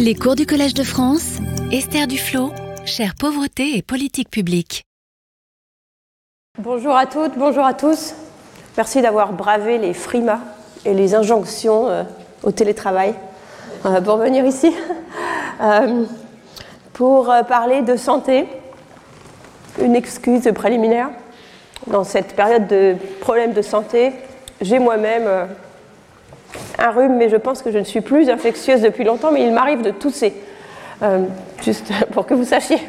Les cours du Collège de France, Esther Duflo, chère pauvreté et politique publique. Bonjour à toutes, bonjour à tous. Merci d'avoir bravé les frimas et les injonctions euh, au télétravail euh, pour venir ici euh, pour parler de santé. Une excuse préliminaire. Dans cette période de problèmes de santé, j'ai moi-même un rhume, mais je pense que je ne suis plus infectieuse depuis longtemps, mais il m'arrive de tousser. Euh, juste pour que vous sachiez.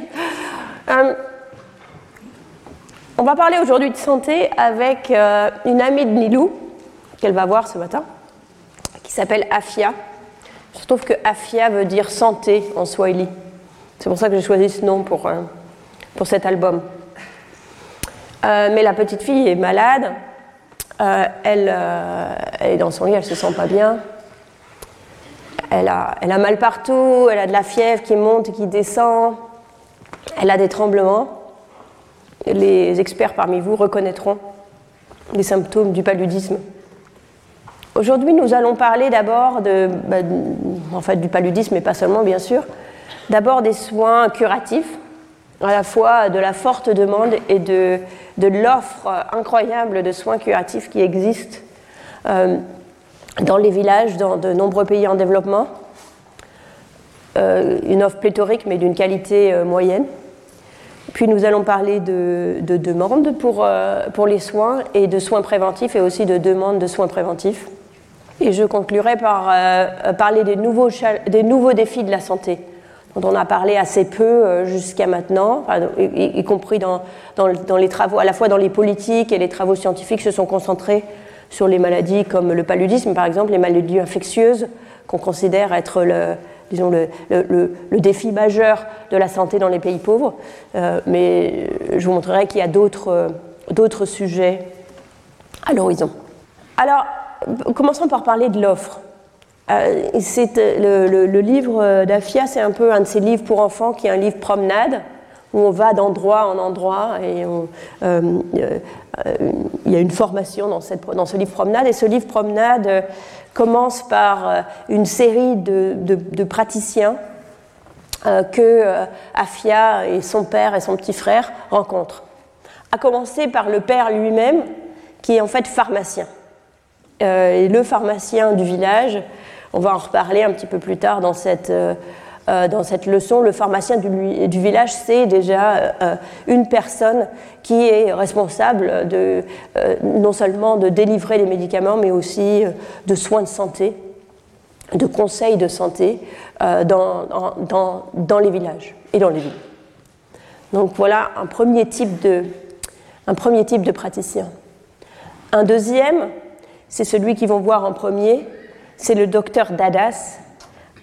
Euh, on va parler aujourd'hui de santé avec euh, une amie de Nilou, qu'elle va voir ce matin, qui s'appelle Afia. Je trouve que Afia veut dire santé en swahili. C'est pour ça que j'ai choisi ce nom pour, pour cet album. mais la petite fille est malade, euh, euh, elle, est dans son lit, elle se sent pas bien. Elle a, mal partout, elle a de la fièvre qui monte et qui descend. Elle a des tremblements. Les experts parmi vous reconnaîtront les symptômes du paludisme. Aujourd'hui, nous allons parler d'abord bah, du paludisme, mais pas seulement, bien sûr. D'abord des soins curatifs, à la fois de la forte demande et de, l'offre incroyable de soins curatifs qui existent euh, dans les villages, dans de nombreux pays en développement. Euh, une offre pléthorique mais d'une qualité euh, moyenne. Puis nous allons parler de, de demande pour, les soins et de soins préventifs et aussi de demande de soins préventifs. Et je conclurai par parler des nouveaux défis de la santé dont on a parlé assez peu euh, jusqu'à maintenant, y, compris dans, les travaux, à la fois dans les politiques et les travaux scientifiques se sont concentrés sur les maladies comme le paludisme, par exemple, les maladies infectieuses, qu'on considère être le, disons, le, défi majeur de la santé dans les pays pauvres. Euh, mais je vous montrerai qu'il y a d'autres sujets à l'horizon. Alors, commençons par parler de l'offre. Euh, euh, le, livre d'Afia, c'est un peu un de ces livres pour enfants qui est un livre promenade où on va d'endroit en endroit et euh, il y a une formation dans, ce livre promenade. Et ce livre promenade commence par une série de, de praticiens que Afia et son père et son petit frère rencontrent. À commencer par le père lui-même, qui est en fait pharmacien. et le pharmacien du village on va en reparler un petit peu plus tard dans cette, euh, euh, leçon. Le pharmacien du, village, c'est déjà euh, une personne qui est responsable non seulement de délivrer les médicaments, mais aussi de soins de santé, de conseils de santé dans, les villages et dans les villes. Donc voilà un premier type de, un premier type de praticien. Un deuxième, c'est celui qu'ils vont voir en premier, c'est le docteur Dadas,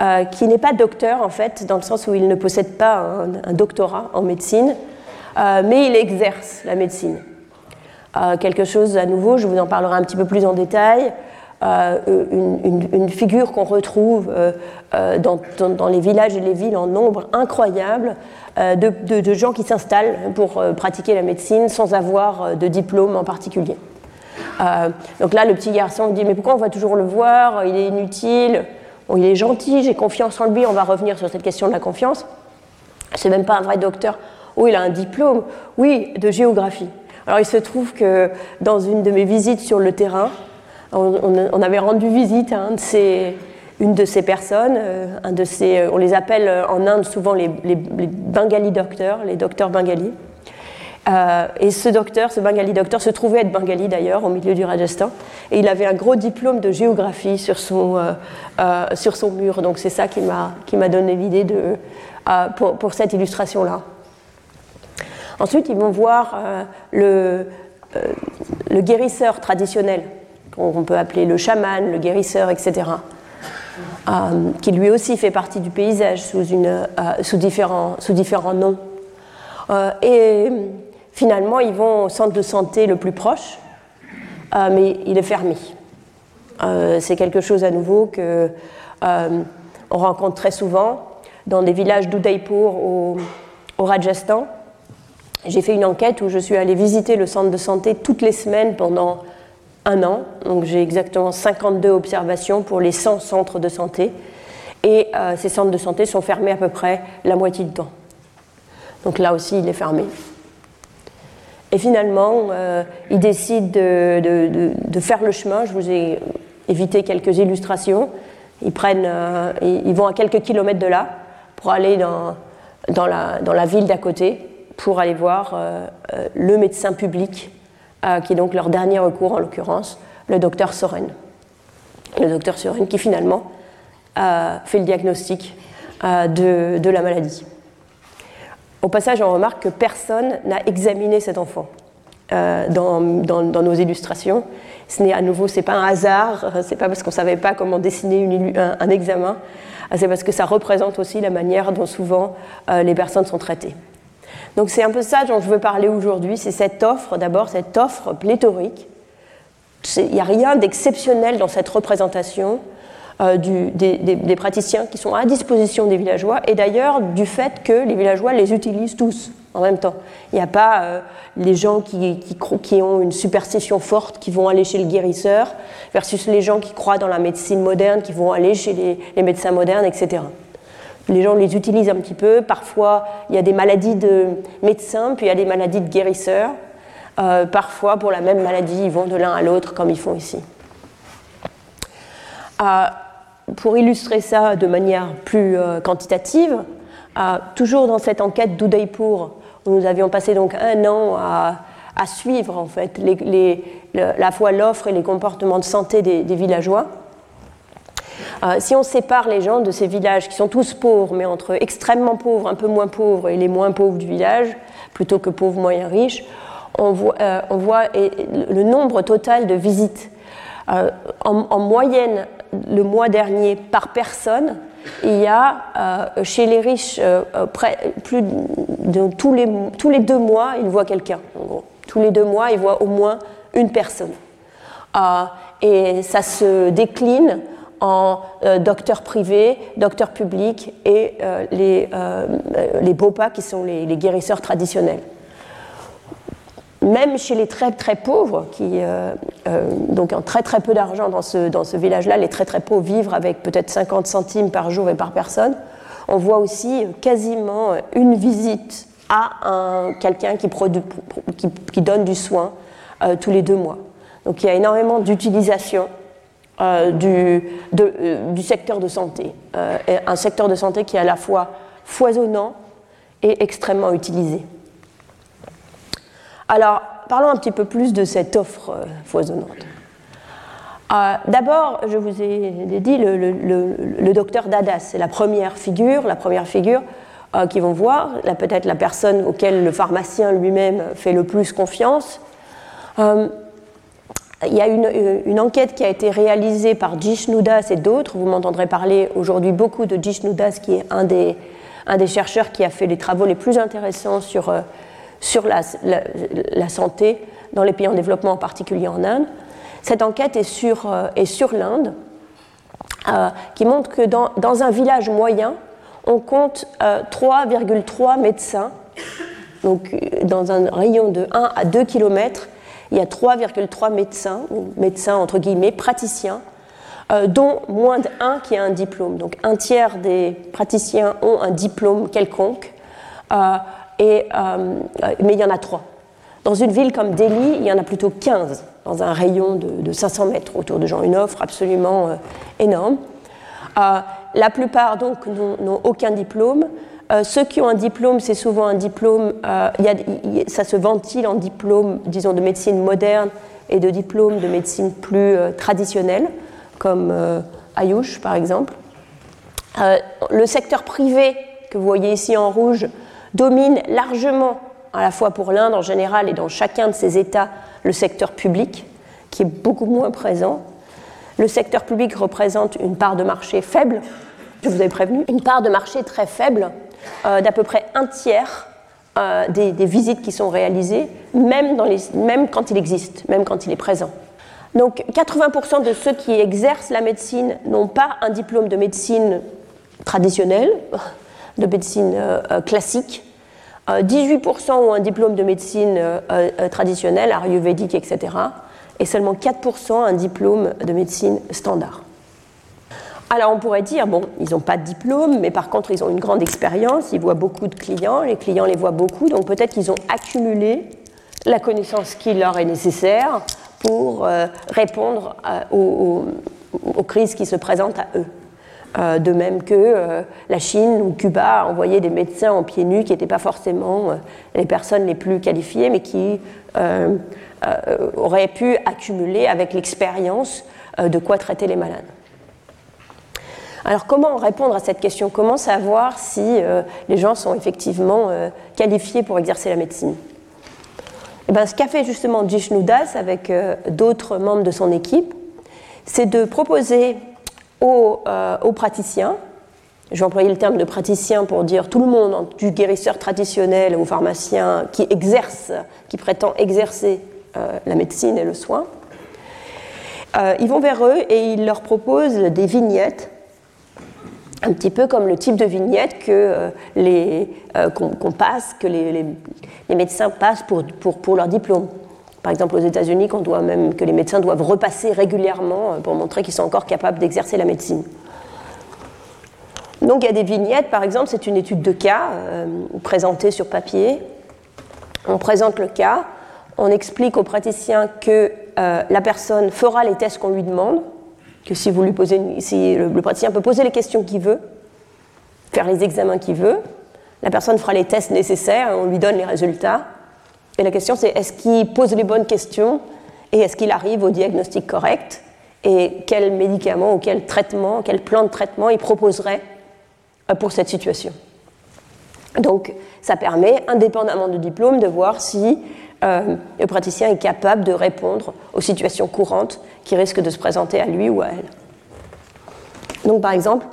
euh, qui n'est pas docteur en fait, dans le sens où il ne possède pas un, doctorat en médecine, euh, mais il exerce la médecine. Euh, quelque chose à nouveau, je vous en parlerai un petit peu plus en détail, une, figure qu'on retrouve dans, les villages et les villes en nombre incroyable de, de gens qui s'installent pour pratiquer la médecine sans avoir de diplôme en particulier. Euh, donc là, le petit garçon dit Mais pourquoi on va toujours le voir? Il est inutile. il est gentil, j'ai confiance en lui. On va revenir sur cette question de la confiance. C'est même pas un vrai docteur. Oh, il a un diplôme. Oui, de géographie. Alors il se trouve que dans une de mes visites sur le terrain, on, avait rendu visite à une de ces personnes, euh, ces, on les appelle en Inde souvent les, les, les bengali docteurs, les docteurs bengalis. Euh, et ce docteur, ce bengali docteur, se trouvait être bengali d'ailleurs, au milieu du Rajasthan. Et il avait un gros diplôme de géographie sur son, euh, euh, sur son mur. Donc c'est ça qui m'a donné l'idée de, pour, pour, cette illustration-là. Ensuite, ils vont voir le, le guérisseur traditionnel, qu'on peut appeler le chaman, le guérisseur, etc. qui lui aussi fait partie du paysage sous, une, sous, différents, sous différents noms. et Finalement, ils vont au centre de santé le plus proche, euh, mais il est fermé. Euh, c'est quelque chose à nouveau que euh, on rencontre très souvent dans des villages d'Udaipur au, au Rajasthan. J'ai fait une enquête où je suis allée visiter le centre de santé toutes les semaines pendant un an. Donc j'ai exactement 52 observations pour les 100 centres de santé. Et ces centres de santé sont fermés à peu près la moitié du temps. Donc là aussi, il est fermé. Et finalement, ils décident de, faire le chemin. Je vous ai évité quelques illustrations. Ils, prennent, ils vont à quelques kilomètres de là pour aller dans, la, ville d'à côté pour aller voir euh, euh, le médecin public, euh, qui est donc leur dernier recours en l'occurrence, le docteur Soren. Le docteur Soren qui finalement fait le diagnostic de, la maladie. Au passage, on remarque que personne n'a examiné cet enfant. dans, dans, nos illustrations. Ce n'est à nouveau, c'est pas un hasard, c'est pas parce qu'on savait pas comment dessiner une, un, un, examen, c'est parce que ça représente aussi la manière dont souvent les personnes sont traitées. Donc c'est un peu ça dont je veux parler aujourd'hui, c'est cette offre, d'abord cette offre pléthorique. Il n'y a rien d'exceptionnel dans cette représentation euh, des, praticiens qui sont à disposition des villageois, et d'ailleurs du fait que les villageois les utilisent tous en même temps. Il n'y a pas euh, les gens qui, qui, ont une superstition forte qui vont aller chez le guérisseur, versus les gens qui croient dans la médecine moderne, qui vont aller chez les, médecins modernes, etc. Les gens les utilisent un petit peu. Parfois, il y a des maladies de médecins, puis il y a des maladies de guérisseurs. Euh, parfois, pour la même maladie, ils vont de l'un à l'autre, comme ils font ici. Pour illustrer ça de manière plus euh, quantitative, toujours dans cette enquête d'Udaipur, où nous avions passé donc un an à, suivre en fait la fois l'offre et les comportements de santé des villageois, euh, si on sépare les gens de ces villages qui sont tous pauvres, mais entre extrêmement pauvres, un peu moins pauvres et les moins pauvres du village, plutôt que pauvres, moyens, riches, on voit, euh, le nombre total de visites. Euh, en, moyenne, le mois dernier, par personne, il y a chez les riches, plus de, tous, les, tous les deux mois, ils voient quelqu'un. Tous les deux mois, ils voient au moins une personne. et ça se décline en euh, docteurs privés, docteurs publics et euh, les, euh, les qui sont les, guérisseurs traditionnels. Même chez les très très pauvres, qui donc ont très très peu d'argent dans ce, village-là, les très très pauvres vivent avec peut-être 50 centimes par jour et par personne, on voit aussi quasiment une visite à quelqu'un qui, qui, qui, donne du soin tous les deux mois. Donc il y a énormément d'utilisation euh, du, euh, du, secteur de santé. Euh, un secteur de santé qui est à la fois foisonnant et extrêmement utilisé. Alors, parlons un petit peu plus de cette offre foisonnante. D'abord, je vous ai dit, le, docteur Dadas, c'est la première figure, la première figure qu'ils vont voir, peut-être la personne auquel le pharmacien lui-même fait le plus confiance. Il y a euh, une, enquête qui a été réalisée par Jishnudas et d'autres. Vous m'entendrez parler aujourd'hui beaucoup de Jishnudas, qui est un des, chercheurs qui a fait les travaux les plus intéressants sur, euh, sur la, santé dans les pays en développement, en particulier en Inde. Cette enquête est sur, euh, l'Inde, qui montre que dans, un village moyen, on compte 3,3 médecins, donc dans un rayon de 1 à 2 km, il y a 3,3 médecins, ou médecins entre guillemets, praticiens, euh, dont moins d'un qui a un diplôme. Donc un tiers des praticiens ont un diplôme quelconque, euh, euh, mais il y en a trois. Dans une ville comme Delhi, il y en a plutôt 15 dans un rayon de, 500 mètres autour de gens, une offre absolument énorme. la plupart donc n'ont aucun diplôme. Euh, ceux qui ont un diplôme, c'est souvent un diplôme, euh, ça se ventile en diplôme, disons, de médecine moderne et de diplôme de médecine plus euh, traditionnelle, comme Ayush par exemple. le secteur privé, que vous voyez ici en rouge, domine largement, à la fois pour l'Inde en général et dans chacun de ces États, le secteur public, qui est beaucoup moins présent. Le secteur public représente une part de marché faible, je vous avais prévenu, une part de marché très faible euh, d'à peu près un tiers euh, des, visites qui sont réalisées, même, dans les, même quand il existe, même quand il est présent. Donc 80% de ceux qui exercent la médecine n'ont pas un diplôme de médecine traditionnelle, de médecine euh, classique. 18% ont un diplôme de médecine traditionnelle, ayurvédique, etc. Et seulement 4% un diplôme de médecine standard. Alors on pourrait dire, bon, ils n'ont pas de diplôme, mais par contre ils ont une grande expérience, ils voient beaucoup de clients, les clients les voient beaucoup, donc peut-être qu'ils ont accumulé la connaissance qui leur est nécessaire pour euh, répondre aux, crises qui se présentent à eux. Euh, de même que euh, la Chine ou Cuba envoyé des médecins en pieds nus qui n'étaient pas forcément les personnes les plus qualifiées, mais qui auraient pu accumuler avec l'expérience de quoi traiter les malades. Alors comment répondre à cette question? Comment savoir si les gens sont effectivement qualifiés pour exercer la médecine? Eh ben, ce qu'a fait justement Jishnudas avec euh, d'autres membres de son équipe, c'est de proposer aux, euh, aux praticiens, j'ai employé le terme de praticien pour dire tout le monde, du guérisseur traditionnel au pharmacien qui exerce, qui prétend exercer euh, la médecine et le soin, ils vont vers eux et ils leur proposent des vignettes un petit peu comme le type de vignette que euh, les, euh, qu'on, passe, que les, médecins passent pour, pour, leur diplôme. Par exemple, aux États-Unis, qu'on doit même, que les médecins doivent repasser régulièrement euh, pour montrer qu'ils sont encore capables d'exercer la médecine. Donc il y a des vignettes, par exemple, c'est une étude de cas présentée sur papier. On présente le cas, on explique au praticien que la personne fera les tests qu'on lui demande, que si vous lui posez, si le, praticien peut poser les questions qu'il veut, faire les examens qu'il veut, la personne fera les tests nécessaires, on lui donne les résultats. Et la question c'est est-ce qu'il pose les bonnes questions et est-ce qu'il arrive au diagnostic correct et quel médicament ou quel traitement, quel plan de traitement il proposerait euh, pour cette situation. Donc ça permet, indépendamment du diplôme, de voir si euh, le praticien est capable de répondre aux situations courantes qui risquent de se présenter à lui ou à elle. Donc par exemple,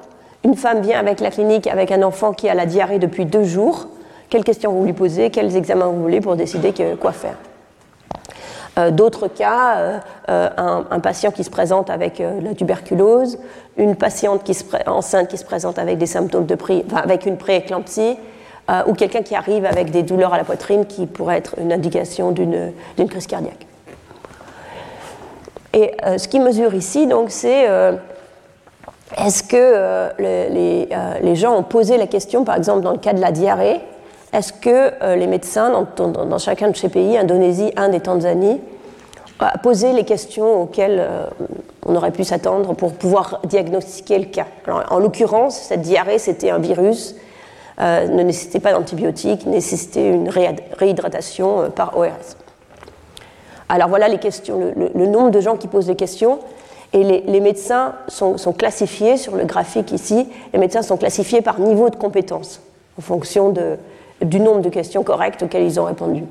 une femme vient avec la clinique avec un enfant qui a la diarrhée depuis deux jours. Quelles questions vous lui posez Quels examens vous voulez pour décider quoi faire euh, D'autres cas, euh, un, patient qui se présente avec la tuberculose, une patiente qui enceinte qui se présente avec des symptômes de pré, avec une prééclampsie, euh, ou quelqu'un qui arrive avec des douleurs à la poitrine qui pourrait être une indication d'une crise cardiaque. Et euh, ce qui mesure ici, donc, c'est euh, est-ce que les, gens ont posé la question, par exemple, dans le cas de la diarrhée, est-ce que les médecins dans, chacun de ces pays, Indonésie, Inde et Tanzanie, ont posé les questions auxquelles on aurait pu s'attendre pour pouvoir diagnostiquer le cas? En l'occurrence, cette diarrhée, c'était un virus euh, ne nécessitait pas d'antibiotiques, nécessitait une réhydratation euh, par ORS. Alors voilà les questions, le, nombre de gens qui posent des questions. Et les, médecins sont, classifiés sur le graphique ici, les médecins sont classifiés par niveau de compétence, en fonction de, du nombre de questions correctes auxquelles ils ont répondu.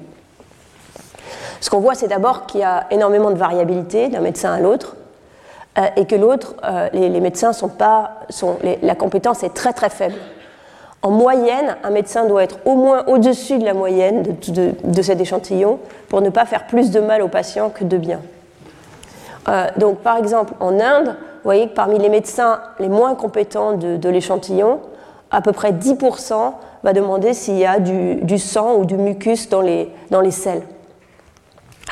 Ce qu'on voit, c'est d'abord qu'il y a énormément de variabilité d'un médecin à l'autre, euh, et que l'autre, les, médecins sont pas, sont, la compétence est très très faible. En moyenne, un médecin doit être au moins au-dessus de la moyenne de, cet échantillon pour ne pas faire plus de mal aux patients que de bien. Euh, donc, par exemple, en Inde, vous voyez que parmi les médecins les moins compétents de, l'échantillon, à peu près 10% va demander s'il y a du, sang ou du mucus dans les, dans les selles.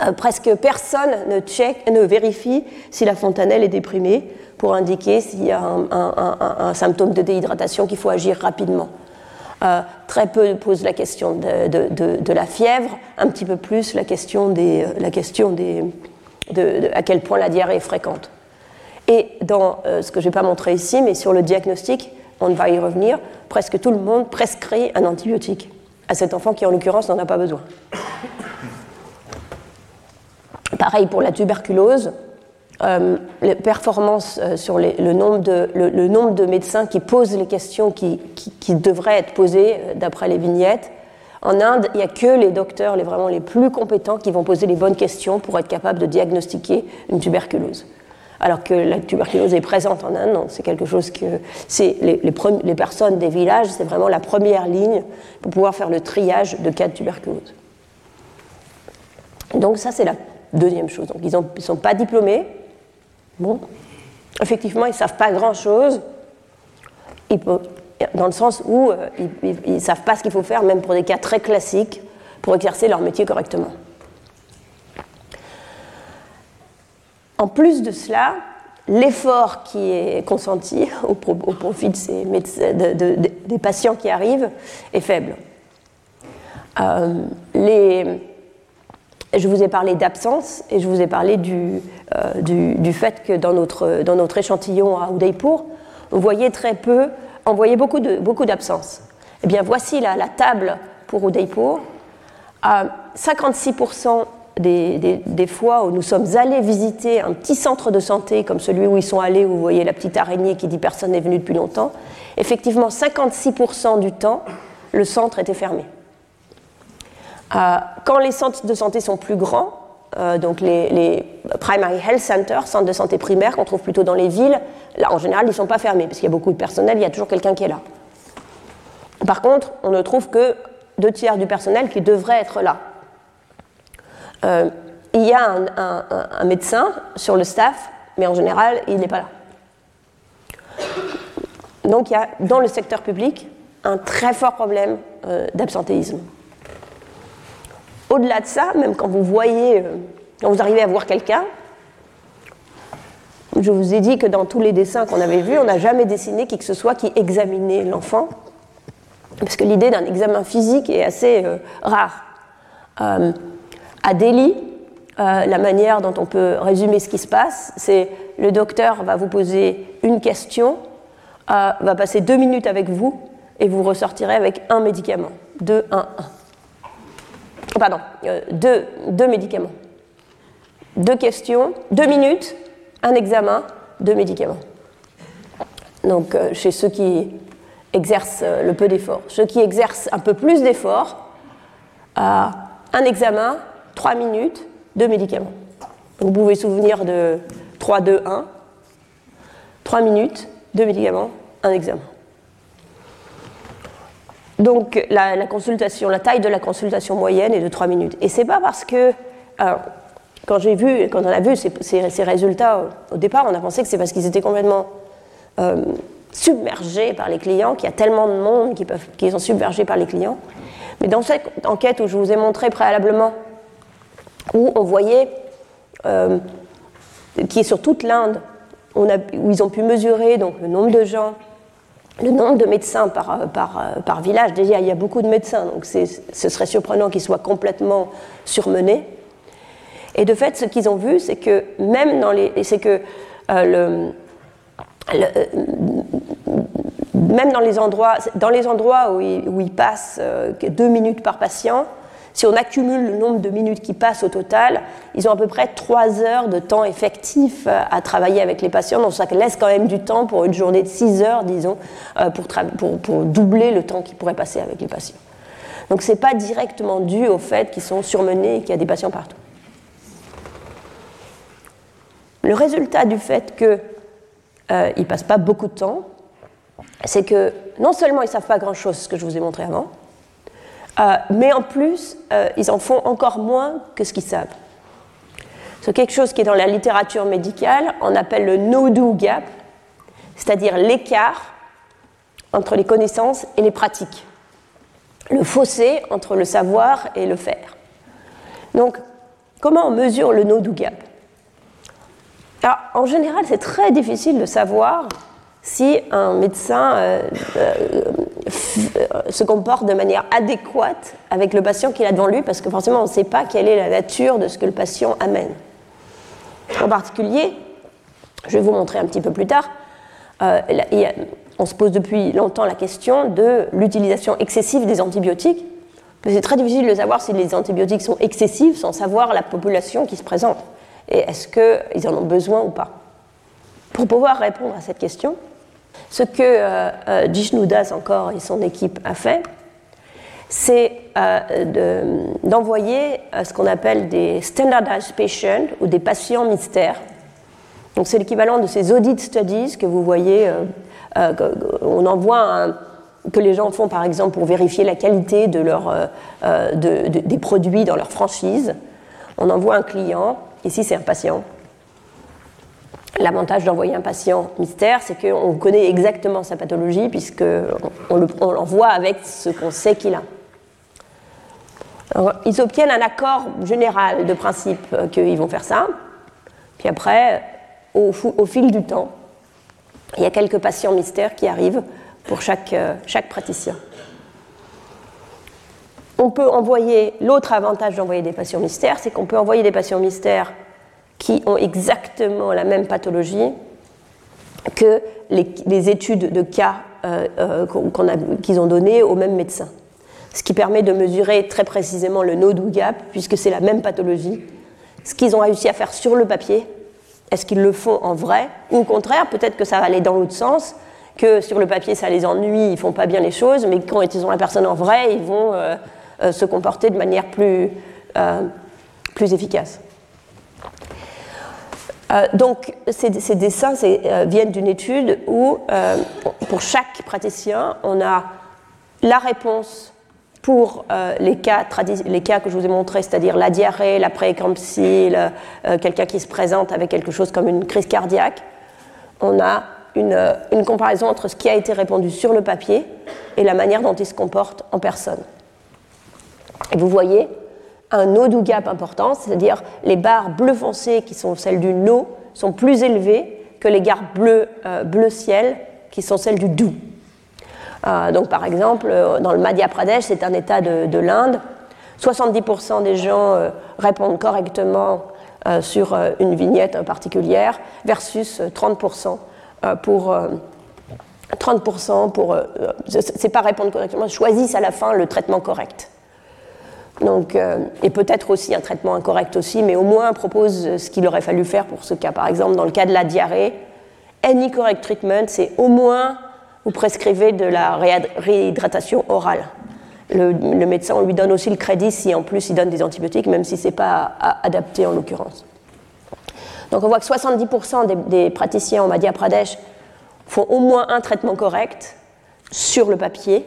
Euh, presque personne ne, ne vérifie si la fontanelle est déprimée pour indiquer s'il y a un, symptôme de déhydratation qu'il faut agir rapidement. Euh, très peu posent la question de, la fièvre, un petit peu plus la question, euh, de, à quel point la diarrhée est fréquente. Et dans ce que je n'ai pas montré ici, mais sur le diagnostic, on va y revenir, presque tout le monde prescrit un antibiotique à cet enfant qui en l'occurrence n'en a pas besoin. Pareil pour la tuberculose, euh, les performances euh, sur le, nombre de, médecins qui posent les questions qui, qui, devraient être posées euh, d'après les vignettes. En Inde, il n'y a que les docteurs, les vraiment les plus compétents, qui vont poser les bonnes questions pour être capables de diagnostiquer une tuberculose. Alors que la tuberculose est présente en Inde, c'est quelque chose que c'est les, personnes des villages, c'est vraiment la première ligne pour pouvoir faire le triage de cas de tuberculose. Donc ça, c'est la deuxième chose. Donc ils ne sont pas diplômés, Bon, effectivement, ils ne savent pas grand-chose, dans le sens où euh, ils ne savent pas ce qu'il faut faire, même pour des cas très classiques, pour exercer leur métier correctement. En plus de cela, l'effort qui est consenti au, profit des patients qui arrivent est faible. Euh, je vous ai parlé d'absence et je vous ai parlé du, euh, fait que dans notre, échantillon à Udaipur, on voyait très peu, beaucoup d'absence. Beaucoup eh bien, voici la, table pour Udaipur. À 56% des, fois où nous sommes allés visiter un petit centre de santé comme celui où ils sont allés, où vous voyez la petite araignée qui dit personne n'est venu depuis longtemps, effectivement, 56% du temps, le centre était fermé. Euh, quand les centres de santé sont plus grands, euh, donc les, primary health centers, centres de santé primaires qu'on trouve plutôt dans les villes, là en général ils ne sont pas fermés parce qu'il y a beaucoup de personnel, il y a toujours quelqu'un qui est là. Par contre, on ne trouve que deux tiers du personnel qui devrait être là. Euh, il y a un, médecin sur le staff, mais en général, il n'est pas là. Donc il y a dans le secteur public un très fort problème d'absentéisme. Au-delà de ça, même quand vous voyez, euh, quand vous arrivez à voir quelqu'un, je vous ai dit que dans tous les dessins qu'on avait vus, on n'a jamais dessiné qui que ce soit qui examinait l'enfant, parce que l'idée d'un examen physique est assez euh, rare. Euh, à Delhi, la manière dont on peut résumer ce qui se passe, c'est le docteur va vous poser une question, va passer deux minutes avec vous, et vous ressortirez avec un médicament. 2, 1, 1 pardon, euh, deux, médicaments. Deux questions, deux minutes, un examen, deux médicaments. Donc euh, chez ceux qui exercent euh, le peu d'effort. Ceux qui exercent un peu plus d'effort, un examen, trois minutes, deux médicaments. Vous pouvez souvenir de 3, 2, 1, trois minutes, deux médicaments, un examen. Donc la, consultation, la taille de la consultation moyenne est de 3 minutes. Et c'est pas parce que, quand j'ai vu, quand on a vu ces, résultats au départ, on a pensé que c'est parce qu'ils étaient complètement euh, submergés par les clients, qu'il y a tellement de monde qui, peuvent, qui sont submergés par les clients. Mais dans cette enquête où je vous ai montré préalablement, où on voyait, euh, qui est sur toute l'Inde, où ils ont pu mesurer donc, le nombre de gens le nombre de médecins par, euh, par, euh, par, village, déjà il y a beaucoup de médecins, donc ce serait surprenant qu'ils soient complètement surmenés. Et de fait, ce qu'ils ont vu, c'est que même dans les, c'est que le, même dans les endroits, dans les endroits où ils passent deux minutes par patient, si on accumule le nombre de minutes qui passent au total, ils ont à peu près 3 heures de temps effectif euh, à travailler avec les patients. Donc ça laisse quand même du temps pour une journée de 6 heures, disons, euh, pour, doubler le temps qu'ils pourraient passer avec les patients. Donc ce n'est pas directement dû au fait qu'ils sont surmenés et qu'il y a des patients partout. Le résultat du fait qu'ils euh, ne passent pas beaucoup de temps, c'est que non seulement ils ne savent pas grand-chose, ce que je vous ai montré avant, euh, mais en plus, euh, ils en font encore moins que ce qu'ils savent. C'est quelque chose qui est dans la littérature médicale, on appelle le no-do gap, c'est-à-dire l'écart entre les connaissances et les pratiques, le fossé entre le savoir et le faire. Donc, comment on mesure le no-do gap? Alors, en général, c'est très difficile de savoir si un médecin euh, euh, se comporte de manière adéquate avec le patient qu'il a devant lui, parce que forcément on ne sait pas quelle est la nature de ce que le patient amène. En particulier, je vais vous montrer un petit peu plus tard, euh, on se pose depuis longtemps la question de l'utilisation excessive des antibiotiques. C'est très difficile de savoir si les antibiotiques sont excessifs sans savoir la population qui se présente. Et est-ce qu'ils en ont besoin ou pas? Pour pouvoir répondre à cette question, ce que euh, euh encore et son équipe a fait, c'est euh, d'envoyer euh, ce qu'on appelle des standardized patients ou des patients mystères. Donc c'est l'équivalent de ces audit studies que vous voyez, on envoie que les gens font par exemple pour vérifier la qualité de des produits dans leur franchise. On envoie un client, ici c'est un patient, L'avantage d'envoyer un patient mystère, c'est qu'on connaît exactement sa pathologie, puisqu'on l'envoie avec ce qu'on sait qu'il a. ils obtiennent un accord général de principe qu'ils vont faire ça. Puis après, au, fil du temps. Il y a quelques patients mystères qui arrivent pour chaque, chaque praticien. On peut envoyer, l'autre avantage d'envoyer des patients mystères, c'est qu'on peut envoyer des patients mystères qui ont exactement la même pathologie que les, études de cas euh, euh, qu'ils ont données aux mêmes médecins. Ce qui permet de mesurer très précisément le node ou gap, puisque c'est la même pathologie. Ce qu'ils ont réussi à faire sur le papier, est-ce qu'ils le font en vrai Ou au contraire, peut-être que ça va aller dans l'autre sens, que sur le papier ça les ennuie, ils font pas bien les choses, mais quand ils ont la personne en vrai, ils vont euh, se comporter de manière plus, plus efficace. Euh, donc, ces, dessins euh, viennent d'une étude où, euh, pour chaque praticien, on a la réponse pour les, cas les cas que je vous ai montrés, c'est-à-dire la diarrhée, la prééclampsie, quelqu'un qui se présente avec quelque chose comme une crise cardiaque. On a une, une comparaison entre ce qui a été répondu sur le papier et la manière dont il se comporte en personne. Et vous voyez un no-do gap important, c'est-à-dire les barres bleu foncé qui sont celles du no sont plus élevées que les barres bleu, euh, bleu ciel qui sont celles du do. Euh, donc par exemple, euh, dans le Madhya Pradesh, c'est un état de, l'Inde, 70% des gens répondent correctement sur une vignette particulière versus 30% pour 30% pour, c'est pas répondre correctement, choisissent à la fin le traitement correct. Donc, euh, et peut-être aussi un traitement incorrect aussi, mais au moins propose ce qu'il aurait fallu faire pour ce cas. Par exemple, dans le cas de la diarrhée, any correct treatment, c'est au moins vous prescrivez de la réhydratation orale. Le, médecin, lui donne aussi le crédit si en plus il donne des antibiotiques, même si ce n'est pas adapté en l'occurrence. Donc on voit que 70% des, des, praticiens en Madhya Pradesh font au moins un traitement correct sur le papier,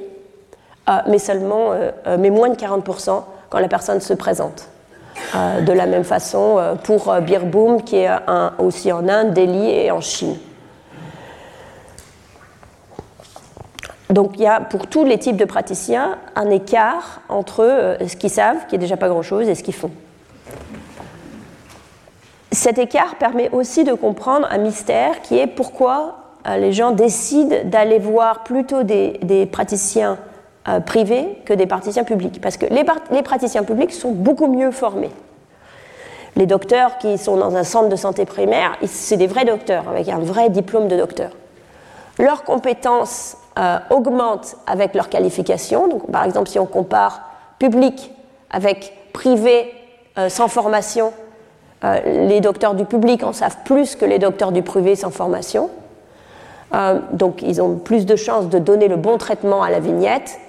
euh, mais seulement, euh, mais moins de 40% quand la personne se présente. Euh, de la même façon euh, pour euh, qui est aussi en Inde, Delhi et en Chine. Donc il y a pour tous les types de praticiens un écart entre ce qu'ils savent, qui est déjà pas grand-chose, et ce qu'ils font. Cet écart permet aussi de comprendre un mystère qui est pourquoi les gens décident d'aller voir plutôt des praticiens euh, privés que des praticiens publics, parce que les, praticiens publics sont beaucoup mieux formés. Les docteurs qui sont dans un centre de santé primaire, c'est des vrais docteurs, avec un vrai diplôme de docteur. Leurs compétences euh, augmentent avec leur qualification. Donc, par exemple, si on compare public avec privé euh, sans formation, les docteurs du public en savent plus que les docteurs du privé sans formation. donc, ils ont plus de chances de donner le bon traitement à la vignette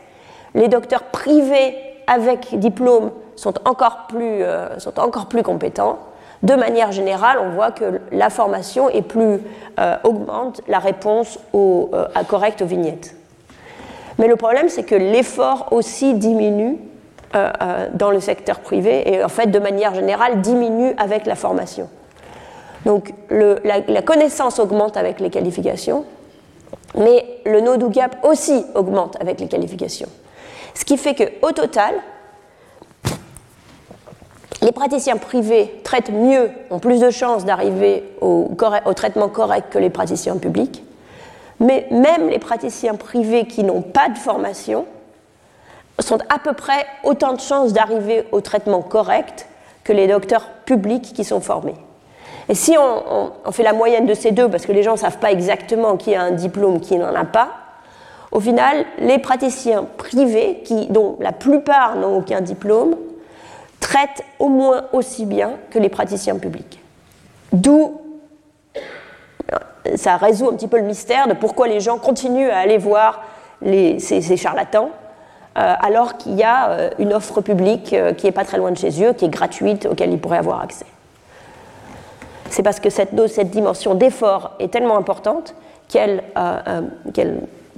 les docteurs privés avec diplôme sont encore plus, euh, sont encore plus compétents. De manière générale, on voit que la formation euh, augmente la réponse euh, à correcte aux vignettes. Mais le problème, c'est que l'effort aussi diminue dans le secteur privé et en fait, de manière générale, diminue avec la formation. Donc la, connaissance augmente avec les qualifications, mais le no-do gap aussi augmente avec les qualifications. Ce qui fait qu'au total, les praticiens privés traitent mieux, ont plus de chances d'arriver au, traitement correct que les praticiens publics. Mais même les praticiens privés qui n'ont pas de formation sont à peu près autant de chances d'arriver au traitement correct que les docteurs publics qui sont formés. Et si on, on fait la moyenne de ces deux, parce que les gens ne savent pas exactement qui a un diplôme, qui n'en a pas, au final, les praticiens privés, dont la plupart n'ont aucun diplôme, traitent au moins aussi bien que les praticiens publics. D'où ça résout un petit peu le mystère de pourquoi les gens continuent à aller voir ces, charlatans, euh, alors qu'il y a euh, une offre publique euh, qui n'est pas très loin de chez eux, qui est gratuite, auquel ils pourraient avoir accès. C'est parce que cette, cette dimension d'effort est tellement importante qu'elle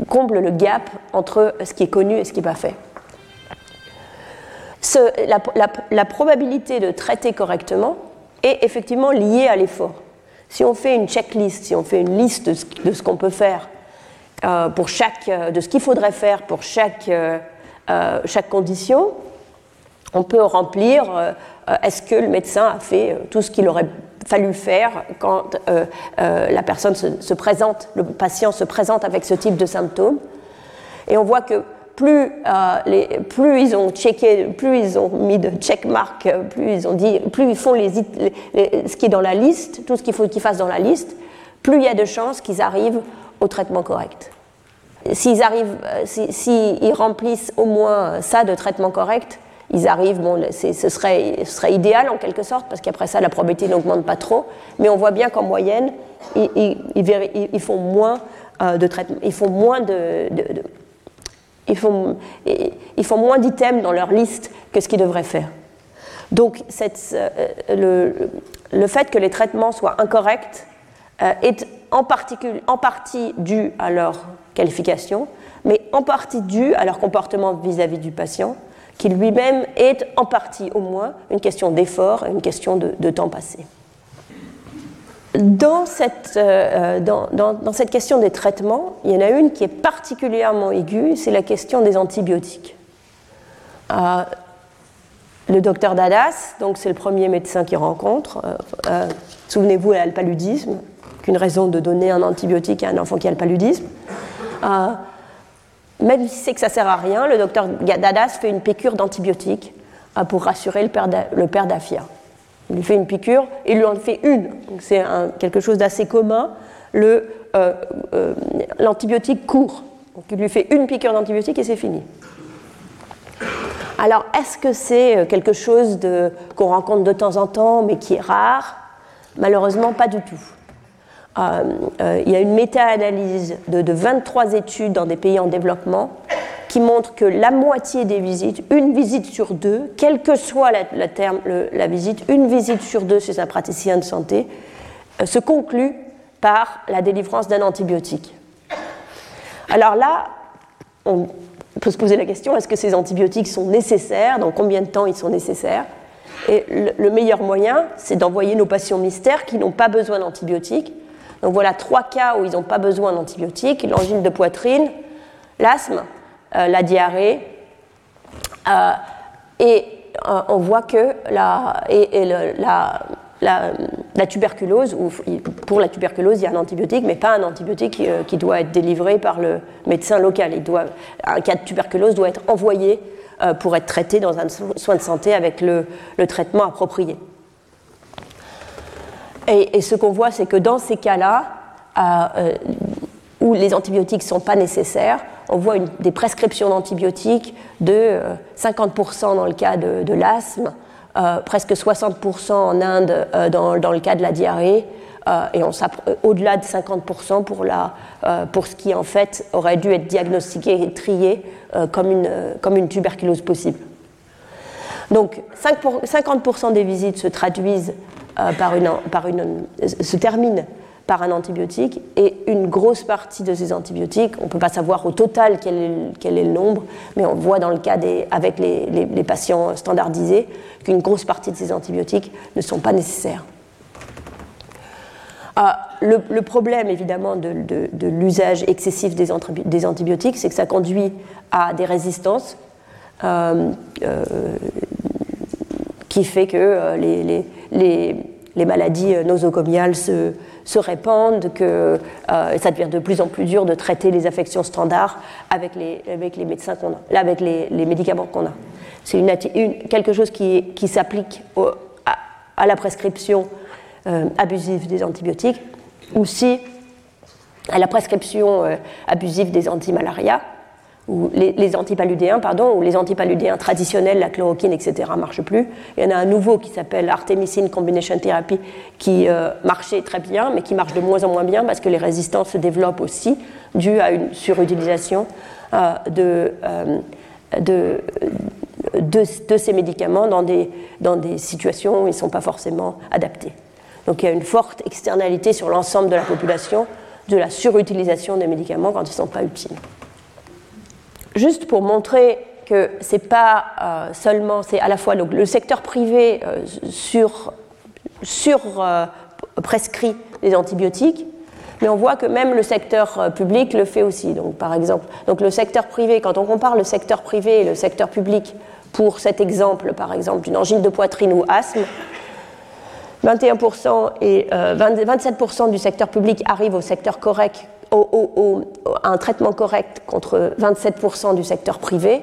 comble le gap entre ce qui est connu et ce qui n'est pas fait. la, probabilité de traiter correctement est effectivement liée à l'effort. Si on fait une checklist, si on fait une liste de ce, qu'on peut faire euh, pour chaque, euh, de ce qu'il faudrait faire pour chaque, euh, chaque condition, on peut remplir est-ce que le médecin a fait tout ce qu'il aurait fallu faire quand la personne se, présente, le patient se présente avec ce type de symptômes. Et on voit que plus, plus ils ont checké, plus ils ont mis de checkmark, plus ils ont dit, plus ils font ce qui est dans la liste, tout ce qu'il faut qu'ils fassent dans la liste, plus il y a de chances qu'ils arrivent au traitement correct. S'ils arrivent, s'ils remplissent au moins ça de traitement correct, ils arrivent, bon, ce serait, idéal en quelque sorte, parce qu'après ça, la probabilité n'augmente pas trop, mais on voit bien qu'en moyenne, ils, font moins euh, de traitement, ils font moins de, ils font, ils font moins d'items dans leur liste que ce qu'ils devraient faire. Donc euh, le, fait que les traitements soient incorrects euh, est en partie dû à leur qualification, mais en partie dû à leur comportement vis-à-vis du patient, qui lui-même est en partie au moins une question d'effort, une question de, temps passé. Dans cette, euh, dans, dans, cette, question des traitements, il y en a une qui est particulièrement aiguë, c'est la question des antibiotiques. Euh, le docteur Dadas, donc c'est le premier médecin qu'il rencontre, euh, souvenez-vous, il a le paludisme, qu'une raison de donner un antibiotique à un enfant qui a le paludisme même si c'est que ça sert à rien, le docteur Dadas fait une piqûre d'antibiotiques euh, pour rassurer le père d'Afia. Il lui fait une piqûre et il lui en fait une. C'est quelque chose d'assez commun. Euh, euh, l'antibiotique court. Il lui fait une piqûre d'antibiotique et c'est fini. Alors, est-ce que c'est quelque chose qu'on rencontre de temps en temps, mais qui est rare? Malheureusement, pas du tout. Euh, euh, il y a une méta-analyse de, 23 études dans des pays en développement qui montre que la moitié des visites, une visite sur deux, quelle que soit la, terme, la visite, une visite sur deux chez un praticien de santé, euh, se conclut par la délivrance d'un antibiotique. Alors là, on peut se poser la question, est-ce que ces antibiotiques sont nécessaires Dans combien de temps ils sont nécessaires? Et le meilleur moyen, c'est d'envoyer nos patients mystères qui n'ont pas besoin d'antibiotiques donc voilà trois cas où ils n'ont pas besoin d'antibiotiques l'angine de poitrine, l'asthme, euh, la diarrhée. Euh, et euh, on voit que la, tuberculose, ou pour la tuberculose, il y a un antibiotique, mais pas un antibiotique qui, doit être délivré par le médecin local. Un cas de tuberculose doit être envoyé pour être traité dans un soin de santé avec le traitement approprié. Et, ce qu'on voit, c'est que dans ces cas-là, euh, euh, où les antibiotiques ne sont pas nécessaires, on voit des prescriptions d'antibiotiques de 50% euh, dans le cas de, l'asthme, presque 60% en Inde dans, le cas de la diarrhée, et au-delà de 50% pour, la, pour ce qui en fait aurait dû être diagnostiqué et trié comme, une, comme une tuberculose possible. Donc 50% des visites se traduisent une, par une, se termine par un antibiotique et une grosse partie de ces antibiotiques, on ne peut pas savoir au total quel est, quel est, le nombre, mais on voit dans le cas avec les, les, patients standardisés qu'une grosse partie de ces antibiotiques ne sont pas nécessaires. Ah, le, problème évidemment de, l'usage excessif des, des antibiotiques, c'est que ça conduit à des résistances euh, euh, qui fait que les, les, maladies euh, nosocomiales se, répandent, que euh, ça devient de plus en plus dur de traiter les affections standards avec les, médicaments qu'on a. C'est quelque chose qui, s'applique à, la prescription euh, abusive des antibiotiques, aussi à la prescription abusive des antimalarias ou les, antipaludéens, pardon, ou les antipaludéens traditionnels, la chloroquine, etc., ne marchent plus. Il y en a un nouveau qui s'appelle Artemisine Combination Therapy qui euh, marchait très bien, mais qui marche de moins en moins bien parce que les résistances se développent aussi, dû à une surutilisation euh, de, euh, de, ces médicaments dans des, dans des situations où ils ne sont pas forcément adaptés. Donc il y a une forte externalité sur l'ensemble de la population de la surutilisation des médicaments quand ils ne sont pas utiles juste pour montrer que c'est pas euh, seulement, c'est à la fois le, secteur privé euh, sur, euh, prescrit les antibiotiques, mais on voit que même le secteur public le fait aussi. Donc, par exemple, donc le secteur privé, quand on compare le secteur privé et le secteur public pour cet exemple, par exemple, d'une angine de poitrine ou asthme, 21% et 27% du secteur public arrivent au secteur correct, un traitement correct contre 27% du secteur privé.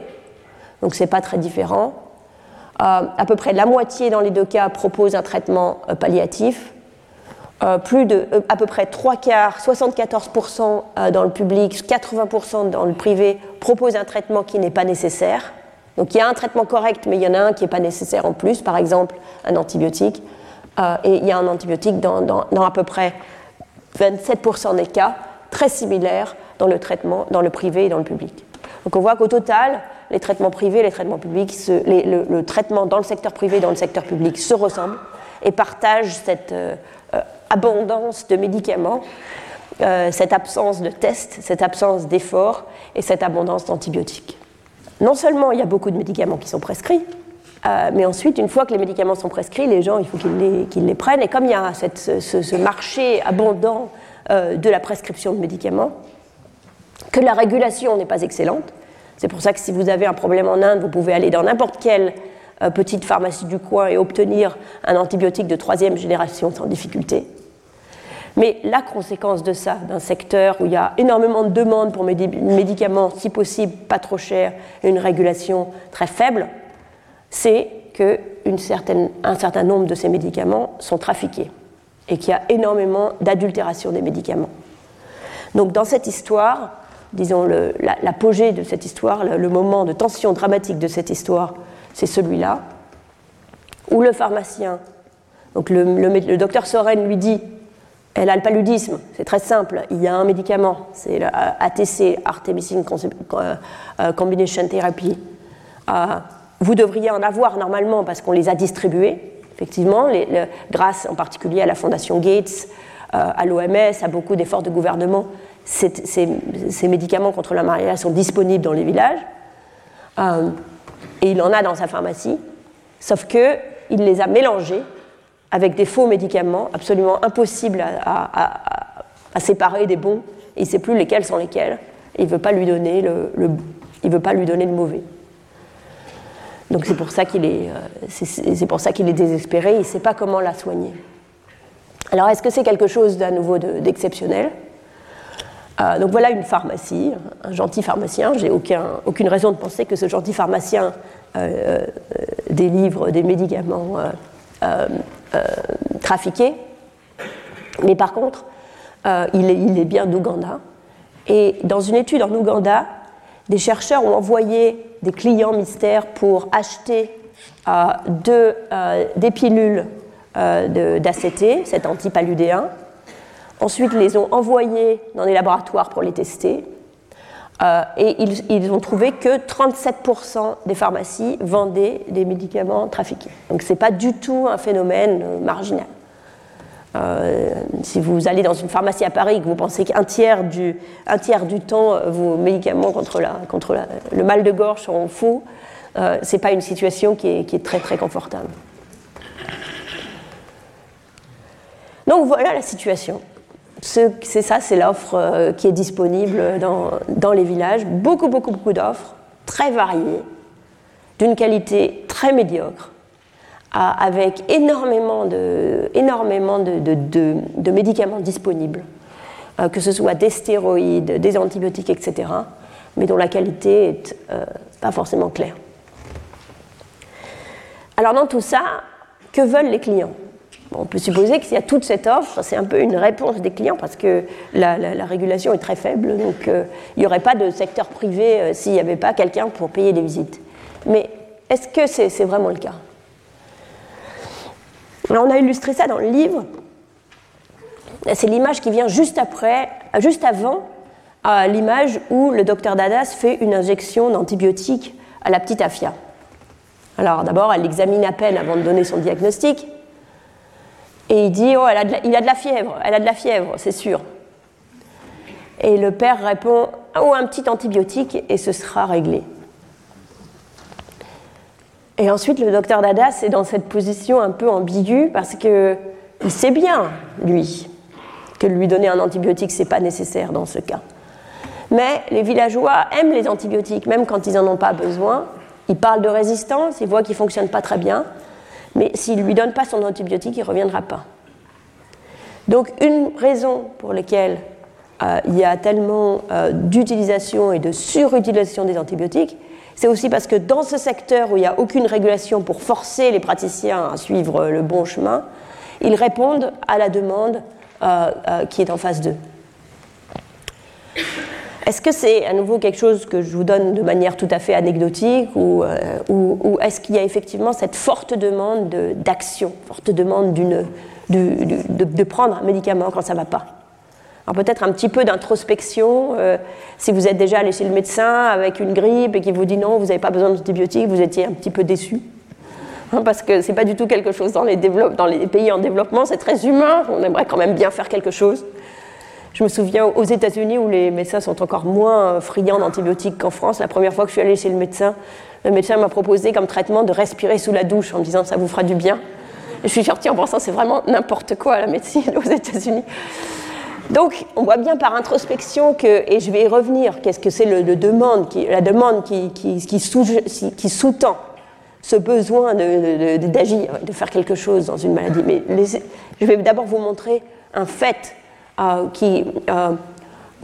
Donc ce n'est pas très différent. à peu près la moitié dans les deux cas propose un traitement palliatif. plus de à peu près trois quarts, 74% dans le public, 80% dans le privé proposent un traitement qui n'est pas nécessaire. Donc il y a un traitement correct, mais il y en a un qui n'est pas nécessaire en plus, par exemple un antibiotique. Euh, et il y a un antibiotique dans, à peu près 27% des cas, très similaire dans le traitement, dans le privé et dans le public. Donc on voit qu'au total, les traitements privés les traitements publics, le, traitement dans le secteur privé et dans le secteur public se ressemblent et partagent cette euh, euh, abondance de médicaments, cette absence de tests, cette absence d'efforts et cette abondance d'antibiotiques non seulement il y a beaucoup de médicaments qui sont prescrits, euh, mais ensuite, une fois que les médicaments sont prescrits, les gens, il faut qu'ils les, prennent. Et comme il y a ce, marché abondant euh, de la prescription de médicaments, que la régulation n'est pas excellente, c'est pour ça que si vous avez un problème en Inde, vous pouvez aller dans n'importe quelle euh, petite pharmacie du coin et obtenir un antibiotique de troisième génération sans difficulté. Mais la conséquence de ça, d'un secteur où il y a énormément de demandes pour médicaments, si possible pas trop chers, et une régulation très faible, c'est qu'un certain nombre de ces médicaments sont trafiqués et qu'il y a énormément d'adultération des médicaments. Donc dans cette histoire, disons l'apogée de cette histoire, le, moment de tension dramatique de cette histoire, c'est celui-là, où le pharmacien, donc le, docteur Soren lui dit elle a le paludisme, c'est très simple. Il y a un médicament, c'est l'ATC, Artemisinin euh, euh, Combination Therapy. Euh, vous devriez en avoir normalement parce qu'on les a distribués, effectivement, grâce en particulier à la Fondation Gates, à l'OMS, à beaucoup d'efforts de gouvernement. Ces, médicaments contre la malaria sont disponibles dans les villages. et il en a dans sa pharmacie, sauf qu'il les a mélangés avec des faux médicaments absolument impossibles à, séparer des bons. Il ne sait plus lesquels sont lesquels. il ne veut pas lui donner le mauvais. Donc c'est pour ça qu'il est, euh, c'est pour ça qu'il est désespéré. Il ne sait pas comment la soigner. Alors est-ce que c'est quelque chose d'à nouveau d'exceptionnel? Euh, donc voilà une pharmacie, un gentil pharmacien. J'ai aucun, aucune raison de penser que ce gentil pharmacien euh, délivre des médicaments euh, trafiqué. Mais par contre, euh, il, est, bien d'Ouganda. Et dans une étude en Ouganda, des chercheurs ont envoyé des clients mystères pour acheter euh, des pilules d'ACT, cet antipaludéen. Ensuite, les ont envoyés dans des laboratoires pour les tester. Euh, et ils, ont trouvé que 37% des pharmacies vendaient des médicaments trafiqués. Donc ce n'est pas du tout un phénomène euh, marginal. Euh, si vous allez dans une pharmacie à Paris et que vous pensez qu'un tiers du, un tiers du temps, vos médicaments contre, la, contre le mal de gorge sont faux, ce n'est pas une situation qui est, qui est très très confortable. Donc voilà la situation c'est ça, c'est l'offre euh, qui est disponible dans, les villages. Beaucoup, beaucoup, beaucoup d'offres, très variées, d'une qualité très médiocre, avec énormément de, énormément de, médicaments disponibles, euh, que ce soit des stéroïdes, des antibiotiques, etc., mais dont la qualité est euh, pas forcément claire. Alors dans tout ça, que veulent les clients? On peut supposer que s'il y a toute cette offre, c'est un peu une réponse des clients parce que la, régulation est très faible, donc euh, il n'y aurait pas de secteur privé s'il n'y avait pas quelqu'un pour payer des visites. Mais est-ce que c'est vraiment le cas? On a illustré ça dans le livre. C'est l'image qui vient juste après, juste avant l'image où le docteur Dadas fait une injection d'antibiotiques à la petite Afia. Alors d'abord, elle l'examine à peine avant de donner son diagnostic. Et il dit, oh, il a de la fièvre, elle a de la fièvre, c'est sûr. Et le père répond, oh, un petit antibiotique et ce sera réglé. Et ensuite, le docteur Dadas est dans cette position un peu ambiguë parce qu'il sait bien, lui, que lui donner un antibiotique, ce n'est pas nécessaire dans ce cas. Mais les villageois aiment les antibiotiques, même quand ils n'en ont pas besoin. Ils parlent de résistance, ils voient qu'ils ne fonctionnent pas très bien. Mais s'il ne lui donne pas son antibiotique, il ne reviendra pas. Donc une raison pour laquelle euh, il y a tellement euh, d'utilisation et de surutilisation des antibiotiques, c'est aussi parce que dans ce secteur où il n'y a aucune régulation pour forcer les praticiens à suivre le bon chemin, ils répondent à la demande euh, qui est en phase 2. Est-ce que c'est à nouveau quelque chose que je vous donne de manière tout à fait anecdotique ou, ou, est-ce qu'il y a effectivement cette forte demande d'action, forte demande de, de, de, prendre un médicament quand ça ne va pas? Alors peut-être un petit peu d'introspection. Euh, si vous êtes déjà allé chez le médecin avec une grippe et qu'il vous dit non, vous n'avez pas besoin d'antibiotiques, vous étiez un petit peu déçu. Hein, parce que ce n'est pas du tout quelque chose dans les, dans les pays en développement, c'est très humain, on aimerait quand même bien faire quelque chose. Je me souviens aux États-Unis où les médecins sont encore moins friands d'antibiotiques qu'en France. La première fois que je suis allée chez le médecin, le médecin m'a proposé comme traitement de respirer sous la douche en me disant ça vous fera du bien. Et je suis sortie en pensant c'est vraiment n'importe quoi la médecine aux États-Unis. Donc, on voit bien par introspection que, et je vais y revenir, qu'est-ce que c'est la demande qui sous-tend ce besoin d'agir, de, faire quelque chose dans une maladie. Mais je vais d'abord vous montrer un fait euh, qui, euh,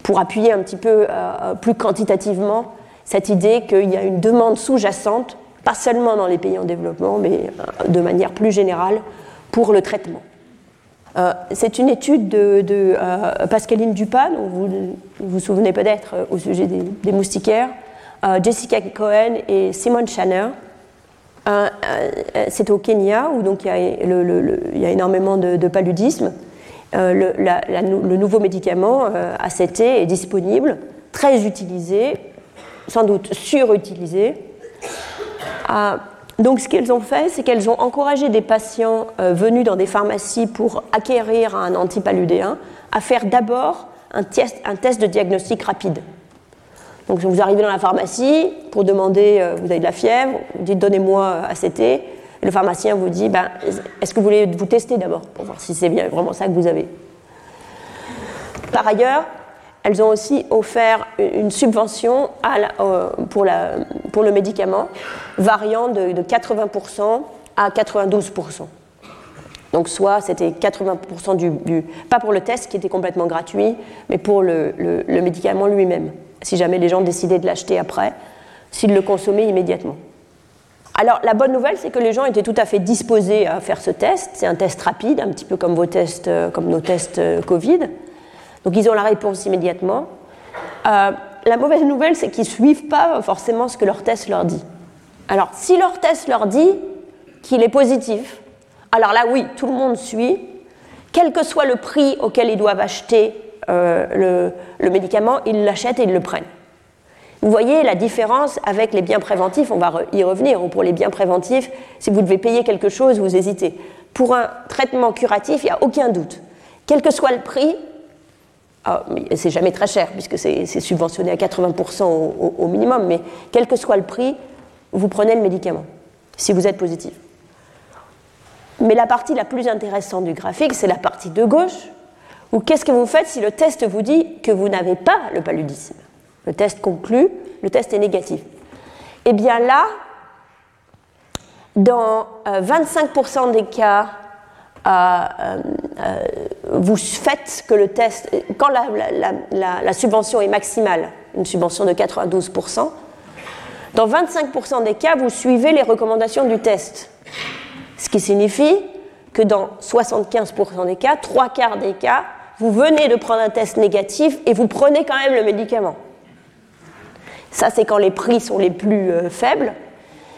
pour appuyer un petit peu euh, plus quantitativement cette idée qu'il y a une demande sous-jacente, pas seulement dans les pays en développement, mais de manière plus générale, pour le traitement. Euh, c'est une étude de, euh, Pascaline Dupas, dont vous vous souvenez peut-être euh, au sujet des, moustiquaires, Jessica Cohen et Simon Shanner. c'est au Kenya, où donc il y a, énormément de, paludisme. Le, nouveau médicament ACT est disponible, très utilisé, sans doute surutilisé. Donc ce qu'elles ont fait, c'est qu'elles ont encouragé des patients euh, venus dans des pharmacies pour acquérir un antipaludéen à faire d'abord un test, de diagnostic rapide. Donc vous arrivez dans la pharmacie pour demander, euh, vous avez de la fièvre, vous dites donnez-moi ACT, et le pharmacien vous dit, ben, est-ce que vous voulez vous tester d'abord pour voir si c'est bien vraiment ça que vous avez. Par ailleurs, elles ont aussi offert une subvention pour, le médicament, variant de, 80% à 92%. Donc soit c'était 80% du, pas pour le test qui était complètement gratuit, mais pour le, médicament lui-même, si jamais les gens décidaient de l'acheter après, s'ils le consommaient immédiatement. Alors la bonne nouvelle, c'est que les gens étaient tout à fait disposés à faire ce test. C'est un test rapide, un petit peu comme, vos tests, euh, comme nos tests euh, Covid. Donc ils ont la réponse immédiatement. Euh, la mauvaise nouvelle, c'est qu'ils ne suivent pas forcément ce que leur test leur dit. Alors si leur test leur dit qu'il est positif, alors là oui, tout le monde suit, quel que soit le prix auquel ils doivent acheter euh, le, médicament, ils l'achètent et ils le prennent. Vous voyez la différence avec les biens préventifs, on va y revenir, pour les biens préventifs, si vous devez payer quelque chose, vous hésitez. Pour un traitement curatif, il n'y a aucun doute. Quel que soit le prix, ah, c'est jamais très cher puisque c'est subventionné à 80% au, minimum, mais quel que soit le prix, vous prenez le médicament si vous êtes positif. Mais la partie la plus intéressante du graphique, c'est la partie de gauche, où qu'est-ce que vous faites si le test vous dit que vous n'avez pas le paludisme? Le test conclut, le test est négatif. Eh bien là, dans 25% euh, des cas, euh, euh, vous faites que le test, quand la, subvention est maximale, une subvention de 92%, dans 25% des cas, vous suivez les recommandations du test. Ce qui signifie que dans 75% des cas, trois quarts des cas, vous venez de prendre un test négatif et vous prenez quand même le médicament. Ça, c'est quand les prix sont les plus euh, faibles.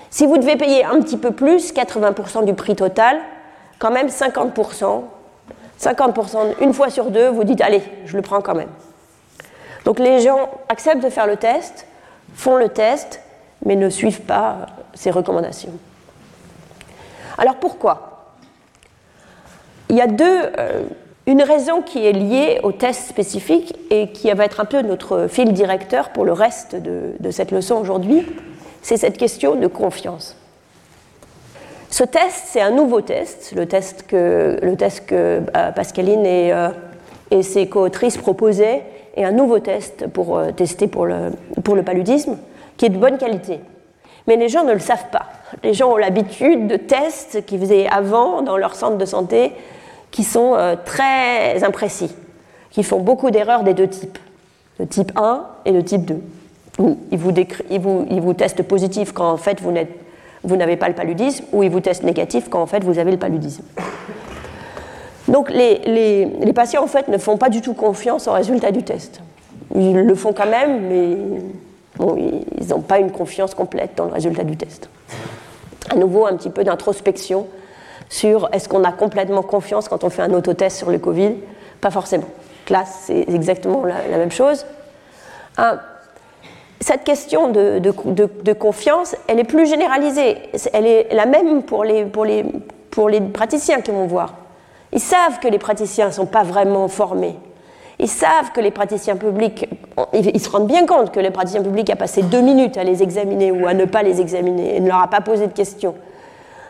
Si vous devez payer un petit peu plus, 80% du prix total, quand même 50%. 50%, une fois sur deux, vous dites, allez, je le prends quand même. Donc les gens acceptent de faire le test, font le test, mais ne suivent pas ces recommandations. Alors pourquoi? Il y a deux, euh, une raison qui est liée au test spécifique et qui va être un peu notre fil directeur pour le reste de cette leçon aujourd'hui, c'est cette question de confiance. Ce test, c'est un nouveau test, le test que, euh, Pascaline et, euh, et ses co-autrices proposaient, est un nouveau test pour euh, tester pour le, paludisme, qui est de bonne qualité. Mais les gens ne le savent pas. Les gens ont l'habitude de tests qu'ils faisaient avant dans leur centre de santé qui sont très imprécis, qui font beaucoup d'erreurs des deux types, le type 1 et le type 2. ils vous, vous, ils vous testent positif quand en fait vous n'avez pas le paludisme, ou ils vous testent négatif quand en fait vous avez le paludisme. Donc les, les, patients en fait ne font pas du tout confiance au résultat du test. Ils le font quand même, mais ils n'ont pas une confiance complète dans le résultat du test. À nouveau, un petit peu d'introspection sur est-ce qu'on a complètement confiance quand on fait un autotest sur le Covid? Pas forcément. Là, c'est exactement la, même chose. Cette question de, confiance, elle est plus généralisée. Elle est la même pour les praticiens qui vont voir. Ils savent que les praticiens ne sont pas vraiment formés. Ils savent que les praticiens publics, ils se rendent bien compte que les praticiens publics a passé deux minutes à les examiner ou à ne pas les examiner et ne leur a pas posé de questions.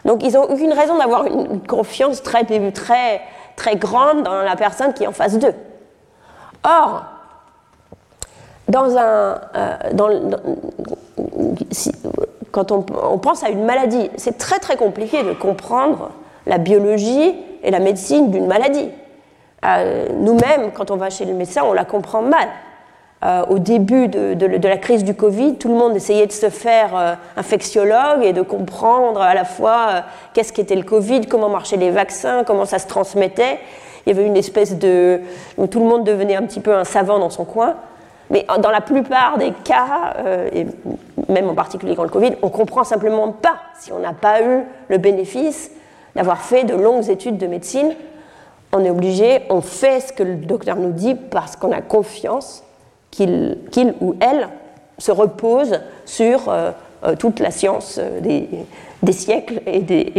Donc ils n'ont aucune raison d'avoir une confiance très, très, très grande dans la personne qui est en face d'eux. Or, euh, quand on, pense à une maladie, c'est très très compliqué de comprendre la biologie et la médecine d'une maladie. Euh, nous-mêmes, quand on va chez le médecin, on la comprend mal. Euh, au début de, la crise du Covid, tout le monde essayait de se faire euh, infectiologue et de comprendre à la fois qu'est-ce qu'était le Covid, comment marchaient les vaccins, comment ça se transmettait. Il y avait une espèce de... tout le monde devenait un petit peu un savant dans son coin. Mais dans la plupart des cas, et même en particulier quand le Covid, on comprend simplement pas si on n'a pas eu le bénéfice d'avoir fait de longues études de médecine. On est obligé, on fait ce que le docteur nous dit parce qu'on a confiance qu'il ou elle se repose sur euh, euh, toute la science euh, des, siècles et, des,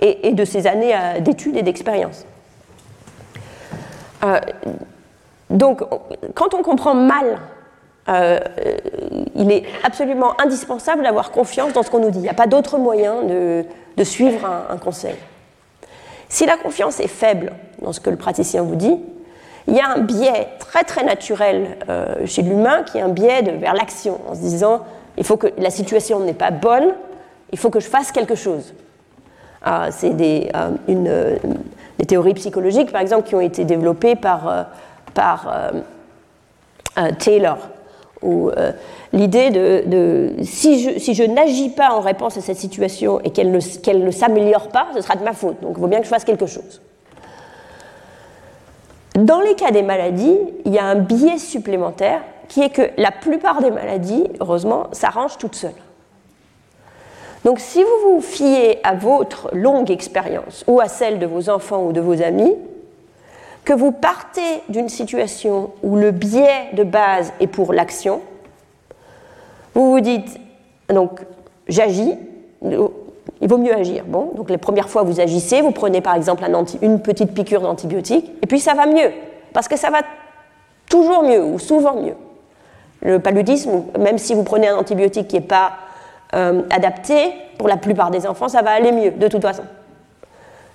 et, de ces années d'études et d'expérience. Donc, quand on comprend mal il est absolument indispensable d'avoir confiance dans ce qu'on nous dit. Il n'y a pas d'autre moyen de, suivre un, conseil. Si la confiance est faible dans ce que le praticien vous dit, il y a un biais très très naturel euh, chez l'humain qui est un biais vers l'action, en se disant il faut que la situation n'est pas bonne, il faut que je fasse quelque chose. Ah, c'est des, euh, des, théories psychologiques, par exemple, qui ont été développées par, euh, par Taylor, où l'idée de, si je, n'agis pas en réponse à cette situation et qu'elle qu'elle ne s'améliore pas, ce sera de ma faute. Donc il vaut bien que je fasse quelque chose. Dans les cas des maladies, il y a un biais supplémentaire qui est que la plupart des maladies, heureusement, s'arrangent toutes seules. Donc si vous vous fiez à votre longue expérience ou à celle de vos enfants ou de vos amis, que vous partez d'une situation où le biais de base est pour l'action, vous vous dites, donc, j'agis, il vaut mieux agir. Bon, donc les premières fois, vous agissez, vous prenez par exemple une petite piqûre d'antibiotique, et puis ça va mieux, parce que ça va toujours mieux, ou souvent mieux. Le paludisme, même si vous prenez un antibiotique qui n'est pas euh, adapté, pour la plupart des enfants, ça va aller mieux, de toute façon.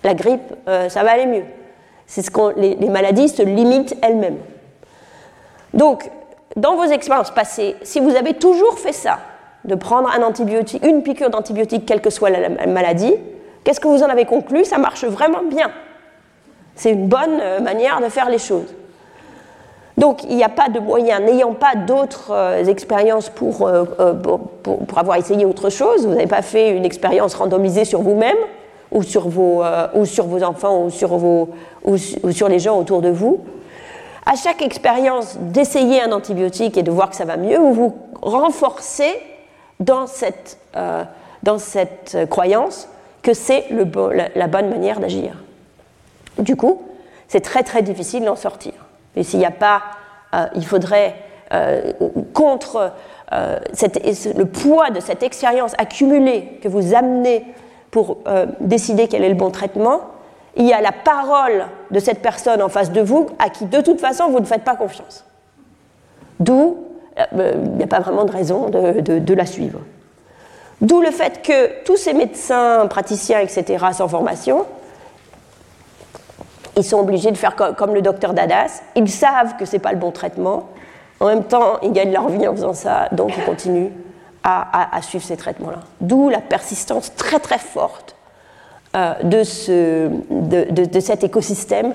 La grippe, euh, ça va aller mieux. C'est ce qu'on, les, maladies se limitent elles-mêmes. Donc, dans vos expériences passées, si vous avez toujours fait ça, de prendre un antibiotique, une piqûre d'antibiotique, quelle que soit la maladie, qu'est-ce que vous en avez conclu? Ça marche vraiment bien. C'est une bonne euh, manière de faire les choses. Donc il n'y a pas de moyen, n'ayant pas d'autres euh, expériences euh, pour, avoir essayé autre chose, vous n'avez pas fait une expérience randomisée sur vous-même, ou, sur vos, ou sur vos enfants, ou sur, vos, ou sur les gens autour de vous, à chaque expérience d'essayer un antibiotique et de voir que ça va mieux, vous vous renforcez dans cette, euh, dans cette croyance que c'est la, bonne manière d'agir. Du coup, c'est très très difficile d'en sortir. Et s'il n'y a pas, euh, il faudrait euh, contre le poids de cette expérience accumulée que vous amenez pour décider quel est le bon traitement, il y a la parole de cette personne en face de vous à qui de toute façon vous ne faites pas confiance. D'où euh, il n'y a pas vraiment de raison de, la suivre. D'où le fait que tous ces médecins, praticiens, etc., sans formation, ils sont obligés de faire comme, le docteur Dadas. Ils savent que ce n'est pas le bon traitement. En même temps, ils gagnent leur vie en faisant ça, donc ils continuent à, suivre ces traitements-là. D'où la persistance très très forte euh, de, ce, de, cet écosystème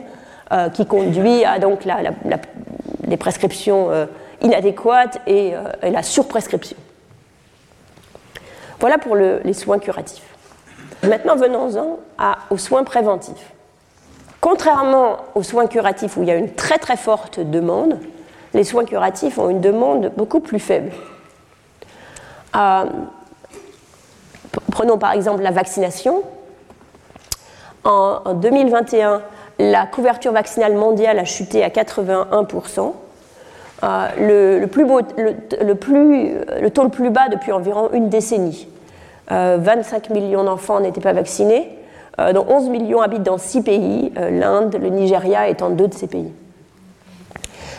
euh, qui conduit à donc la, les prescriptions euh, inadéquates et, la surprescription. Voilà pour les soins curatifs. Maintenant, venons-en aux soins préventifs. Contrairement aux soins curatifs où il y a une très très forte demande, les soins curatifs ont une demande beaucoup plus faible. Euh, prenons par exemple la vaccination. En, 2021, la couverture vaccinale mondiale a chuté à 81%. Euh, le, plus le, plus, taux le plus bas depuis environ une décennie. 25 euh, millions d'enfants n'étaient pas vaccinés, dont 11 millions habitent dans 6 pays, l'Inde, le Nigeria étant deux de ces pays.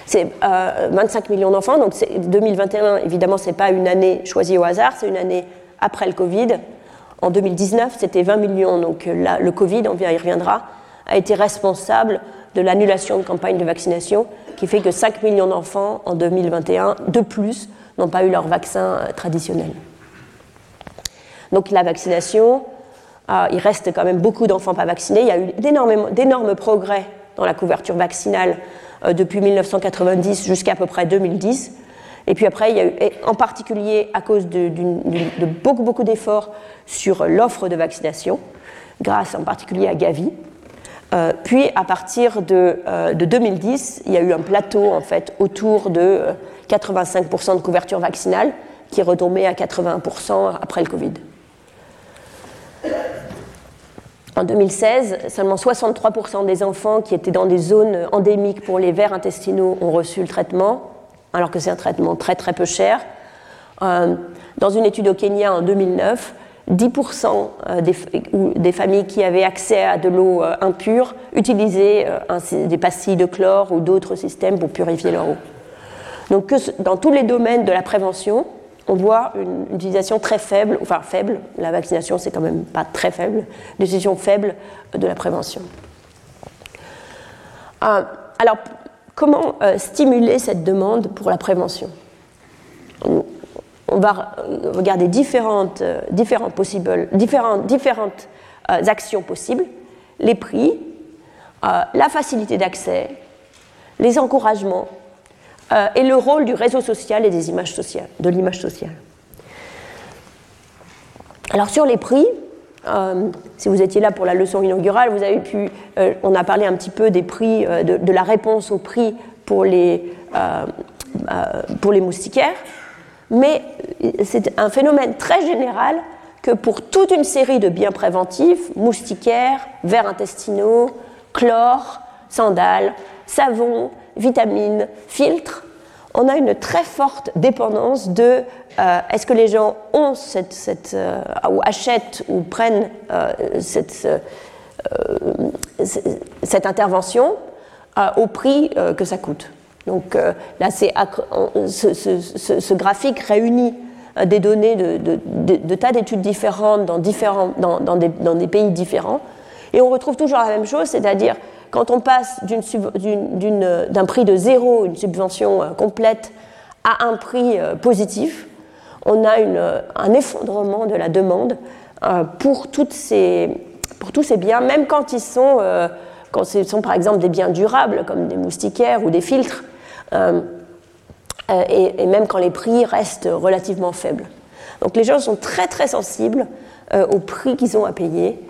C'est 25 euh, millions d'enfants, donc 2021, évidemment, ce n'est pas une année choisie au hasard, c'est une année après le Covid. En 2019, c'était 20 millions, donc euh, le Covid, on y reviendra, a été responsable de l'annulation de campagne de vaccination, qui fait que 5 millions d'enfants en 2021, de plus, n'ont pas eu leur vaccin euh, traditionnel. Donc la vaccination, il reste quand même beaucoup d'enfants pas vaccinés. Il y a eu d'énormes progrès dans la couverture vaccinale depuis 1990 jusqu'à peu près 2010. Et puis après, il y a eu, en particulier à cause de, beaucoup, beaucoup d'efforts sur l'offre de vaccination, grâce en particulier à Gavi. Euh, puis à partir de, 2010, euh, il y a eu un plateau en fait autour de 85% de couverture vaccinale qui est retombé à 80% après le Covid. En 2016, seulement 63% des enfants qui étaient dans des zones endémiques pour les vers intestinaux ont reçu le traitement, alors que c'est un traitement très très peu cher. Euh, dans une étude au Kenya en 2009, 10% euh, des, familles qui avaient accès à de l'eau euh, impure utilisaient des pastilles de chlore ou d'autres systèmes pour purifier leur eau. Donc dans tous les domaines de la prévention, on voit une utilisation très faible, enfin faible, la vaccination c'est quand même pas très faible, une utilisation faible de la prévention. Euh, alors, comment euh, stimuler cette demande pour la prévention? On, va regarder euh, possibles, différentes, différentes actions possibles, les prix, la facilité d'accès, les encouragements, euh, et le rôle du réseau social et des images sociales, de l'image sociale. Alors sur les prix, euh, si vous étiez là pour la leçon inaugurale, vous avez pu, euh, on a parlé un petit peu des prix, de, la réponse aux prix pour les, pour les moustiquaires, mais c'est un phénomène très général que pour toute une série de biens préventifs, moustiquaires, vers intestinaux, chlore, sandales, savon, vitamines, filtres, on a une très forte dépendance de euh, est-ce que les gens ont cette, euh, ou achètent ou prennent euh, cette, cette, intervention au prix que ça coûte. Donc là, c'est, ce, graphique réunit des données de, de, tas d'études différentes dans, différents, dans, dans, des, dans des pays différents. Et on retrouve toujours la même chose, c'est-à-dire quand on passe d'un prix de zéro, une subvention euh, complète, à un prix euh, positif, on a un effondrement de la demande euh, pour, pour tous ces biens, même quand ils sont, quand ce sont par exemple des biens durables, comme des moustiquaires ou des filtres, et, même quand les prix restent relativement faibles. Donc les gens sont très très sensibles au prix qu'ils ont à payer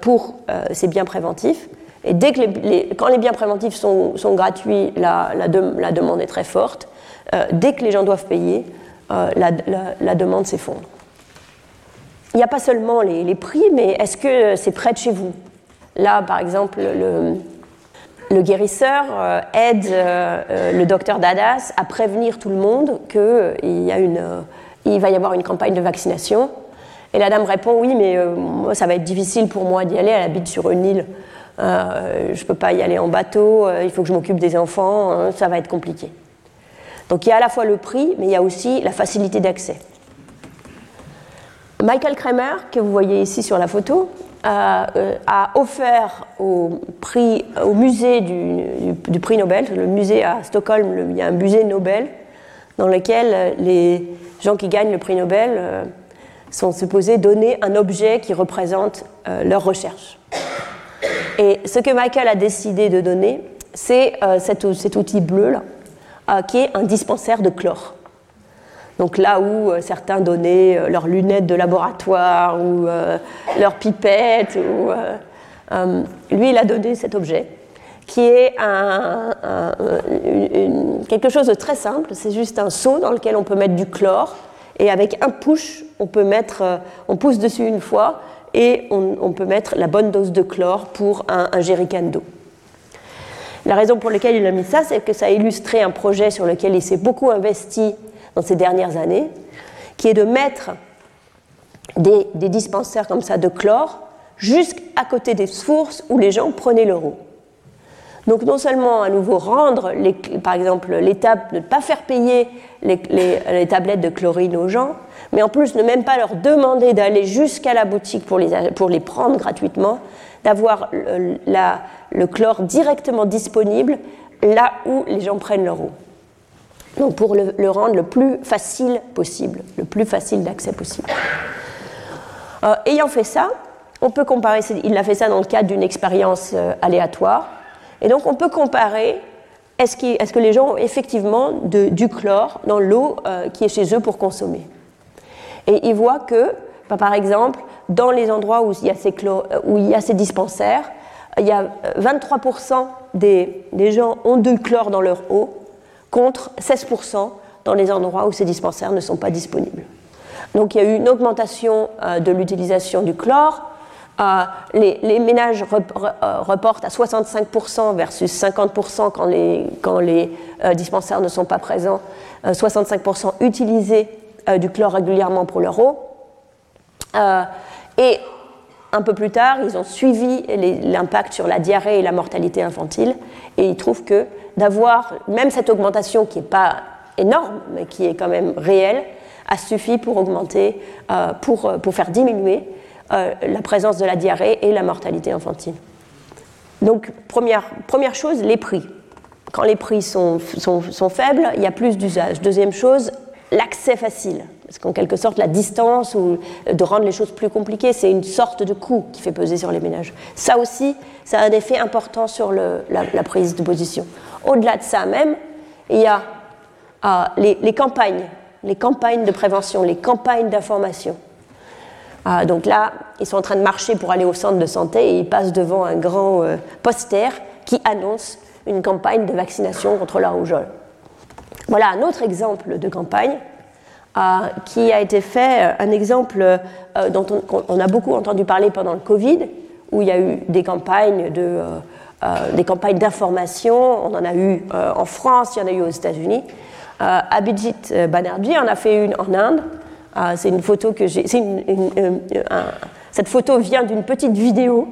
pour ces biens préventifs. Et dès que les, quand les biens préventifs sont, gratuits, la, la, demande est très forte. Euh, dès que les gens doivent payer, euh, la, demande s'effondre. Il n'y a pas seulement les, prix, mais est-ce que c'est près de chez vous? Là, par exemple, le, le guérisseur euh, aide le docteur Dadas à prévenir tout le monde qu'il y a va y avoir une campagne de vaccination. Et la dame répond Oui, mais ça va être difficile pour moi d'y aller. Elle habite sur une île euh, je ne peux pas y aller en bateau, euh, il faut que je m'occupe des enfants, hein, ça va être compliqué. Donc il y a à la fois le prix, mais il y a aussi la facilité d'accès. Michael Kramer, que vous voyez ici sur la photo, a, euh, offert au, prix, au musée du, prix Nobel, le musée à Stockholm, il y a un musée Nobel, dans lequel les gens qui gagnent le prix Nobel sont supposés donner un objet qui représente leur recherche. Et ce que Michael a décidé de donner, c'est cet, outil bleu là, qui est un dispensaire de chlore. Donc là où euh, certains donnaient euh, leurs lunettes de laboratoire ou euh, leurs pipettes, lui, il a donné cet objet qui est quelque chose de très simple. C'est juste un seau dans lequel on peut mettre du chlore et avec un push, on peut mettre, on pousse dessus une fois et on, peut mettre la bonne dose de chlore pour un, un jerrycan d'eau. La raison pour laquelle il a mis ça, c'est que ça a illustré un projet sur lequel il s'est beaucoup investi dans ces dernières années, qui est de mettre des, dispensaires comme ça de chlore jusqu'à côté des sources où les gens prenaient l'euro. Donc non seulement à nouveau rendre, par exemple, l'étape de ne pas faire payer les, les, tablettes de chlorine aux gens, mais en plus ne même pas leur demander d'aller jusqu'à la boutique pour les, pour les prendre gratuitement, d'avoir le, chlore directement disponible là où les gens prennent l'euro donc pour le, rendre le plus facile possible, le plus facile d'accès possible. Euh, ayant fait ça, on peut comparer, il a fait ça dans le cadre d'une expérience euh, aléatoire, et donc on peut comparer est-ce, que les gens ont effectivement du chlore dans l'eau euh, qui est chez eux pour consommer. Et il voit que, bah, par exemple, dans les endroits où il y a ces, dispensaires, il y a 23% des, des gens ont du chlore dans leur eau, contre 16% dans les endroits où ces dispensaires ne sont pas disponibles. Donc il y a eu une augmentation euh, de l'utilisation du chlore. Euh, les, ménages euh, reportent à 65% versus 50% quand les, dispensaires ne sont pas présents. 65% utilisaient du chlore régulièrement pour leur eau. et un peu plus tard, ils ont suivi l'impact sur la diarrhée et la mortalité infantile et ils trouvent que d'avoir même cette augmentation qui n'est pas énorme, mais qui est quand même réelle, a suffi pour augmenter, euh, pour, euh, pour, faire diminuer euh, la présence de la diarrhée et la mortalité infantile. Donc, première, première chose, les prix. Quand les prix sont, sont faibles, il y a plus d'usage. Deuxième chose, l'accès facile. Parce qu'en quelque sorte, la distance ou de rendre les choses plus compliquées, c'est une sorte de coût qui fait peser sur les ménages. Ça aussi, ça a un effet important sur la, prise de position. Au-delà de ça même, il y a euh, les, campagnes, les campagnes de prévention, les campagnes d'information. Euh, donc là, ils sont en train de marcher pour aller au centre de santé et ils passent devant un grand euh, poster qui annonce une campagne de vaccination contre la rougeole. Voilà un autre exemple de campagne qui a été fait, un exemple dont on, a beaucoup entendu parler pendant le Covid, où il y a eu des campagnes de, euh, euh, des campagnes d'information. On en a eu euh, en France, il y en a eu aux États-Unis. Abhijit Banerjee en a fait une en Inde. c'est une photo que j'ai. cette photo vient d'une petite vidéo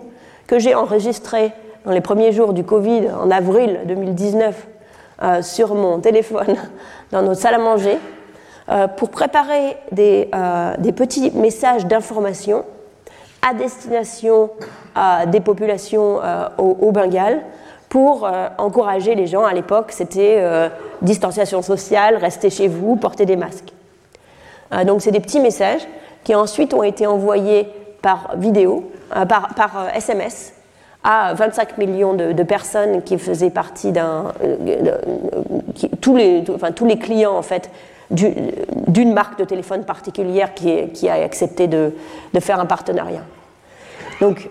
que j'ai enregistrée dans les premiers jours du Covid en avril 2019 sur mon téléphone dans notre salle à manger pour préparer des, des petits messages d'information à destination des populations euh, au, Bengale pour euh, encourager les gens. À l'époque, c'était euh, distanciation sociale, restez chez vous, portez des masques. donc, c'est des petits messages qui ensuite ont été envoyés par vidéo, par, par SMS à 25 millions de, personnes qui faisaient partie d'un. tous, les, enfin, tous les clients, en fait, d'une marque de téléphone particulière qui, a accepté de, faire un partenariat. Donc,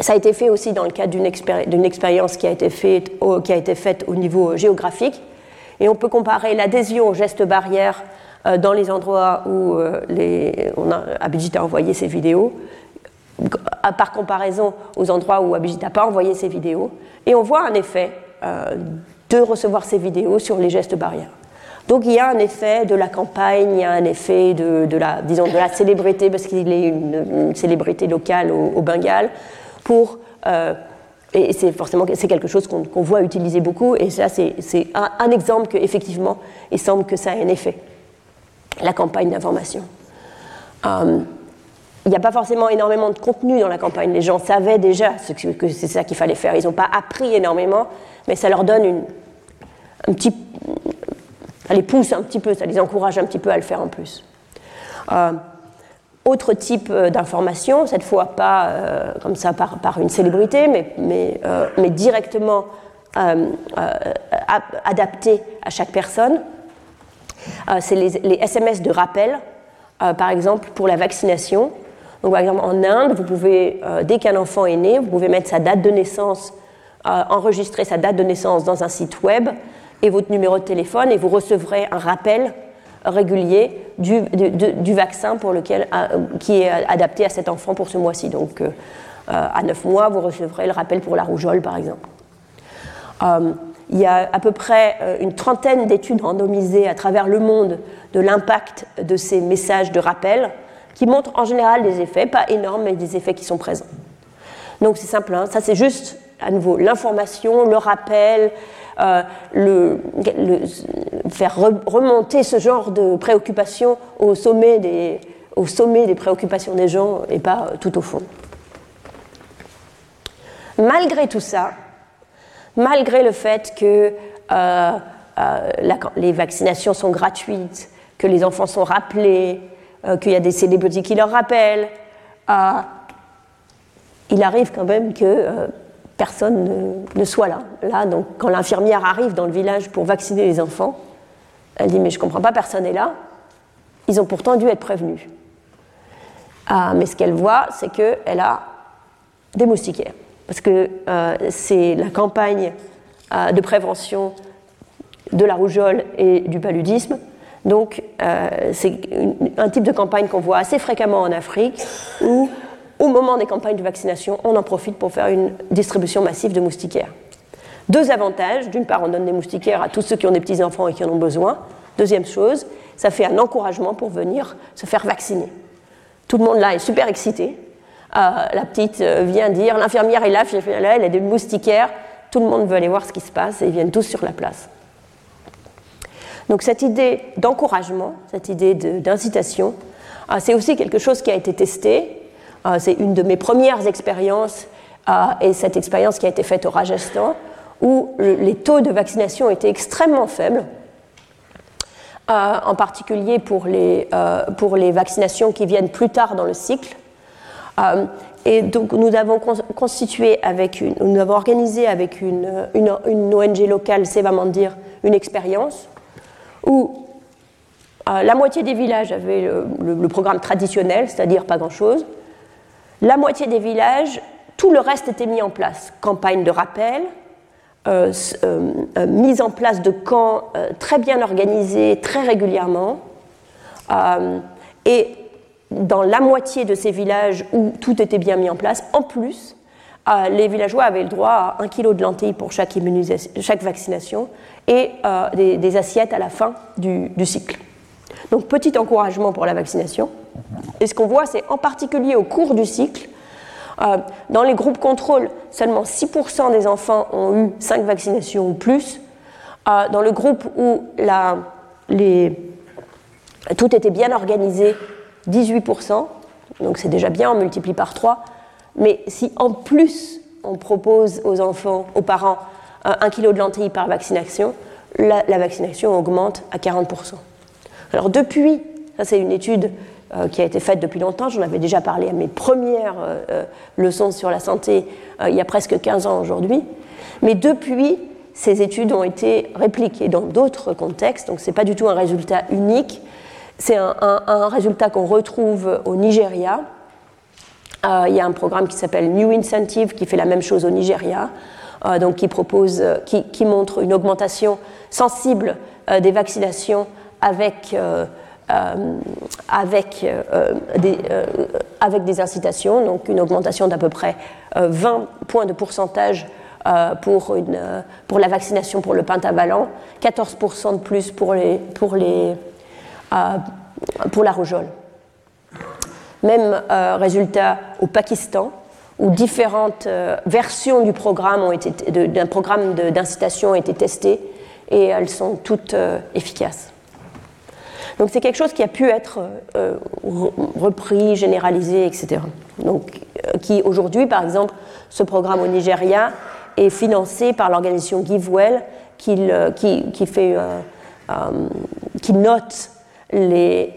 ça a été fait aussi dans le cadre d'une expérience qui a, été faite au, niveau géographique. Et on peut comparer l'adhésion aux gestes barrières euh, dans les endroits où euh, les, on a, Abhijit a envoyé ses vidéos, par comparaison aux endroits où Abhijit n'a pas envoyé ses vidéos. Et on voit un effet euh, de recevoir ces vidéos sur les gestes barrières. Donc il y a un effet de la campagne, il y a un effet de, la, disons, de la célébrité, parce qu'il est une, célébrité locale au, Bengale, pour... Euh, et c'est forcément c'est quelque chose qu'on voit utiliser beaucoup, et ça c'est un, exemple qu'effectivement, il semble que ça a un effet, la campagne d'information. Euh, il n'y a pas forcément énormément de contenu dans la campagne. Les gens savaient déjà que c'est ça qu'il fallait faire. Ils n'ont pas appris énormément, mais ça leur donne une, un petit, ça les pousse un petit peu, ça les encourage un petit peu à le faire en plus. autre type d'information, cette fois pas comme ça par, une célébrité, mais, mais, mais directement adapté à chaque personne, c'est les, SMS de rappel, par exemple pour la vaccination. Donc, par exemple, en Inde, vous pouvez, euh, dès qu'un enfant est né, vous pouvez mettre sa date de naissance, euh, enregistrer sa date de naissance dans un site web et votre numéro de téléphone, et vous recevrez un rappel régulier du, vaccin pour lequel, euh, qui est adapté à cet enfant pour ce mois-ci. Donc, à 9 mois, vous recevrez le rappel pour la rougeole, par exemple. il y a à peu près une trentaine d'études randomisées à travers le monde de l'impact de ces messages de rappel qui montrent en général des effets, pas énormes, mais des effets qui sont présents. Donc c'est simple, hein. ça c'est juste à nouveau l'information, le rappel, euh, le, faire remonter ce genre de préoccupations au sommet des, préoccupations des gens et pas euh, tout au fond. Malgré tout ça, malgré le fait que euh, les vaccinations sont gratuites, que les enfants sont rappelés, euh, qu'il y a des célébrités qui leur rappellent. Euh, il arrive quand même que euh, personne ne, soit là. Là, donc, quand l'infirmière arrive dans le village pour vacciner les enfants, elle dit Mais je ne comprends pas, personne n'est là. Ils ont pourtant dû être prévenus. mais ce qu'elle voit, c'est qu'elle a des moustiquaires. Parce que c'est la campagne de prévention de la rougeole et du paludisme donc, euh, c'est un type de campagne qu'on voit assez fréquemment en Afrique, où, au moment des campagnes de vaccination, on en profite pour faire une distribution massive de moustiquaires. Deux avantages. D'une part, on donne des moustiquaires à tous ceux qui ont des petits-enfants et qui en ont besoin. Deuxième chose, ça fait un encouragement pour venir se faire vacciner. Tout le monde là est super excité. Euh, la petite euh, vient dire, l'infirmière est là, elle a des moustiquaires. Tout le monde veut aller voir ce qui se passe et ils viennent tous sur la place. Donc cette idée d'encouragement, cette idée d'incitation, euh, c'est aussi quelque chose qui a été testé. Euh, c'est une de mes premières expériences euh, et cette expérience qui a été faite au Rajasthan, où les taux de vaccination étaient extrêmement faibles, en particulier pour les, pour les vaccinations qui viennent plus tard dans le cycle. et donc nous avons constitué avec nous avons organisé avec une, une, une ONG locale, c'est vraiment dire, une expérience où euh, la moitié des villages avaient le, programme traditionnel, c'est-à-dire pas grand-chose. La moitié des villages, tout le reste était mis en place. Campagne de rappel, euh, euh, mise en place de camps très bien organisés, très régulièrement. et dans la moitié de ces villages où tout était bien mis en place, en plus, les villageois avaient le droit à un kilo de lentilles pour chaque, chaque vaccination et euh, des, assiettes à la fin du, cycle. Donc petit encouragement pour la vaccination. Et ce qu'on voit, c'est en particulier au cours du cycle, euh, dans les groupes contrôle, seulement 6% des enfants ont eu 5 vaccinations ou plus. Euh, dans le groupe où tout était bien organisé, 18%, donc c'est déjà bien, on multiplie par 3. Mais si en plus on propose aux enfants, aux parents, un kilo de lentilles par vaccination, la, vaccination augmente à 40%. Alors depuis, ça c'est une étude euh, qui a été faite depuis longtemps, j'en avais déjà parlé à mes premières euh, euh, leçons sur la santé il y a presque 15 ans aujourd'hui, mais depuis, ces études ont été répliquées dans d'autres contextes, donc ce n'est pas du tout un résultat unique, c'est un, un, résultat qu'on retrouve au Nigeria. il y a un programme qui s'appelle New Incentive qui fait la même chose au Nigeria. Euh, donc qui, propose, euh, qui, montre une augmentation sensible euh, des vaccinations avec, des, incitations, donc une augmentation d'à peu près 20 points de pourcentage pour, la vaccination pour le pentavalent, 14% de plus pour la rougeole. Même résultat au Pakistan, où différentes euh, versions du programme ont été, d'un programme d'incitation ont été testées et elles sont toutes euh, efficaces. Donc c'est quelque chose qui a pu être euh, repris, généralisé, etc. Donc, qui aujourd'hui, par exemple, ce programme au Nigeria est financé par l'organisation GiveWell qui, qui, note les,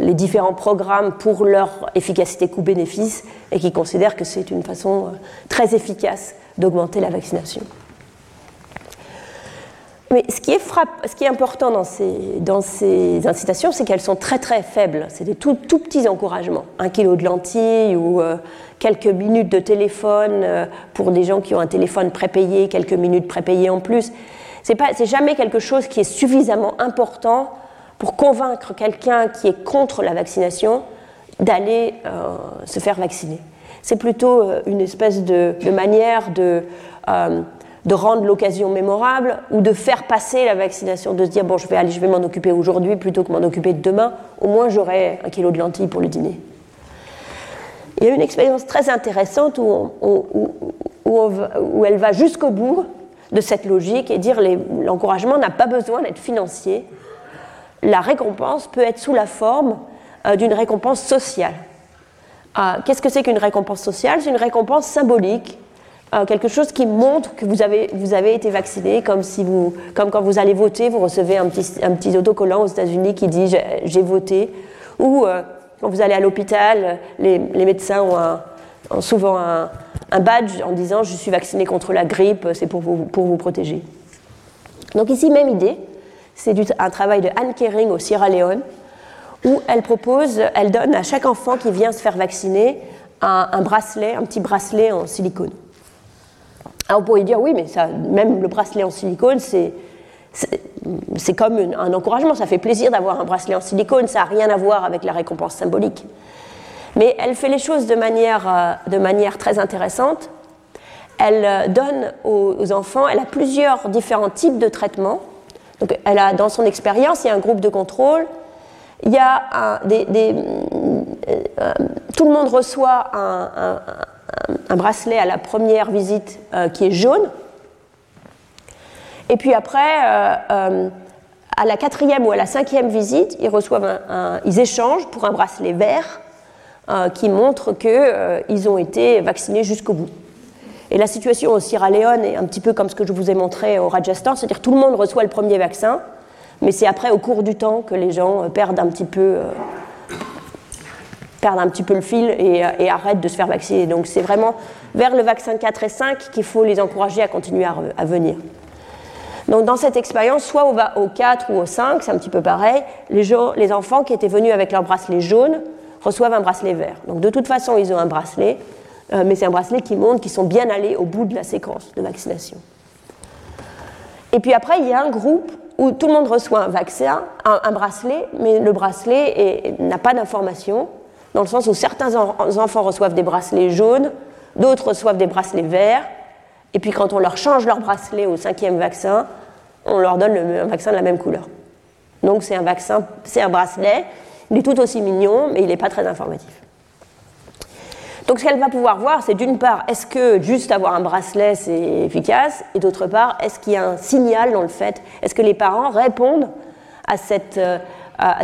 les, différents programmes pour leur efficacité coût-bénéfice et qui considère que c'est une façon très efficace d'augmenter la vaccination. Mais ce qui est, ce qui est important dans ces, dans ces incitations, c'est qu'elles sont très très faibles. C'est des tout, petits encouragements. Un kilo de lentilles ou euh, quelques minutes de téléphone euh, pour des gens qui ont un téléphone prépayé, quelques minutes prépayées en plus. C'est jamais quelque chose qui est suffisamment important pour convaincre quelqu'un qui est contre la vaccination d'aller euh, se faire vacciner. C'est plutôt une espèce de, manière de de rendre l'occasion mémorable ou de faire passer la vaccination, de se dire bon je vais aller, je vais m'en occuper aujourd'hui plutôt que m'en occuper demain, au moins j'aurai un kilo de lentilles pour le dîner. Il y a une expérience très intéressante où, où, elle va jusqu'au bout de cette logique et dire l'encouragement n'a pas besoin d'être financier. La récompense peut être sous la forme euh, d'une récompense sociale. Euh, qu'est-ce que c'est qu'une récompense sociale? C'est une récompense symbolique euh, quelque chose qui montre que vous avez, vous avez été vacciné, comme, si vous, comme quand vous allez voter, vous recevez un petit, un petit autocollant aux États-Unis qui dit j'ai voté, ou quand vous allez à l'hôpital, les, les, médecins ont, souvent un, un, badge en disant je suis vacciné contre la grippe, c'est pour vous, pour vous protéger. Donc ici, même idée, c'est un travail de Anne Kering au Sierra Leone, où elle propose, elle donne à chaque enfant qui vient se faire vacciner un, bracelet, un petit bracelet en silicone. Alors vous pourriez dire, oui, mais même le bracelet en silicone, c'est, c'est comme un encouragement, ça fait plaisir d'avoir un bracelet en silicone, ça n'a rien à voir avec la récompense symbolique. Mais elle fait les choses de manière, euh, de manière très intéressante. Elle euh, donne aux, enfants, elle a plusieurs différents types de traitements. Donc elle a, dans son expérience, il y a un groupe de contrôle, il y a des, euh, tout le monde reçoit un, bracelet à la première visite euh, qui est jaune. Et puis après, euh, euh, à la quatrième ou à la cinquième visite, ils, reçoivent ils échangent pour un bracelet vert qui montre qu'ils ont été vaccinés jusqu'au bout. Et la situation au Sierra Leone est un petit peu comme ce que je vous ai montré au Rajasthan, c'est-à-dire tout le monde reçoit le premier vaccin, mais c'est après, au cours du temps, que les gens perdent un petit peu perdent un petit peu le fil et, euh, et arrêtent de se faire vacciner. Donc c'est vraiment vers le vaccin 4 et 5 qu'il faut les encourager à continuer à, venir. Donc dans cette expérience, soit on va au 4 ou au 5, c'est un petit peu pareil, les, les, enfants qui étaient venus avec leur bracelet jaune reçoivent un bracelet vert. Donc de toute façon, ils ont un bracelet, euh, mais c'est un bracelet qui montre qu'ils sont bien allés au bout de la séquence de vaccination. Et puis après, il y a un groupe où tout le monde reçoit un vaccin, un, bracelet, mais le bracelet n'a pas d'information dans le sens où certains enfants reçoivent des bracelets jaunes, d'autres reçoivent des bracelets verts, et puis quand on leur change leur bracelet au cinquième vaccin, on leur donne un vaccin de la même couleur. Donc c'est un vaccin, c'est un bracelet, il est tout aussi mignon, mais il n'est pas très informatif. Donc ce qu'elle va pouvoir voir, c'est d'une part, est-ce que juste avoir un bracelet, c'est efficace? Et d'autre part, est-ce qu'il y a un signal dans le fait? Est-ce que les parents répondent à cette, euh,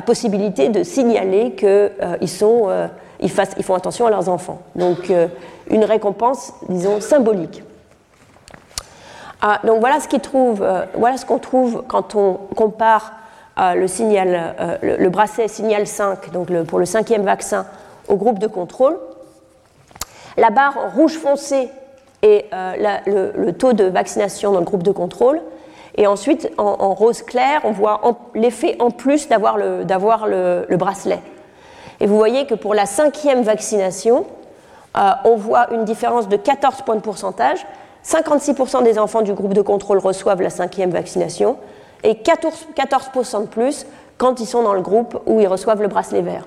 possibilité de signaler qu'ils euh, euh, font attention à leurs enfants? Donc une récompense, disons, symbolique. Ah, donc voilà ce qu'on trouve, quand on compare le, bracelet signal 5, donc pour le cinquième vaccin, au groupe de contrôle. La barre rouge foncé est le, le, taux de vaccination dans le groupe de contrôle. Et ensuite, en, rose clair, on voit l'effet en plus d'avoir le, le, bracelet. Et vous voyez que pour la cinquième vaccination, euh, on voit une différence de 14 points de pourcentage. 56% des enfants du groupe de contrôle reçoivent la cinquième vaccination et 14%, 14 de plus quand ils sont dans le groupe où ils reçoivent le bracelet vert.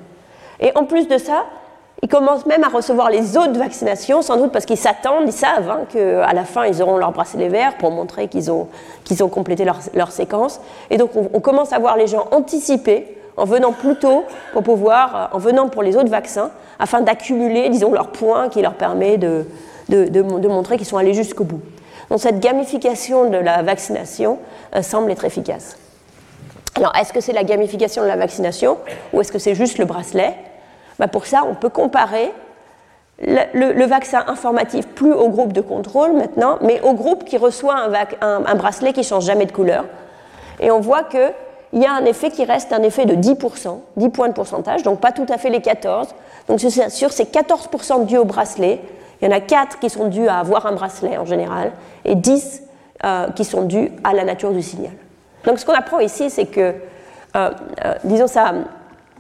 Et en plus de ça, ils commencent même à recevoir les autres vaccinations, sans doute parce qu'ils s'attendent, ils savent hein, qu'à la fin, ils auront leur bracelet vert pour montrer qu'ils ont, complété leur, leur, séquence. Et donc, on, commence à voir les gens anticiper en venant plus tôt pour pouvoir, euh, en venant pour les autres vaccins, afin d'accumuler, disons, leurs points qui leur permet de, montrer qu'ils sont allés jusqu'au bout. Donc, cette gamification de la vaccination euh, semble être efficace. Alors, est-ce que c'est la gamification de la vaccination ou est-ce que c'est juste le bracelet? Bah, pour ça, on peut comparer le, vaccin informatif plus au groupe de contrôle maintenant, mais au groupe qui reçoit un, bracelet qui change jamais de couleur. Et on voit qu'il y a un effet qui reste un effet de 10%, 10 points de pourcentage, donc pas tout à fait les 14. Donc sur ces 14% dus au bracelet, il y en a 4 qui sont dus à avoir un bracelet en général, et 10 euh, qui sont dus à la nature du signal. Donc ce qu'on apprend ici, c'est que, euh, euh, disons, ça,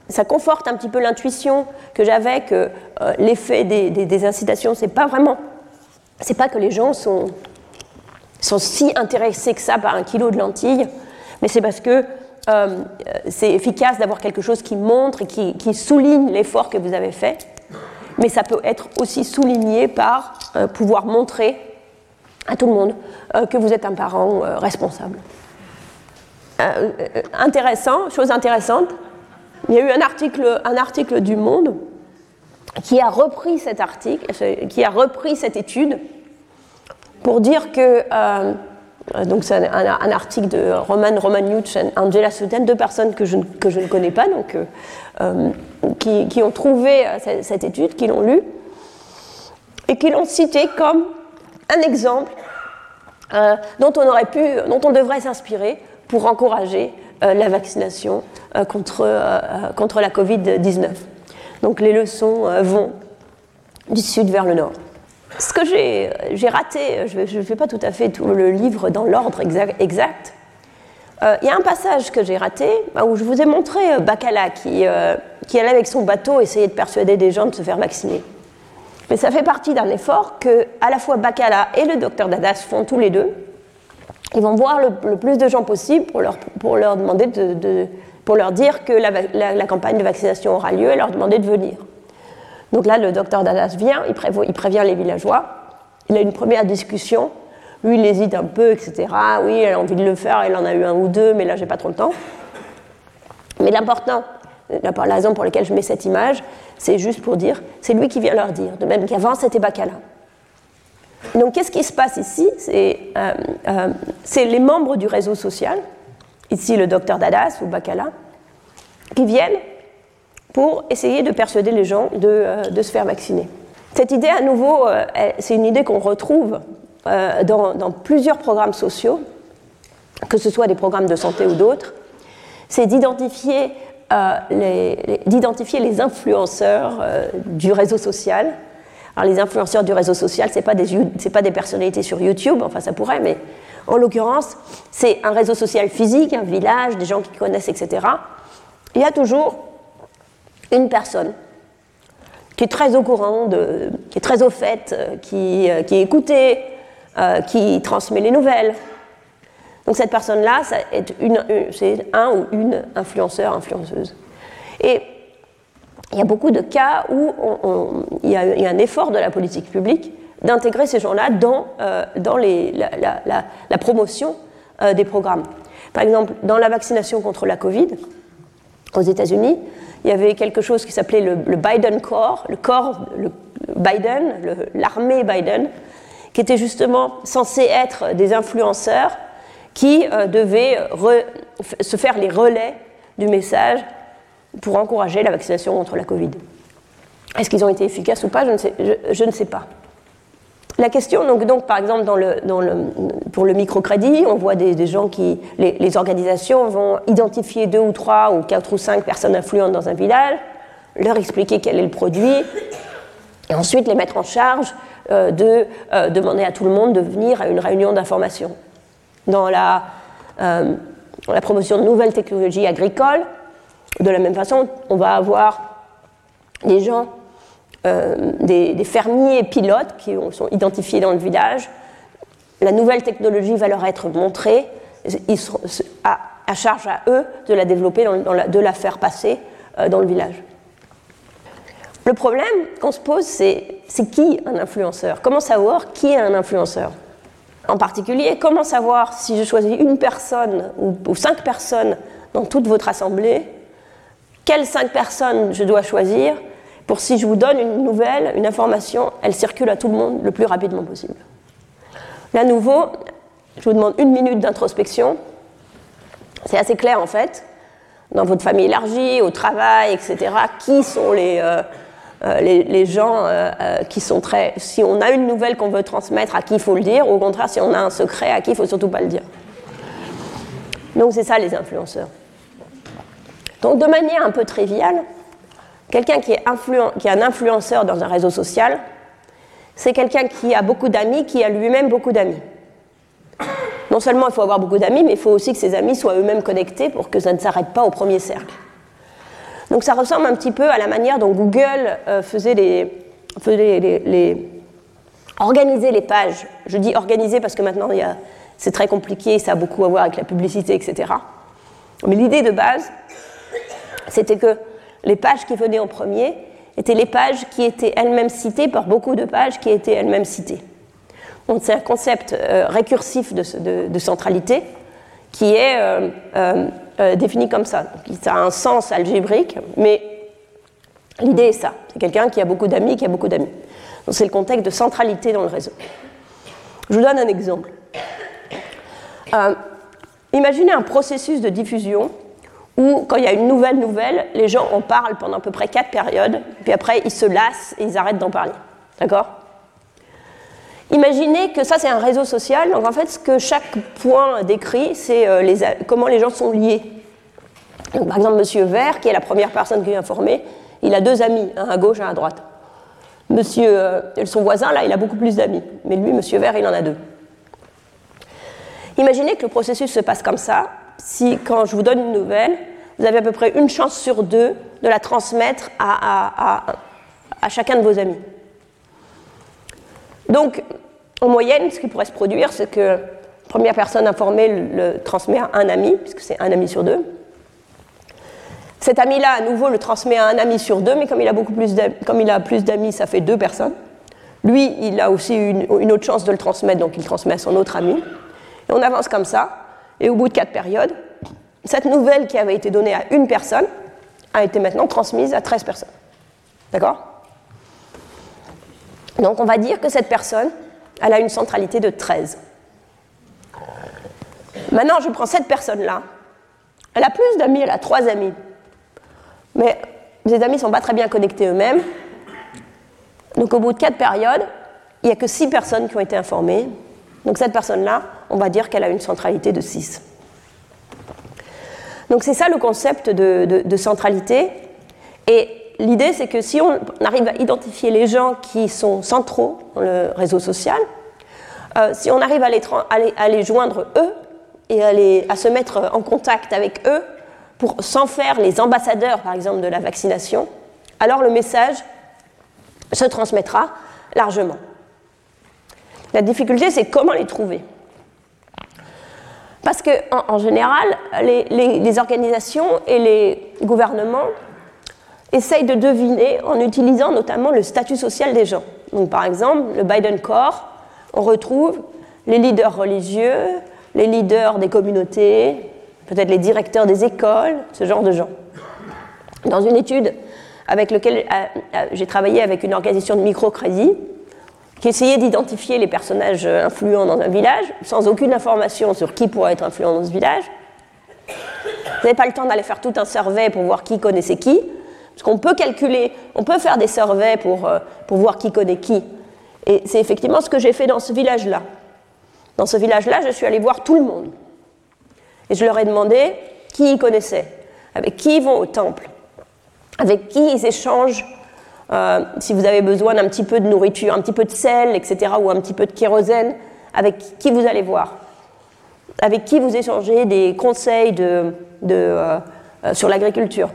ça conforte un petit peu l'intuition que j'avais que l'effet des, des, des, incitations, c'est pas vraiment, c'est pas que les gens sont, sont si intéressés que ça par un kilo de lentilles, mais c'est parce que c'est efficace d'avoir quelque chose qui montre et qui, souligne l'effort que vous avez fait mais ça peut être aussi souligné par euh, pouvoir montrer à tout le monde euh, que vous êtes un parent euh, responsable. intéressant, chose intéressante, il y a eu un article, un article du Monde qui a repris cet article, qui a repris cette étude pour dire que euh, donc c'est un, article de Roman Romaniuk et Angela Suten, deux personnes que je, que je ne connais pas, donc, euh, euh, qui, qui, ont trouvé cette, étude, qui l'ont lue, et qui l'ont cité comme un exemple dont on aurait pu, dont on devrait s'inspirer pour encourager la vaccination contre, contre la Covid-19. Donc les leçons vont du sud vers le nord. Ce que j'ai raté, je ne fais pas tout à fait tout le livre dans l'ordre exact. Euh, il y a un passage que j'ai raté bah, où je vous ai montré euh, Bacala qui, euh, qui, allait avec son bateau essayer de persuader des gens de se faire vacciner. Mais ça fait partie d'un effort que à la fois Bacala et le docteur Dadas font tous les deux. Ils vont voir le, plus de gens possible pour leur, demander de, pour leur dire que la, campagne de vaccination aura lieu et leur demander de venir. Donc là, le docteur Dallas vient, il, prévient les villageois, il a une première discussion, lui il hésite un peu, etc. Oui, il a envie de le faire, il en a eu un ou deux, mais là j'ai pas trop le temps. Mais l'important, la raison pour laquelle je mets cette image, c'est juste pour dire, c'est lui qui vient leur dire, de même qu'avant c'était Bacala. Donc qu'est-ce qui se passe ici? C'est euh, euh, les membres du réseau social, ici le docteur Dadas ou Bacala, qui viennent pour essayer de persuader les gens de, euh, se faire vacciner. Cette idée, à nouveau, c'est une idée qu'on retrouve dans, plusieurs programmes sociaux, que ce soit des programmes de santé ou d'autres, c'est d'identifier les influenceurs du réseau social. Alors les influenceurs du réseau social, ce n'est pas, des, pas des personnalités sur YouTube, enfin ça pourrait, mais en l'occurrence, c'est un réseau social physique, un village, des gens qui connaissent, etc. Il y a toujours une personne qui est très au courant, qui est très au fait, euh, qui, euh, qui est écoutée, euh, qui transmet les nouvelles. Donc cette personne-là, c'est un ou une influenceur, influenceuse. Il y a beaucoup de cas où il, y a, un effort de la politique publique d'intégrer ces gens-là dans, dans les, la, promotion des programmes. Par exemple, dans la vaccination contre la Covid, aux États-Unis, il y avait quelque chose qui s'appelait le, Biden Corps, le corps Biden, l'armée Biden, qui était justement censé être des influenceurs qui euh, devaient se faire les relais du message pour encourager la vaccination contre la Covid. Est-ce qu'ils ont été efficaces ou pas je ne sais, pas. La question, donc, par exemple, pour le microcrédit, on voit des, gens qui, les, organisations vont identifier deux ou trois ou quatre ou cinq personnes influentes dans un village, leur expliquer quel est le produit, et ensuite les mettre en charge euh, de euh, demander à tout le monde de venir à une réunion d'information. Dans la, euh, la promotion de nouvelles technologies agricoles, de la même façon, on va avoir des gens euh, des, fermiers pilotes qui sont identifiés dans le village. La nouvelle technologie va leur être montrée. Ils sont à, charge à eux de la développer, de la faire passer euh, dans le village. Le problème qu'on se pose, c'est qui un influenceur? Comment savoir qui est un influenceur? En particulier, comment savoir si je choisis une personne ou cinq personnes dans toute votre assemblée, quelles cinq personnes je dois choisir pour si je vous donne une nouvelle, une information, elle circule à tout le monde le plus rapidement possible. Là, nouveau, je vous demande une minute d'introspection. C'est assez clair en fait, dans votre famille élargie, au travail, etc. Qui sont les, euh, euh, les, gens euh, qui sont très. Si on a une nouvelle qu'on veut transmettre, à qui il faut le dire, ou au contraire, si on a un secret, à qui il faut surtout pas le dire. Donc c'est ça les influenceurs. Donc de manière un peu triviale, quelqu'un qui, qui est un influenceur dans un réseau social, c'est quelqu'un qui a beaucoup d'amis, qui a lui-même beaucoup d'amis. Non seulement il faut avoir beaucoup d'amis, mais il faut aussi que ses amis soient eux-mêmes connectés pour que ça ne s'arrête pas au premier cercle. Donc ça ressemble un petit peu à la manière dont Google euh, faisait les, faisait les, organiser les pages. Je dis organiser parce que maintenant c'est très compliqué, ça a beaucoup à voir avec la publicité, etc. Mais l'idée de base, c'était que les pages qui venaient en premier étaient les pages qui étaient elles-mêmes citées par beaucoup de pages qui étaient elles-mêmes citées. Donc c'est un concept euh, récursif de, centralité qui est euh, euh, défini comme ça. ça a un sens algébrique, mais l'idée est ça. C'est quelqu'un qui a beaucoup d'amis, qui a beaucoup d'amis. Donc c'est le contexte de centralité dans le réseau. Je vous donne un exemple. imaginez un processus de diffusion où, quand il y a une nouvelle nouvelle, les gens en parlent pendant à peu près quatre périodes, puis après ils se lassent et ils arrêtent d'en parler. D'accord? Imaginez que ça c'est un réseau social, donc en fait ce que chaque point décrit, c'est euh, comment les gens sont liés. par exemple, Monsieur Vert, qui est la première personne qui est informée, il a deux amis, un à gauche, un à droite. Monsieur, euh, son voisin, là, il a beaucoup plus d'amis, mais lui, Monsieur Vert, il en a deux. Imaginez que le processus se passe comme ça, si quand je vous donne une nouvelle, vous avez à peu près une chance sur deux de la transmettre à, chacun de vos amis. Donc, en moyenne, ce qui pourrait se produire, c'est que la première personne informée le, transmet à un ami, puisque c'est un ami sur deux. Cet ami-là, à nouveau, le transmet à un ami sur deux, mais comme il a, beaucoup plus comme il a plus d'amis, ça fait deux personnes. Lui, il a aussi une, une, autre chance de le transmettre, donc il transmet à son autre ami. Et on avance comme ça, et au bout de quatre périodes, cette nouvelle qui avait été donnée à une personne a été maintenant transmise à 13 personnes. D'accord? Donc on va dire que cette personne, elle a une centralité de 13. Maintenant, je prends cette personne-là. Elle a plus d'amis, elle a trois amis. Mais ses amis ne sont pas très bien connectés eux-mêmes. Donc au bout de quatre périodes, il n'y a que six personnes qui ont été informées. Donc cette personne-là, on va dire qu'elle a une centralité de 6. Donc c'est ça le concept de, centralité. Et l'idée, c'est que si on arrive à identifier les gens qui sont centraux dans le réseau social, euh, si on arrive à les, joindre eux et à, se mettre en contact avec eux pour s'en faire les ambassadeurs, par exemple, de la vaccination, alors le message se transmettra largement. La difficulté, c'est comment les trouver. Parce qu'en en, général, les organisations et les gouvernements essaye de deviner en utilisant notamment le statut social des gens. Donc, par exemple, le Biden Corps, on retrouve les leaders religieux, les leaders des communautés, peut-être les directeurs des écoles, ce genre de gens. Dans une étude avec laquelle euh, euh, j'ai travaillé avec une organisation de microcrédit, qui essayait d'identifier les personnages influents dans un village, sans aucune information sur qui pourrait être influent dans ce village. Vous n'avez pas le temps d'aller faire tout un survey pour voir qui connaissait qui. Parce qu'on peut calculer, on peut faire des surveys pour, euh, pour voir qui connaît qui. Et c'est effectivement ce que j'ai fait dans ce village-là. Dans ce village-là, je suis allée voir tout le monde. Et je leur ai demandé qui ils connaissaient, avec qui ils vont au temple, avec qui ils échangent, euh, si vous avez besoin d'un petit peu de nourriture, un petit peu de sel, etc., ou un petit peu de kérosène, avec qui vous allez voir, avec qui vous échangez des conseils de, euh, sur l'agriculture?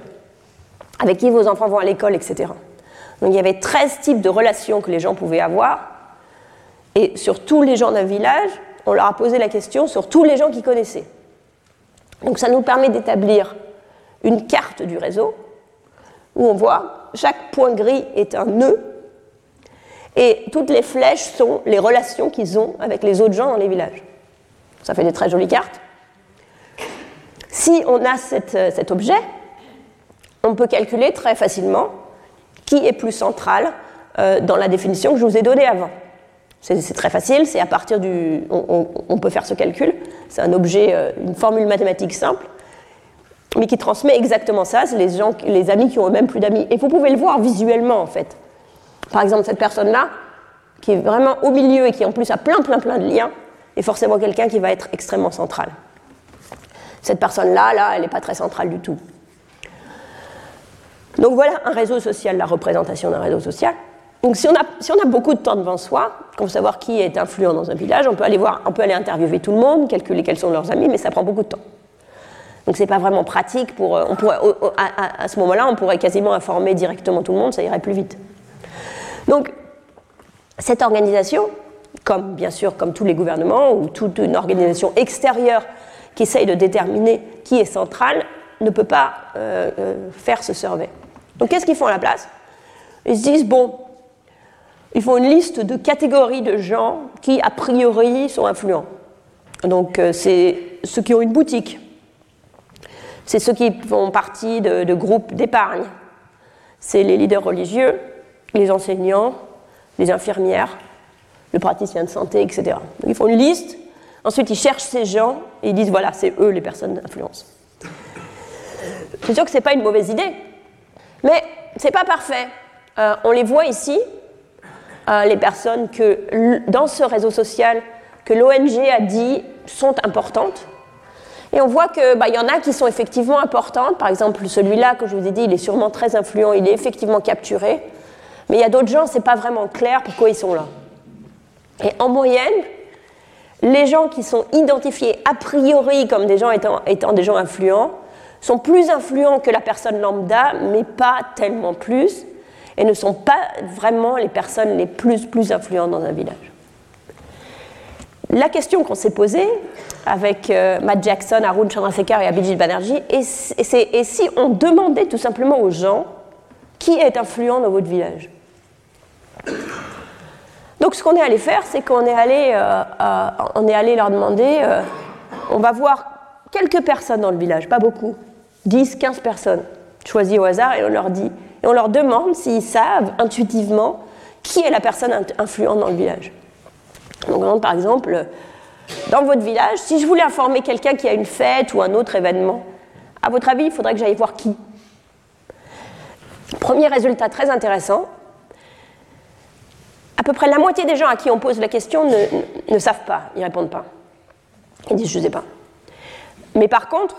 Avec qui vos enfants vont à l'école, etc. Donc il y avait 13 types de relations que les gens pouvaient avoir. Et sur tous les gens d'un village, on leur a posé la question sur tous les gens qu'ils connaissaient. Donc ça nous permet d'établir une carte du réseau où on voit chaque point gris est un nœud et toutes les flèches sont les relations qu'ils ont avec les autres gens dans les villages. Ça fait des très jolies cartes. Si on a cet objet, on peut calculer très facilement qui est plus central euh, dans la définition que je vous ai donnée avant. C'est très facile, c'est à partir du. On, peut faire ce calcul. C'est un objet, euh, une formule mathématique simple, mais qui transmet exactement ça. C'est les, gens, les amis qui ont eux-mêmes plus d'amis. Et vous pouvez le voir visuellement, en fait. Par exemple, cette personne-là, qui est vraiment au milieu et qui en plus a plein, plein, plein de liens, est forcément quelqu'un qui va être extrêmement central. Cette personne-là, là, elle n'est pas très centrale du tout. Donc voilà un réseau social, la représentation d'un réseau social. Donc si on, a, si on a beaucoup de temps devant soi, qu'on veut savoir qui est influent dans un village, on peut aller voir, on peut aller interviewer tout le monde, calculer quels sont leurs amis, mais ça prend beaucoup de temps. Donc c'est pas vraiment pratique pour. Euh, on pourrait, à, ce moment-là, on pourrait quasiment informer directement tout le monde, ça irait plus vite. Donc cette organisation, comme bien sûr comme tous les gouvernements ou toute une organisation extérieure qui essaye de déterminer qui est central, ne peut pas euh, euh, faire ce survey. Donc qu'est-ce qu'ils font à la place? Ils se disent bon, ils font une liste de catégories de gens qui a priori sont influents. Donc c'est ceux qui ont une boutique, c'est ceux qui font partie de, groupes d'épargne. C'est les leaders religieux, les enseignants, les infirmières, le praticien de santé, etc. Ils font une liste, ensuite ils cherchent ces gens et ils disent voilà, c'est eux les personnes d'influence. C'est sûr que ce n'est pas une mauvaise idée, mais ce n'est pas parfait. Euh, on les voit ici, euh, les personnes que dans ce réseau social que l'ONG a dit sont importantes. Et on voit qu'il bah, y en a qui sont effectivement importantes. Par exemple, celui-là que je vous ai dit, il est sûrement très influent, il est effectivement capturé. Mais il y a d'autres gens, ce n'est pas vraiment clair pourquoi ils sont là. Et en moyenne, les gens qui sont identifiés a priori comme des gens étant, étant des gens influents sont plus influents que la personne lambda, mais pas tellement plus, et ne sont pas vraiment les personnes les plus, plus influentes dans un village. La question qu'on s'est posée avec euh, Matt Jackson, Arun Chandrasekhar et Abhijit Banerjee, c'est et si on demandait tout simplement aux gens qui est influent dans votre village? Donc ce qu'on est allé faire, c'est qu'on est, allé, euh, euh, on est allé leur demander, on va voir quelques personnes dans le village, pas beaucoup, 10, 15 personnes choisies au hasard, et on leur dit, et on leur demande s'ils savent intuitivement qui est la personne influente dans le village. Donc, par exemple, dans votre village, si je voulais informer quelqu'un qui a une fête ou un autre événement, à votre avis, il faudrait que j'aille voir qui? Premier résultat très intéressant, à peu près la moitié des gens à qui on pose la question ne, savent pas, ils ne répondent pas. Ils disent je ne sais pas. Mais par contre,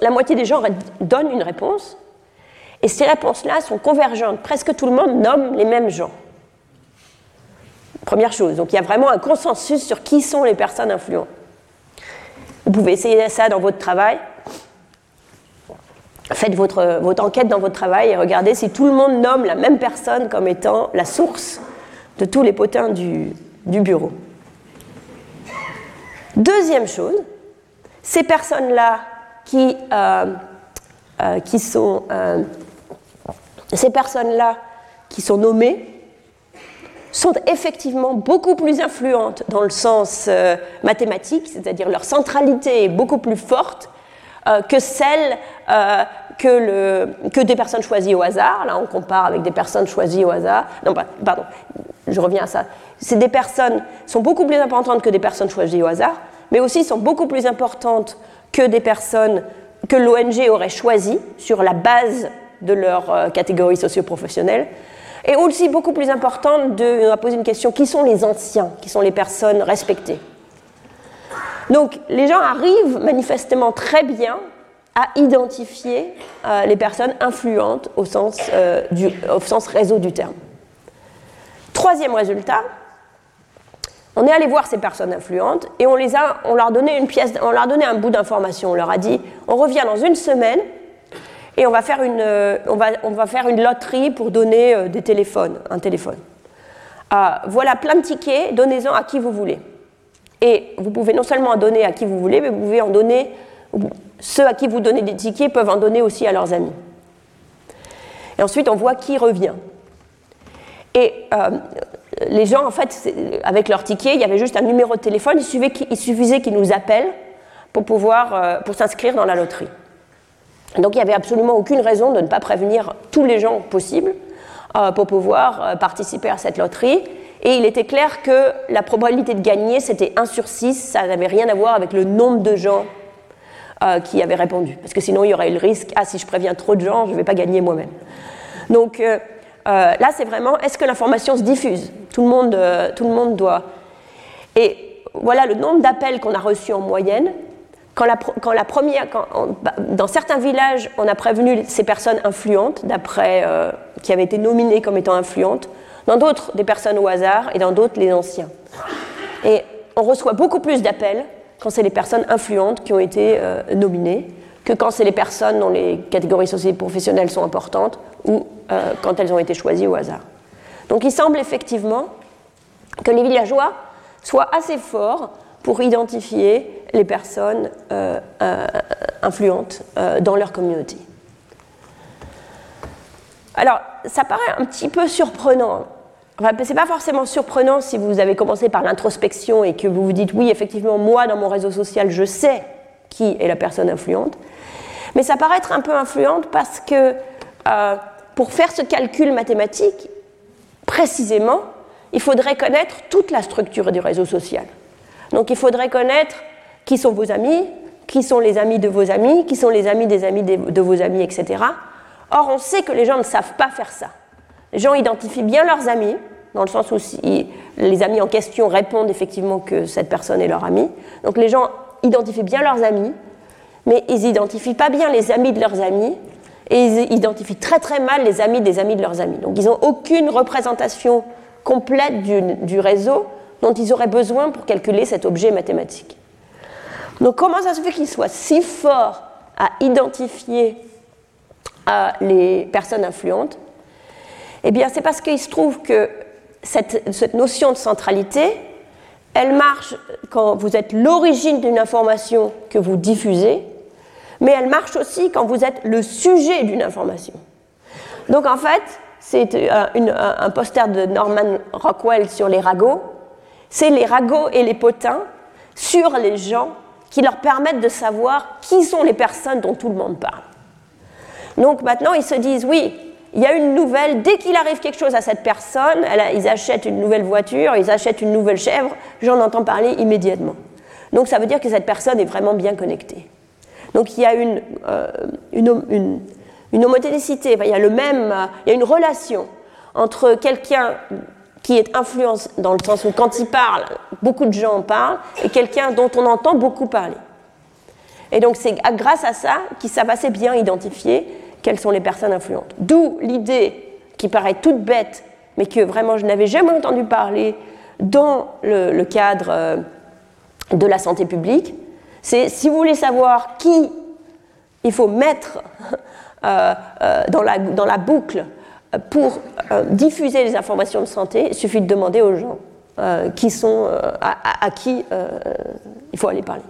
la moitié des gens donnent une réponse, et ces réponses-là sont convergentes. Presque tout le monde nomme les mêmes gens. Première chose. Donc il y a vraiment un consensus sur qui sont les personnes influentes. Vous pouvez essayer ça dans votre travail. Faites votre, votre enquête dans votre travail et regardez si tout le monde nomme la même personne comme étant la source de tous les potins du, du bureau. Deuxième chose, ces personnes-là qui, euh, euh, qui sont euh, ces personnes-là qui sont nommées sont effectivement beaucoup plus influentes dans le sens euh, mathématique, c'est-à-dire leur centralité est beaucoup plus forte euh, que celle euh, que, des personnes choisies au hasard. Là, on compare avec des personnes choisies au hasard. Non, pardon, je reviens à ça. C'est des personnes sont beaucoup plus importantes que des personnes choisies au hasard, mais aussi sont beaucoup plus importantes que des personnes que l'ONG aurait choisies sur la base de leur catégorie socio-professionnelle et aussi beaucoup plus importante, de, on va poser une question, qui sont les anciens, qui sont les personnes respectées? Donc les gens arrivent manifestement très bien à identifier euh, les personnes influentes au sens, euh, du, réseau du terme. Troisième résultat, on est allé voir ces personnes influentes et on, les a, on un bout d'information. On leur a dit, on revient dans une semaine et on va faire une, euh, on va, faire une loterie pour donner euh, des téléphones, un téléphone. Ah, voilà plein de tickets, donnez-en à qui vous voulez. Et vous pouvez non seulement en donner à qui vous voulez, mais vous pouvez en donner, ceux à qui vous donnez des tickets peuvent en donner aussi à leurs amis. Et ensuite, on voit qui revient. Et euh, les gens, en fait, avec leur ticket, il y avait juste un numéro de téléphone, il suffisait qu'ils nous appellent pour pour s'inscrire dans la loterie. Donc il n'y avait absolument aucune raison de ne pas prévenir tous les gens possibles euh, pour pouvoir euh, participer à cette loterie. Et il était clair que la probabilité de gagner, c'était 1 sur 6, ça n'avait rien à voir avec le nombre de gens euh, qui avaient répondu. Parce que sinon, il y aurait le risque, ah, si je préviens trop de gens, je ne vais pas gagner moi-même. Donc là, c'est vraiment, est-ce que l'information se diffuse? Tout le, monde, tout le monde doit. Et voilà le nombre d'appels qu'on a reçus en moyenne quand la, première, bah, dans certains villages, on a prévenu ces personnes influentes, d'après euh, qui avaient été nominées comme étant influentes, dans d'autres des personnes au hasard et dans d'autres les anciens. Et on reçoit beaucoup plus d'appels quand c'est les personnes influentes qui ont été euh, nominées que quand c'est les personnes dont les catégories sociales professionnelles sont importantes ou euh, quand elles ont été choisies au hasard. Donc il semble effectivement que les villageois soient assez forts pour identifier les personnes euh, influentes dans leur communauté. Alors, ça paraît un petit peu surprenant Enfin, c'est pas forcément surprenant si vous avez commencé par l'introspection et que vous vous dites oui, effectivement, moi, dans mon réseau social, je sais qui est la personne influente. Mais ça paraît être un peu influente parce que euh, pour faire ce calcul mathématique, précisément, il faudrait connaître toute la structure du réseau social. Donc il faudrait connaître qui sont vos amis, qui sont les amis de vos amis, qui sont les amis des amis de vos amis, etc. Or, on sait que les gens ne savent pas faire ça. Les gens identifient bien leurs amis, dans le sens où les amis en question répondent effectivement que cette personne est leur ami. Donc les gens identifient bien leurs amis, mais ils n'identifient pas bien les amis de leurs amis, et ils identifient très très mal les amis des amis de leurs amis. Donc ils n'ont aucune représentation complète du, réseau dont ils auraient besoin pour calculer cet objet mathématique. Donc comment ça se fait qu'ils soient si forts à identifier euh, les personnes influentes? Eh bien, c'est parce qu'il se trouve que cette, notion de centralité, elle marche quand vous êtes l'origine d'une information que vous diffusez, mais elle marche aussi quand vous êtes le sujet d'une information. Donc en fait, c'est euh, un poster de Norman Rockwell sur les ragots. C'est les ragots et les potins sur les gens qui leur permettent de savoir qui sont les personnes dont tout le monde parle. Donc maintenant, ils se disent, oui, il y a une nouvelle, dès qu'il arrive quelque chose à cette personne, ils achètent une nouvelle voiture, ils achètent une nouvelle chèvre, j'en entends parler immédiatement. Donc ça veut dire que cette personne est vraiment bien connectée. Donc il y a une, euh, homothéticité, il, y a le même, il y a une relation entre quelqu'un qui est influence dans le sens où quand il parle, beaucoup de gens en parlent, et quelqu'un dont on entend beaucoup parler. Et donc c'est grâce à ça qu'ils savent assez bien identifier quelles sont les personnes influentes. D'où l'idée qui paraît toute bête, mais que vraiment je n'avais jamais entendu parler dans le, cadre euh, de la santé publique, c'est si vous voulez savoir qui il faut mettre euh, euh, dans, la, dans, la, boucle pour diffuser les informations de santé, il suffit de demander aux gens qui sont, à qui il faut aller parler.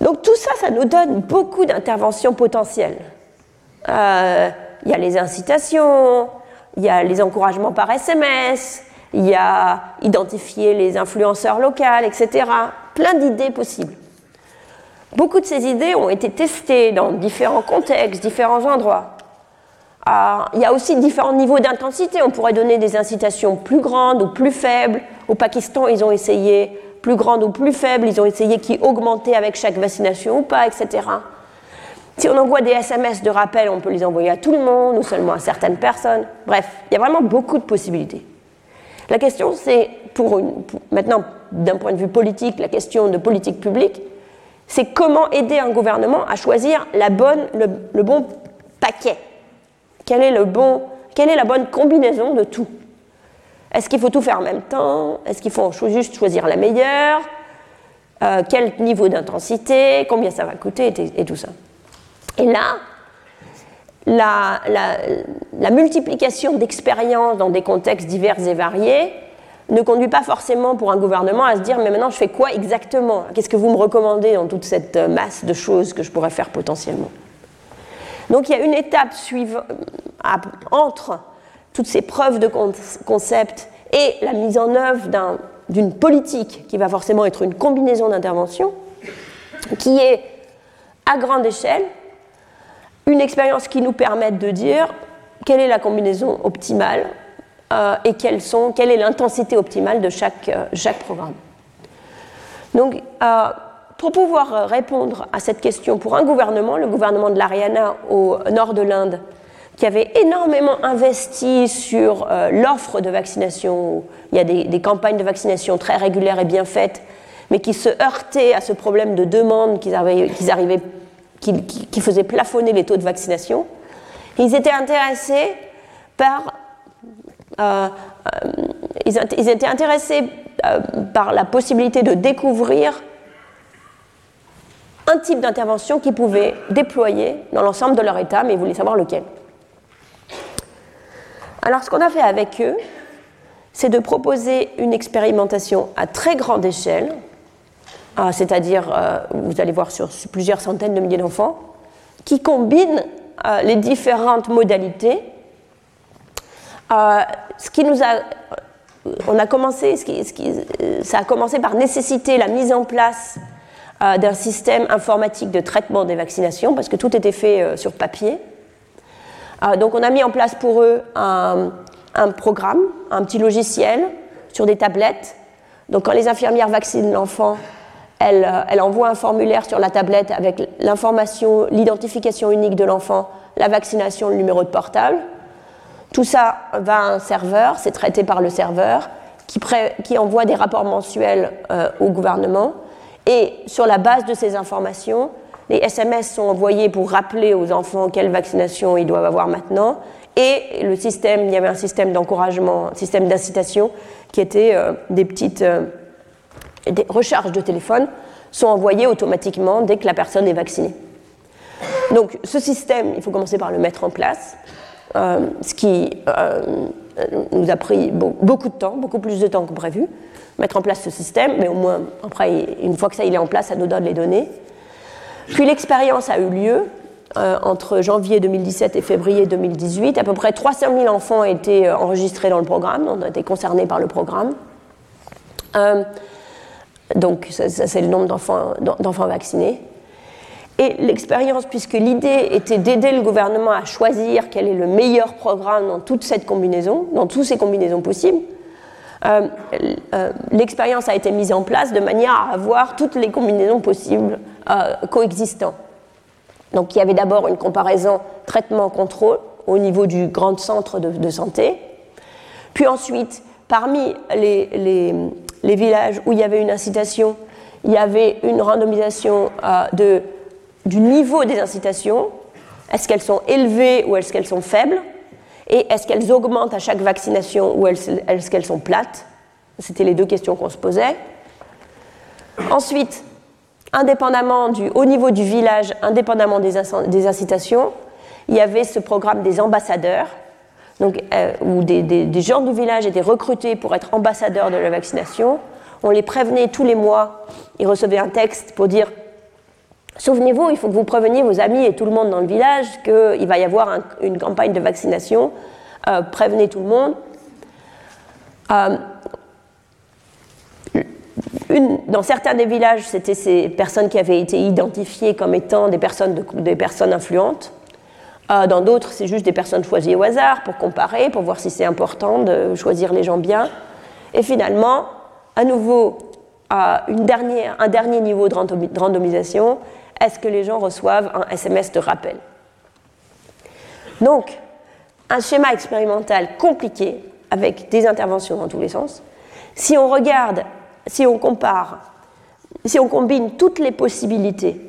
Donc tout ça, ça nous donne beaucoup d'interventions potentielles. Euh, il y a les incitations, il y a les encouragements par SMS, il y a identifier les influenceurs locaux, etc. Plein d'idées possibles. Beaucoup de ces idées ont été testées dans différents contextes, différents endroits. Il y a aussi différents niveaux d'intensité. On pourrait donner des incitations plus grandes ou plus faibles. Au Pakistan, ils ont essayé plus grande ou plus faible, ils ont essayé qui augmentait avec chaque vaccination ou pas, etc. Si on envoie des SMS de rappel, on peut les envoyer à tout le monde ou seulement à certaines personnes. Bref, il y a vraiment beaucoup de possibilités. La question, c'est, pour, maintenant, d'un point de vue politique, la question de politique publique, c'est comment aider un gouvernement à choisir la bonne, le, bon paquet. Quelle est la bonne combinaison de tout? Est-ce qu'il faut tout faire en même temps? Est-ce qu'il faut juste choisir la meilleure? Euh, Quel niveau d'intensité? Combien ça va coûter? Et, tout ça. Et là, la, la multiplication d'expériences dans des contextes divers et variés ne conduit pas forcément pour un gouvernement à se dire mais maintenant je fais quoi exactement? Qu'est-ce que vous me recommandez dans toute cette masse de choses que je pourrais faire potentiellement? Donc il y a une étape suivante entre toutes ces preuves de concept et la mise en œuvre d'une politique qui va forcément être une combinaison d'interventions, qui est à grande échelle une expérience qui nous permette de dire quelle est la combinaison optimale euh, et quelle, est l'intensité optimale de chaque, euh, programme. Donc, euh, pour pouvoir répondre à cette question pour un gouvernement, le gouvernement de l'Ariana au nord de l'Inde, qui avait énormément investi sur euh, l'offre de vaccination. Il y a des, campagnes de vaccination très régulières et bien faites, mais qui se heurtaient à ce problème de demande arrivaient, qui, faisait plafonner les taux de vaccination. Ils étaient intéressés par, euh, euh, ils, étaient intéressés euh, par la possibilité de découvrir un type d'intervention qu'ils pouvaient déployer dans l'ensemble de leur État, mais ils voulaient savoir lequel. Alors ce qu'on a fait avec eux, c'est de proposer une expérimentation à très grande échelle, euh, c'est-à-dire, euh, vous allez voir sur plusieurs centaines de milliers d'enfants, qui combine euh, les différentes modalités. ce qui nous a, on a commencé, ça a commencé par nécessiter la mise en place d'un système informatique de traitement des vaccinations, parce que tout était fait sur papier. donc on a mis en place pour eux un, programme, un petit logiciel sur des tablettes. Donc quand les infirmières vaccinent l'enfant, elles, euh, envoient un formulaire sur la tablette avec l'information, l'identification unique de l'enfant, la vaccination, le numéro de portable. Tout ça va à un serveur, c'est traité par le serveur, qui, envoie des rapports mensuels euh, au gouvernement. Et sur la base de ces informations, les SMS sont envoyés pour rappeler aux enfants quelle vaccination ils doivent avoir maintenant. Et le système, il y avait un système d'encouragement, un système d'incitation qui était euh, des petites euh, recharges de téléphone sont envoyées automatiquement dès que la personne est vaccinée. Donc ce système, il faut commencer par le mettre en place, euh, ce qui nous a pris beaucoup de temps, beaucoup plus de temps que prévu, mettre en place ce système, mais au moins, après, une fois que ça il est en place, ça nous donne les données. Puis l'expérience a eu lieu, euh, entre janvier 2017 et février 2018. À peu près 300 000 enfants été euh, enregistrés dans le programme, ont été concernés par le programme. Euh, donc, ça, c'est le nombre d'enfants vaccinés. Et l'expérience, puisque l'idée était d'aider le gouvernement à choisir quel est le meilleur programme dans toute cette combinaison, dans toutes ces combinaisons possibles, l'expérience a été mise en place de manière à avoir toutes les combinaisons possibles coexistant. Donc il y avait d'abord une comparaison traitement-contrôle au niveau du grand centre de, santé. Puis ensuite, parmi les, villages où il y avait une incitation, il y avait une randomisation euh, du niveau des incitations. Est-ce qu'elles sont élevées ou est-ce qu'elles sont faibles? Et est-ce qu'elles augmentent à chaque vaccination ou est-ce qu'elles sont plates? C'était les deux questions qu'on se posait. Ensuite, indépendamment du, au niveau du village, indépendamment des, incitations, il y avait ce programme des ambassadeurs, donc, euh, où des, gens du village étaient recrutés pour être ambassadeurs de la vaccination. On les prévenait tous les mois, ils recevaient un texte pour dire Souvenez-vous, il faut que vous préveniez vos amis et tout le monde dans le village qu'il va y avoir une campagne de vaccination. Euh, prévenez tout le monde. Euh, dans certains des villages, c'était ces personnes qui avaient été identifiées comme étant des personnes, des personnes influentes. Euh, dans d'autres, c'est juste des personnes choisies au hasard pour comparer, pour voir si c'est important de choisir les gens bien. Et finalement, à nouveau, un dernier niveau de randomisation, est-ce que les gens reçoivent un SMS de rappel? Donc, un schéma expérimental compliqué avec des interventions dans tous les sens. Si on regarde si on compare, si on combine toutes les possibilités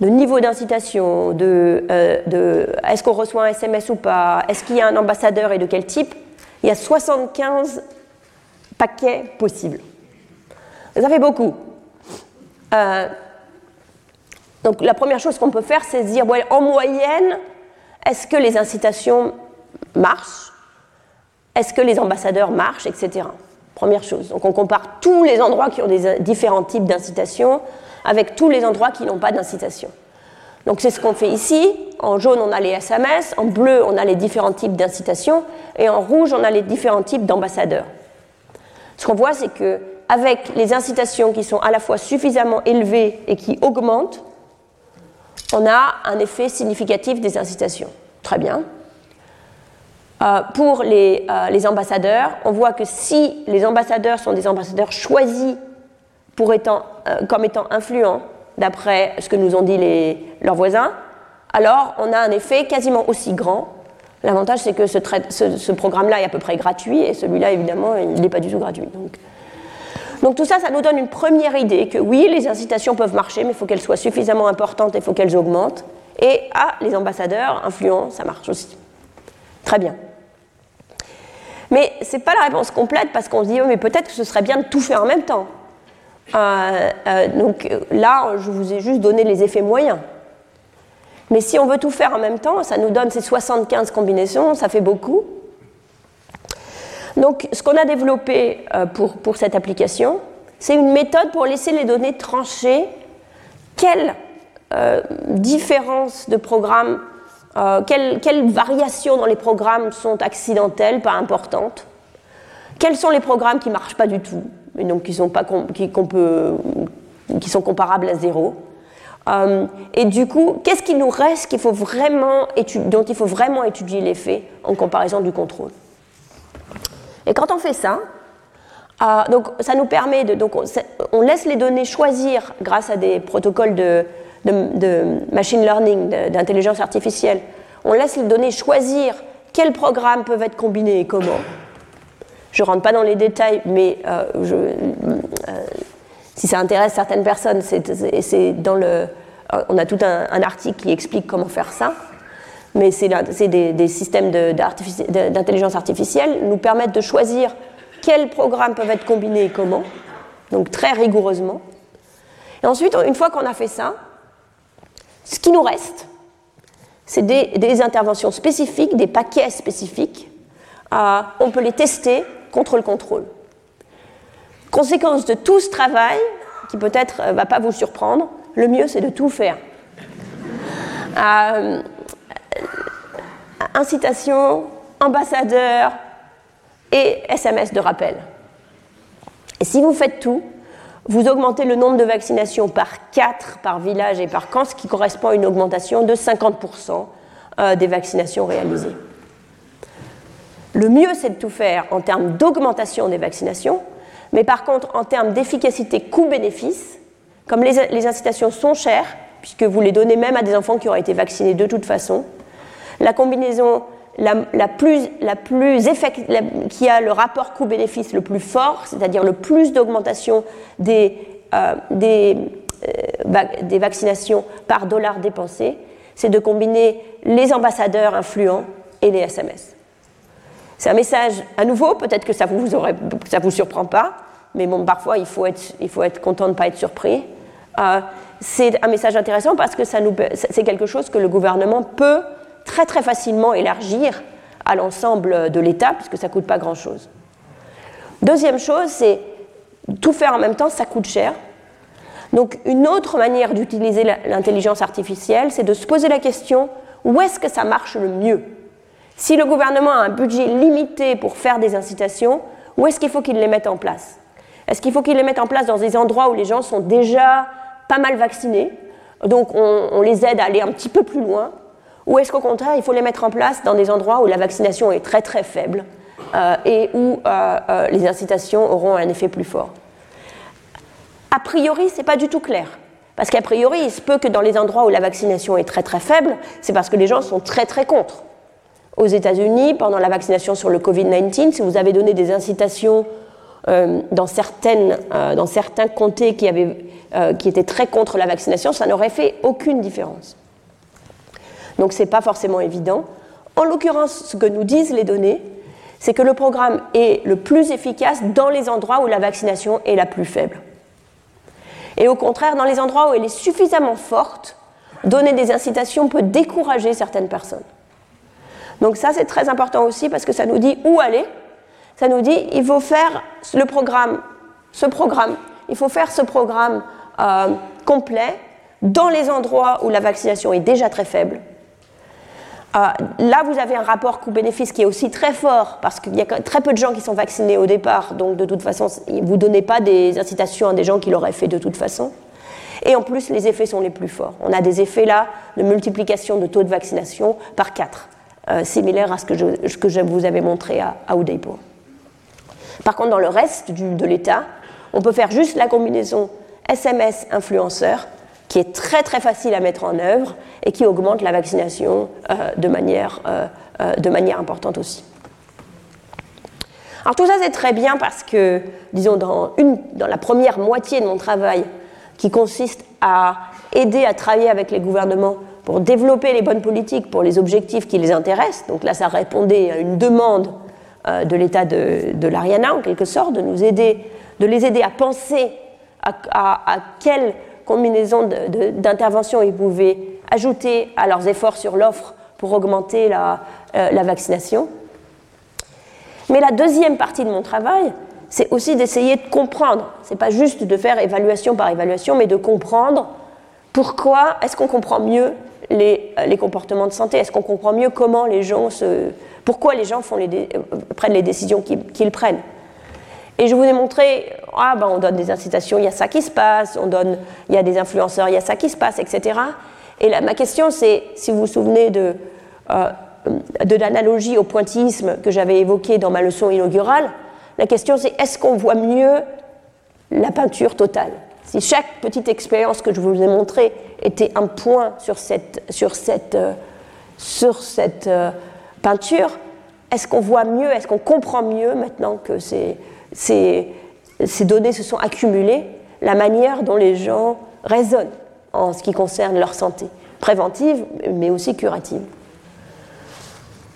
de niveau d'incitation, de, euh, est-ce qu'on reçoit un SMS ou pas, est-ce qu'il y a un ambassadeur et de quel type, il y a 75 paquets possibles. Ça fait beaucoup. Euh, donc la première chose qu'on peut faire, c'est se dire, en moyenne, est-ce que les incitations marchent? Est-ce que les ambassadeurs marchent, etc. Première chose. Donc on compare tous les endroits qui ont des différents types d'incitation avec tous les endroits qui n'ont pas d'incitation. Donc c'est ce qu'on fait ici. En jaune, on a les SMS, en bleu, on a les différents types d'incitation, et en rouge, on a les différents types d'ambassadeurs. Ce qu'on voit, c'est que avec les incitations qui sont à la fois suffisamment élevées et qui augmentent, on a un effet significatif des incitations. Très bien. Euh, pour les, euh, les, ambassadeurs, on voit que si les ambassadeurs sont des ambassadeurs choisis pour étant, euh, comme étant influents, d'après ce que nous ont dit les, leurs voisins, alors on a un effet quasiment aussi grand. L'avantage, c'est que ce, programme-là est à peu près gratuit, et celui-là, évidemment, il n'est pas du tout gratuit. Donc tout ça, ça nous donne une première idée que oui, les incitations peuvent marcher, mais il faut qu'elles soient suffisamment importantes et il faut qu'elles augmentent. Et ah, les ambassadeurs influents, ça marche aussi. Très bien. Mais ce n'est pas la réponse complète parce qu'on se dit, oh, mais peut-être que ce serait bien de tout faire en même temps. Euh, euh, donc là, je vous ai juste donné les effets moyens. Mais si on veut tout faire en même temps, ça nous donne ces 75 combinaisons, ça fait beaucoup. Donc ce qu'on a développé euh, pour, pour cette application, c'est une méthode pour laisser les données trancher quelle différence de programme euh, quelles, variations dans les programmes sont accidentelles, pas importantes? Quels sont les programmes qui ne marchent pas du tout, et donc qui sont, pas qui, peut, qui sont comparables à zéro? Euh, Et du coup, qu'est-ce qui nous reste faut vraiment dont il faut vraiment étudier l'effet en comparaison du contrôle? Et quand on fait ça, euh, donc ça nous permet de. Donc on laisse les données choisir grâce à des protocoles de, machine learning, d'intelligence artificielle, on laisse les données choisir quels programmes peuvent être combinés et comment. Je ne rentre pas dans les détails, mais euh, euh, si ça intéresse certaines personnes, c'est dans le, on a tout un, article qui explique comment faire ça. Mais c'est des, systèmes d'intelligence artificielle nous permettent de choisir quels programmes peuvent être combinés et comment, donc très rigoureusement. Et ensuite, une fois qu'on a fait ça, ce qui nous reste, c'est des, interventions spécifiques, des paquets spécifiques. On peut les tester contre le contrôle. Conséquence de tout ce travail, qui peut-être ne euh, va pas vous surprendre, le mieux c'est de tout faire. Euh, incitation, ambassadeur et SMS de rappel. Si vous faites tout, vous augmentez le nombre de vaccinations par 4 par village et par camp, ce qui correspond à une augmentation de 50% euh, des vaccinations réalisées. Le mieux, c'est de tout faire en termes d'augmentation des vaccinations, mais par contre, en termes d'efficacité coût-bénéfice, comme les, incitations sont chères, puisque vous les donnez même à des enfants qui auraient été vaccinés de toute façon, la combinaison la, plus, qui a le rapport coût-bénéfice le plus fort, c'est-à-dire le plus d'augmentation des, euh, euh, des, vaccinations par dollar dépensé, c'est de combiner les ambassadeurs influents et les SMS. C'est un message à nouveau, peut-être que ça ne vous, ça vous surprend pas, mais bon, parfois il faut être, il faut être content de ne pas être surpris. Euh, c'est un message intéressant parce que c'est quelque chose que le gouvernement peut très très facilement élargir à l'ensemble de l'État, puisque ça ne coûte pas grand-chose. Deuxième chose, c'est tout faire en même temps, ça coûte cher. Donc une autre manière d'utiliser l'intelligence artificielle, c'est de se poser la question, où est-ce que ça marche le mieux? Si le gouvernement a un budget limité pour faire des incitations, où est-ce qu'il faut qu'il les mette en place? Est-ce qu'il faut qu'il les mette en place dans des endroits où les gens sont déjà pas mal vaccinés? Donc on les aide à aller un petit peu plus loin ou est-ce qu'au contraire, il faut les mettre en place dans des endroits où la vaccination est très très faible euh, et où euh, euh, les incitations auront un effet plus fort? A priori, ce n'est pas du tout clair. Parce qu'a priori, il se peut que dans les endroits où la vaccination est très très faible, c'est parce que les gens sont très très contre. Aux États-Unis, pendant la vaccination sur le Covid-19, si vous avez donné des incitations dans, certains comtés qui étaient très contre la vaccination, ça n'aurait fait aucune différence. Donc ce n'est pas forcément évident. En l'occurrence, ce que nous disent les données, c'est que le programme est le plus efficace dans les endroits où la vaccination est la plus faible. Et au contraire, dans les endroits où elle est suffisamment forte, donner des incitations peut décourager certaines personnes. Donc ça, c'est très important aussi parce que ça nous dit où aller. Ça nous dit il faut faire le programme, ce programme, il faut faire ce programme euh, complet dans les endroits où la vaccination est déjà très faible là, vous avez un rapport coût-bénéfice qui est aussi très fort parce qu'il y a très peu de gens qui sont vaccinés au départ, donc de toute façon, vous ne donnez pas des incitations à des gens qui l'auraient fait de toute façon. Et en plus, les effets sont les plus forts. On a des effets là de multiplication de taux de vaccination par 4, euh, similaires à ce que je, vous avais montré à, à. Par contre, dans le reste de l'État, on peut faire juste la combinaison SMS-influenceur qui est très très facile à mettre en œuvre et qui augmente la vaccination euh, de, manière, euh, euh, de manière importante aussi. Alors tout ça c'est très bien parce que, disons, dans, une, dans la première moitié de mon travail, qui consiste à aider à travailler avec les gouvernements pour développer les bonnes politiques pour les objectifs qui les intéressent, donc là ça répondait à une demande de l'État de, l'Ariana en quelque sorte, de nous aider, de les aider à penser à, quelle combinaison d'interventions ils pouvaient ajouter à leurs efforts sur l'offre pour augmenter la, euh, la vaccination. Mais la deuxième partie de mon travail, c'est aussi d'essayer de comprendre. Ce n'est pas juste de faire évaluation par évaluation, mais de comprendre pourquoi est-ce qu'on comprend mieux les, les, comportements de santé? Est-ce qu'on comprend mieux comment les gens se, pourquoi les gens font les euh, prennent les décisions qu'ils prennent? Et je vous ai montré, ah ben on donne des incitations, il y a ça qui se passe, on donne, il y a des influenceurs, il y a ça qui se passe, etc. Et ma question, c'est, si vous vous souvenez de, euh, de l'analogie au pointillisme que j'avais évoqué dans ma leçon inaugurale, la question c'est est-ce qu'on voit mieux la peinture totale? Si chaque petite expérience que je vous ai montrée était un point sur cette, sur cette, euh, sur cette euh, peinture, est-ce qu'on voit mieux, est-ce qu'on comprend mieux maintenant que ces, ces, données se sont accumulées, la manière dont les gens raisonnent en ce qui concerne leur santé, préventive mais aussi curative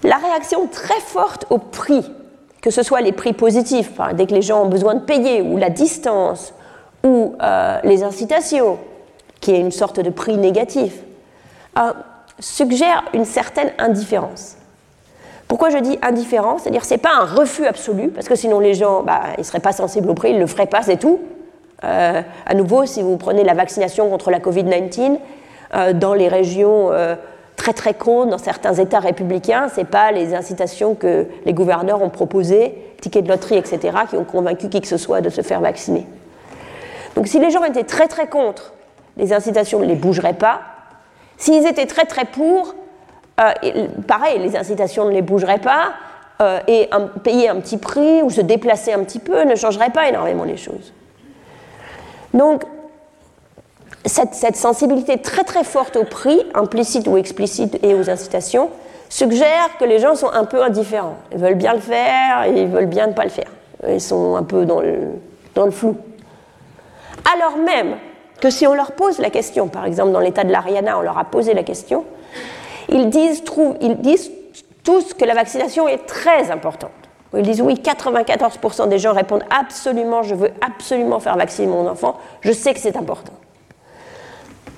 la réaction très forte au prix, que ce soit les prix positifs, dès que les gens ont besoin de payer, ou la distance, ou euh, les incitations, qui est une sorte de prix négatif, euh, suggère une certaine indifférence. Pourquoi je dis indifférence C'est-à-dire c'est pas un refus absolu, parce que sinon les gens bah, ils seraient pas sensibles au prix, ils le feraient pas, c'est tout. Euh, à nouveau, si vous prenez la vaccination contre la Covid-19 dans les régions très très con dans certains États républicains, ce n'est pas les incitations que les gouverneurs ont proposées, tickets de loterie, etc., qui ont convaincu qui que ce soit de se faire vacciner. Donc si les gens étaient très très contre, les incitations ne les bougeraient pas. S'ils étaient très très pour, euh, pareil, les incitations ne les bougeraient pas, euh, et payer un petit prix ou se déplacer un petit peu ne changerait pas énormément les choses. Donc cette, sensibilité très très forte au prix, implicite ou explicite, et aux incitations, suggère que les gens sont un peu indifférents. Ils veulent bien le faire et ils veulent bien ne pas le faire. Ils sont un peu dans le, dans le flou. Alors même que si on leur pose la question, par exemple dans l'état de l'Ariana, on leur a posé la question, ils disent, ils disent tous que la vaccination est très importante. Ils disent oui, 94% des gens répondent absolument, je veux absolument faire vacciner mon enfant, je sais que c'est important.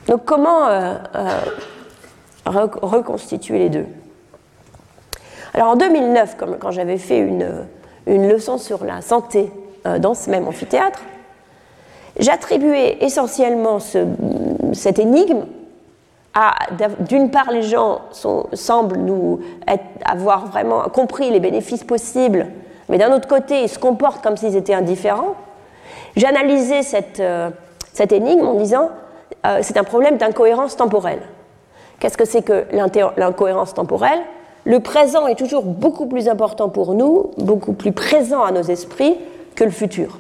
Donc comment euh, euh, reconstituer les deux? Alors en 2009, quand j'avais fait une, une, leçon sur la santé euh, dans ce même amphithéâtre, j'attribuais essentiellement ce, cette énigme d'une part, les gens semblent nous avoir vraiment compris les bénéfices possibles, mais d'un autre côté, ils se comportent comme s'ils étaient indifférents. J'analysais cette, cette énigme en disant euh, c'est un problème d'incohérence temporelle. Qu'est-ce que c'est que l'incohérence temporelle? Le présent est toujours beaucoup plus important pour nous, beaucoup plus présent à nos esprits que le futur.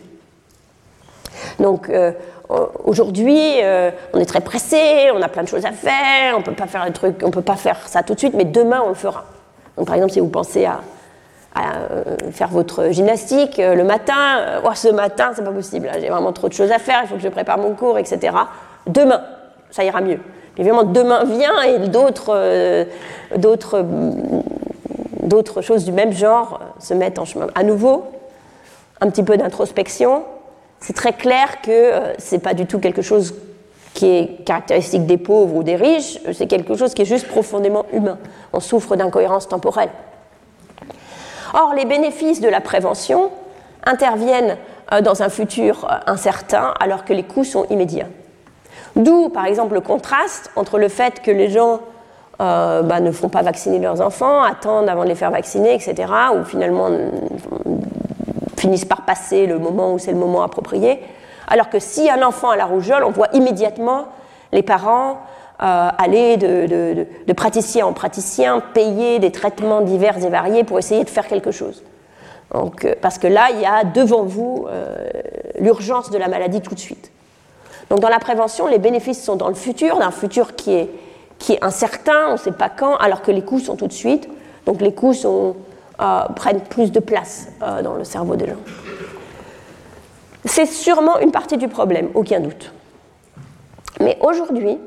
Donc euh, aujourd'hui, euh, on est très pressé, on a plein de choses à faire, on peut pas faire un truc, on peut pas faire ça tout de suite, mais demain on le fera. Donc par exemple, si vous pensez à, faire votre gymnastique le matin, ce matin c'est pas possible, j'ai vraiment trop de choses à faire, il faut que je prépare mon cours, etc demain, ça ira mieux. Évidemment, demain vient et d'autres, euh, d'autres, d'autres choses du même genre se mettent en chemin. À nouveau, un petit peu d'introspection. C'est très clair que euh, ce n'est pas du tout quelque chose qui est caractéristique des pauvres ou des riches, c'est quelque chose qui est juste profondément humain. On souffre d'incohérence temporelle. Or, les bénéfices de la prévention interviennent euh, dans un futur incertain alors que les coûts sont immédiats. D'où, par exemple, le contraste entre le fait que les gens euh, bah, ne font pas vacciner leurs enfants, attendent avant de les faire vacciner, etc., ou finalement finissent par passer le moment où c'est le moment approprié. Alors que si un enfant a la rougeole, on voit immédiatement les parents euh, aller de, praticien en praticien, payer des traitements divers et variés pour essayer de faire quelque chose. Donc, euh, parce que là, il y a devant vous l'urgence de la maladie tout de suite. Donc dans la prévention, les bénéfices sont dans le futur, d'un futur qui est, qui est incertain, on ne sait pas quand, alors que les coûts sont tout de suite. Donc les coûts sont prennent plus de place dans le cerveau des gens. C'est sûrement une partie du problème, aucun doute. Mais aujourd'hui,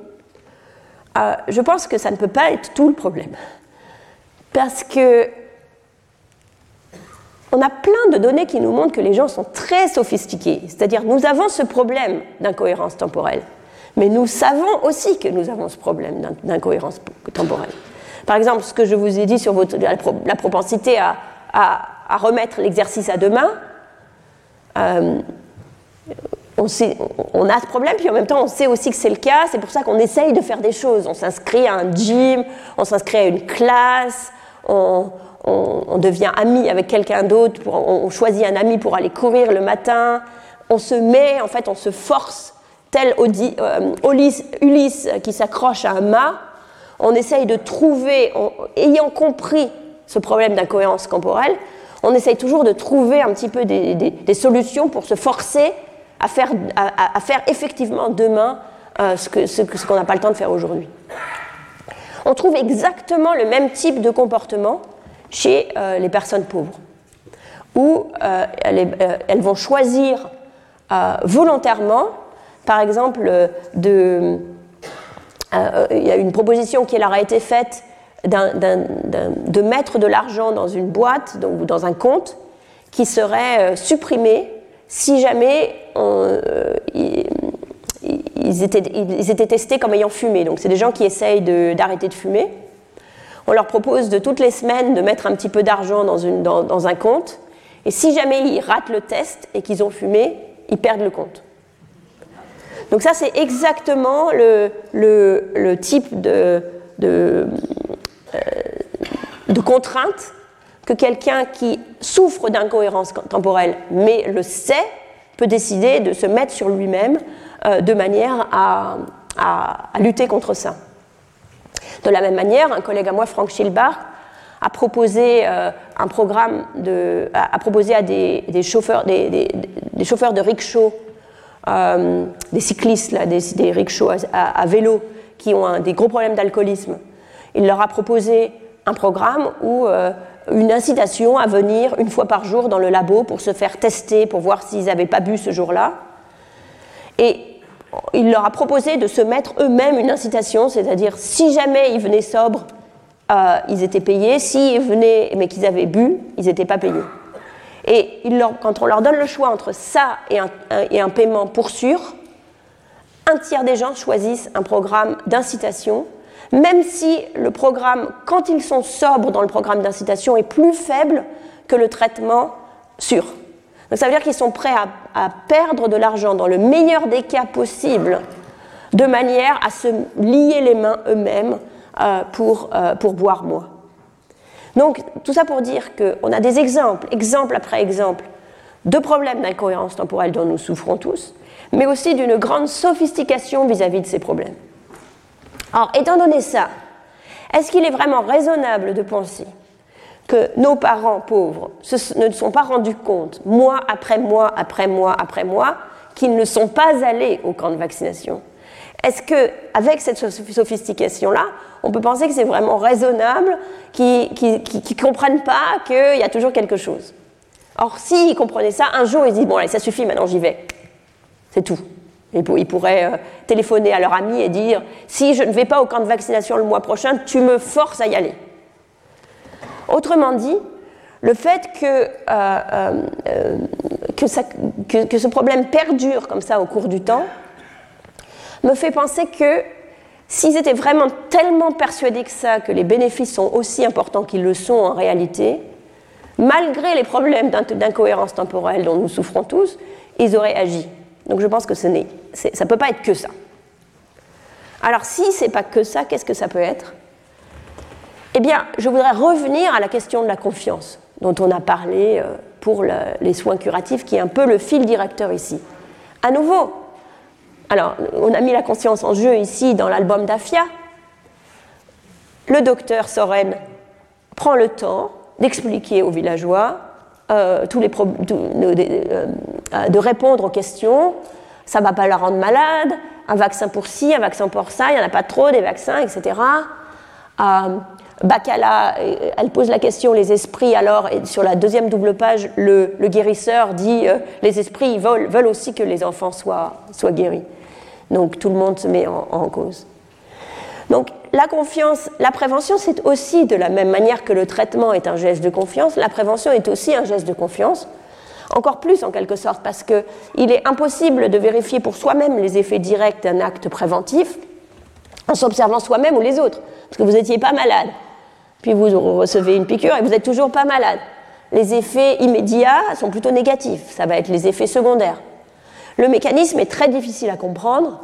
je pense que ça ne peut pas être tout le problème. Parce que on a plein de données qui nous montrent que les gens sont très sophistiqués. C'est-à-dire, nous avons ce problème d'incohérence temporelle, mais nous savons aussi que nous avons ce problème d'incohérence temporelle. Par exemple, ce que je vous ai dit sur votre, la, propensité à, remettre l'exercice à demain, euh, on, a ce problème, puis en même temps, on sait aussi que c'est le cas. C'est pour ça qu'on essaye de faire des choses. On s'inscrit à un gym, on s'inscrit à une classe, on, on, devient ami avec quelqu'un d'autre, on, choisit un ami pour aller courir le matin, on se met, en fait, on se force, tel euh, Ulysse, qui s'accroche à un mât, on essaye de trouver, ayant compris ce problème d'incohérence temporelle, on essaye toujours de trouver un petit peu des, solutions pour se forcer à faire, à, faire effectivement demain euh, ce qu'on ce, n'a pas le temps de faire aujourd'hui. On trouve exactement le même type de comportement chez euh, les personnes pauvres, où euh, elles, vont choisir volontairement, par exemple, de, il y a une proposition qui leur a été faite de mettre de l'argent dans une boîte ou dans un compte qui serait supprimé si jamais ils, étaient, ils, étaient, testés comme ayant fumé. Donc c'est des gens qui essayent d'arrêter de fumer on leur propose de toutes les semaines de mettre un petit peu d'argent dans, un compte, et si jamais ils ratent le test et qu'ils ont fumé, ils perdent le compte. Donc ça, c'est exactement le, type euh, de contrainte que quelqu'un qui souffre d'incohérence temporelle, mais le sait, peut décider de se mettre sur lui-même euh, de manière à lutter contre ça. De la même manière, un collègue à moi, Frank Schilbach, a proposé euh, un programme a, proposé à des, chauffeurs, des, chauffeurs de rickshaw, euh, des cyclistes, des, rickshaws à, vélo qui ont des gros problèmes d'alcoolisme. Il leur a proposé un programme où euh, une incitation à venir une fois par jour dans le labo pour se faire tester, pour voir s'ils n'avaient pas bu ce jour-là. Et il leur a proposé de se mettre eux-mêmes une incitation, c'est-à-dire si jamais ils venaient sobres, euh, ils étaient payés, s'ils venaient mais qu'ils avaient bu, ils n'étaient pas payés. Et quand on leur donne le choix entre ça et un, paiement pour sûr, un tiers des gens choisissent un programme d'incitation, même si le programme, quand ils sont sobres dans le programme d'incitation, est plus faible que le traitement sûr. Donc ça veut dire qu'ils sont prêts à, perdre de l'argent dans le meilleur des cas possibles, de manière à se lier les mains eux-mêmes euh, pour, euh, pour boire moins. Donc tout ça pour dire qu'on a des exemples, exemple après exemple, de problèmes d'incohérence temporelle dont nous souffrons tous, mais aussi d'une grande sophistication vis-à-vis -vis de ces problèmes. Alors, étant donné ça, est-ce qu'il est vraiment raisonnable de penser que nos parents pauvres ne sont pas rendus compte, mois après mois après mois après mois, qu'ils ne sont pas allés au camp de vaccination Est-ce que, avec cette sophistication-là, on peut penser que c'est vraiment raisonnable qu'ils ne comprennent pas qu'il y a toujours quelque chose? Or, s'ils comprenaient ça, un jour ils disent Bon, allez, ça suffit, maintenant j'y vais. C'est tout. Ils pourraient euh, téléphoner à leur ami et dire Si je ne vais pas au camp de vaccination le mois prochain, tu me forces à y aller. Autrement dit, le fait que, euh, euh, que, ce problème perdure comme ça au cours du temps me fait penser que s'ils étaient vraiment tellement persuadés que ça, que les bénéfices sont aussi importants qu'ils le sont en réalité, malgré les problèmes d'incohérence temporelle dont nous souffrons tous, ils auraient agi. Donc je pense que ce n'est, ça ne peut pas être que ça. Alors si ce n'est pas que ça, qu'est-ce que ça peut être? Eh bien, je voudrais revenir à la question de la confiance, dont on a parlé euh, pour les soins curatifs, qui est un peu le fil directeur ici. À nouveau, alors, on a mis la conscience en jeu ici dans l'album d'Afia. Le docteur Soren prend le temps d'expliquer aux villageois euh, tous les euh, de répondre aux questions. Ça ne va pas la rendre malade, un vaccin pour ci, un vaccin pour ça, il n'y en a pas trop des vaccins, etc. Bacala, elle pose la question les esprits, alors et sur la deuxième double page, le, guérisseur dit les esprits veulent, veulent, aussi que les enfants soient, soient, guéris. Donc tout le monde se met en, cause. Donc la confiance, la prévention, c'est aussi de la même manière que le traitement est un geste de confiance, la prévention est aussi un geste de confiance, encore plus en quelque sorte, parce qu'il est impossible de vérifier pour soi-même les effets directs d'un acte préventif en s'observant soi-même ou les autres, parce que vous n'étiez pas malade, puis vous recevez une piqûre et vous n'êtes toujours pas malade. Les effets immédiats sont plutôt négatifs, ça va être les effets secondaires. Le mécanisme est très difficile à comprendre,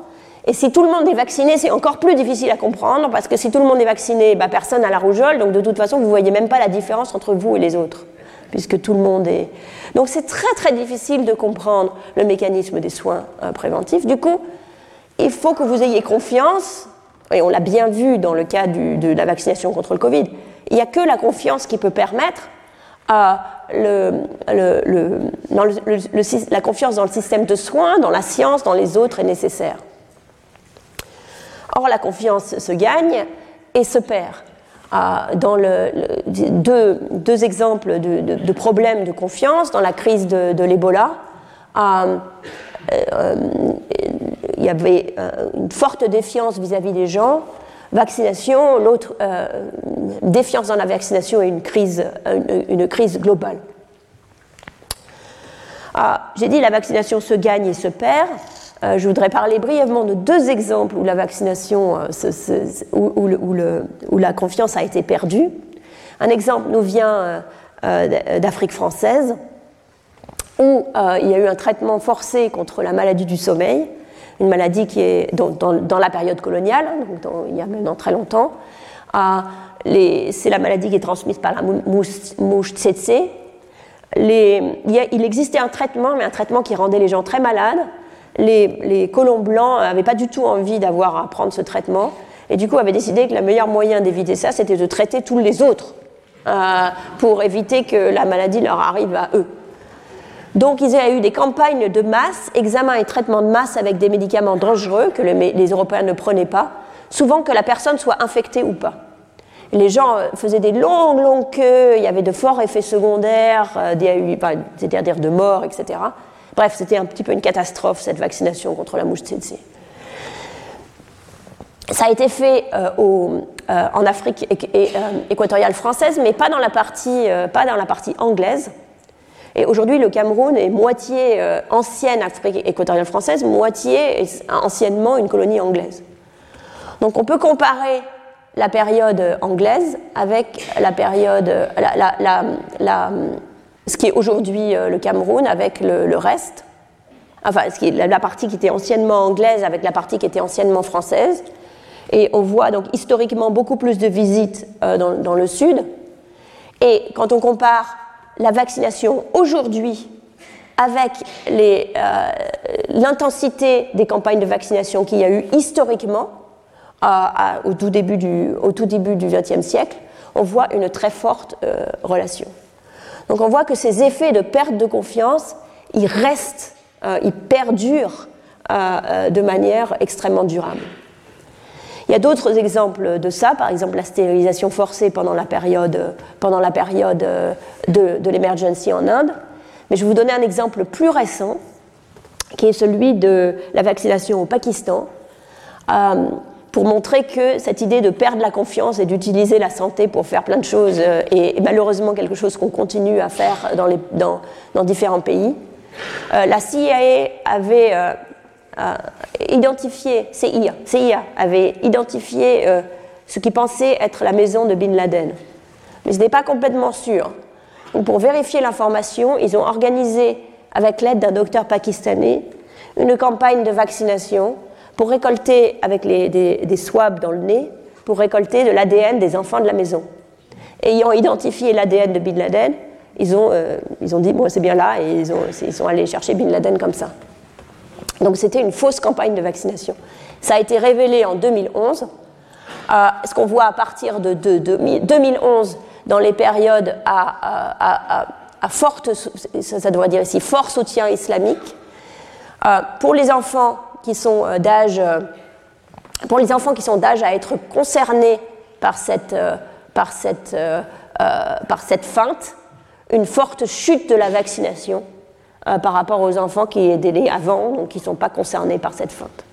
et si tout le monde est vacciné, c'est encore plus difficile à comprendre, parce que si tout le monde est vacciné, bah, personne n'a la rougeole, donc de toute façon, vous ne voyez même pas la différence entre vous et les autres, puisque tout le monde est... Donc c'est très très difficile de comprendre le mécanisme des soins euh, préventifs. Du coup, il faut que vous ayez confiance, et on l'a bien vu dans le cas de la vaccination contre le Covid, il n'y a que la confiance qui peut permettre la confiance dans le système de soins, dans la science, dans les autres est nécessaire. Or, la confiance se gagne et se perd. Ah, dans deux, exemples de, problèmes de confiance, dans la crise de, l'Ebola, ah, euh, il y avait euh, une forte défiance vis-à-vis des gens, vaccination, l'autre euh, défiance dans la vaccination et une crise, une, crise globale. Ah, j'ai dit la vaccination se gagne et se perd. Euh, je voudrais parler brièvement de deux exemples où la vaccination, euh, où, la confiance a été perdue. Un exemple nous vient d'Afrique française, où il y a eu un traitement forcé contre la maladie du sommeil, une maladie qui est dans, la période coloniale, donc il y a maintenant très longtemps. c'est la maladie qui est transmise par la mouche tsetse. il existait un traitement, mais un traitement qui rendait les gens très malades les, colons blancs n'avaient pas du tout envie d'avoir à prendre ce traitement et du coup avaient décidé que le meilleur moyen d'éviter ça, c'était de traiter tous les autres euh, pour éviter que la maladie leur arrive à eux. Donc il y a eu des campagnes de masse, examen et traitement de masse avec des médicaments dangereux que les Européens ne prenaient pas, souvent que la personne soit infectée ou pas. Les gens euh, faisaient des longues, longues queues, il y avait de forts effets secondaires, euh, c'est-à-dire de mort, etc. Bref, c'était un petit peu une catastrophe, cette vaccination contre la mouche tsetse. Ça a été fait euh, en Afrique équatoriale française, mais pas dans la partie anglaise. Et aujourd'hui, le Cameroun est moitié ancienne Afrique équatoriale française, moitié anciennement une colonie anglaise. Donc on peut comparer la période anglaise avec la période, ce qui est aujourd'hui euh, le Cameroun avec le, reste, enfin la, partie qui était anciennement anglaise avec la partie qui était anciennement française. Et on voit donc historiquement beaucoup plus de visites euh, dans, le sud. Et quand on compare la vaccination aujourd'hui avec euh, l'intensité des campagnes de vaccination qu'il y a eu historiquement au, tout début du, au tout début du XXe siècle, on voit une très forte relation. Donc on voit que ces effets de perte de confiance, ils restent, euh, ils perdurent euh, euh, de manière extrêmement durable. Il y a d'autres exemples de ça, par exemple la stérilisation forcée pendant la période, période de, de l'emergency en Inde. Mais je vais vous donner un exemple plus récent, qui est celui de la vaccination au Pakistan pour montrer que cette idée de perdre la confiance et d'utiliser la santé pour faire plein de choses euh, est, malheureusement quelque chose qu'on continue à faire dans, différents pays. Euh, la CIA avait euh, identifié, CIA, CIA, avait identifié ce qui pensait être la maison de Bin Laden. Mais ce n'est pas complètement sûr. Donc pour vérifier l'information, ils ont organisé, avec l'aide d'un docteur pakistanais, une campagne de vaccination pour récolter avec des, swabs dans le nez, pour récolter de l'ADN des enfants de la maison. Ayant identifié l'ADN de Bin Laden, ils ont, euh, ils ont dit, bon, c'est bien là, et ils sont allés chercher Bin Laden comme ça. Donc c'était une fausse campagne de vaccination. Ça a été révélé en 2011. Euh, ce qu'on voit à partir de, 2011, dans les périodes à, forte, fort soutien islamique, euh, pour les enfants, qui sont euh, d'âge, pour les enfants qui sont d'âge à être concernés par cette feinte une forte chute de la vaccination par rapport aux enfants qui étaient nés avant, donc qui ne sont pas concernés par cette feinte.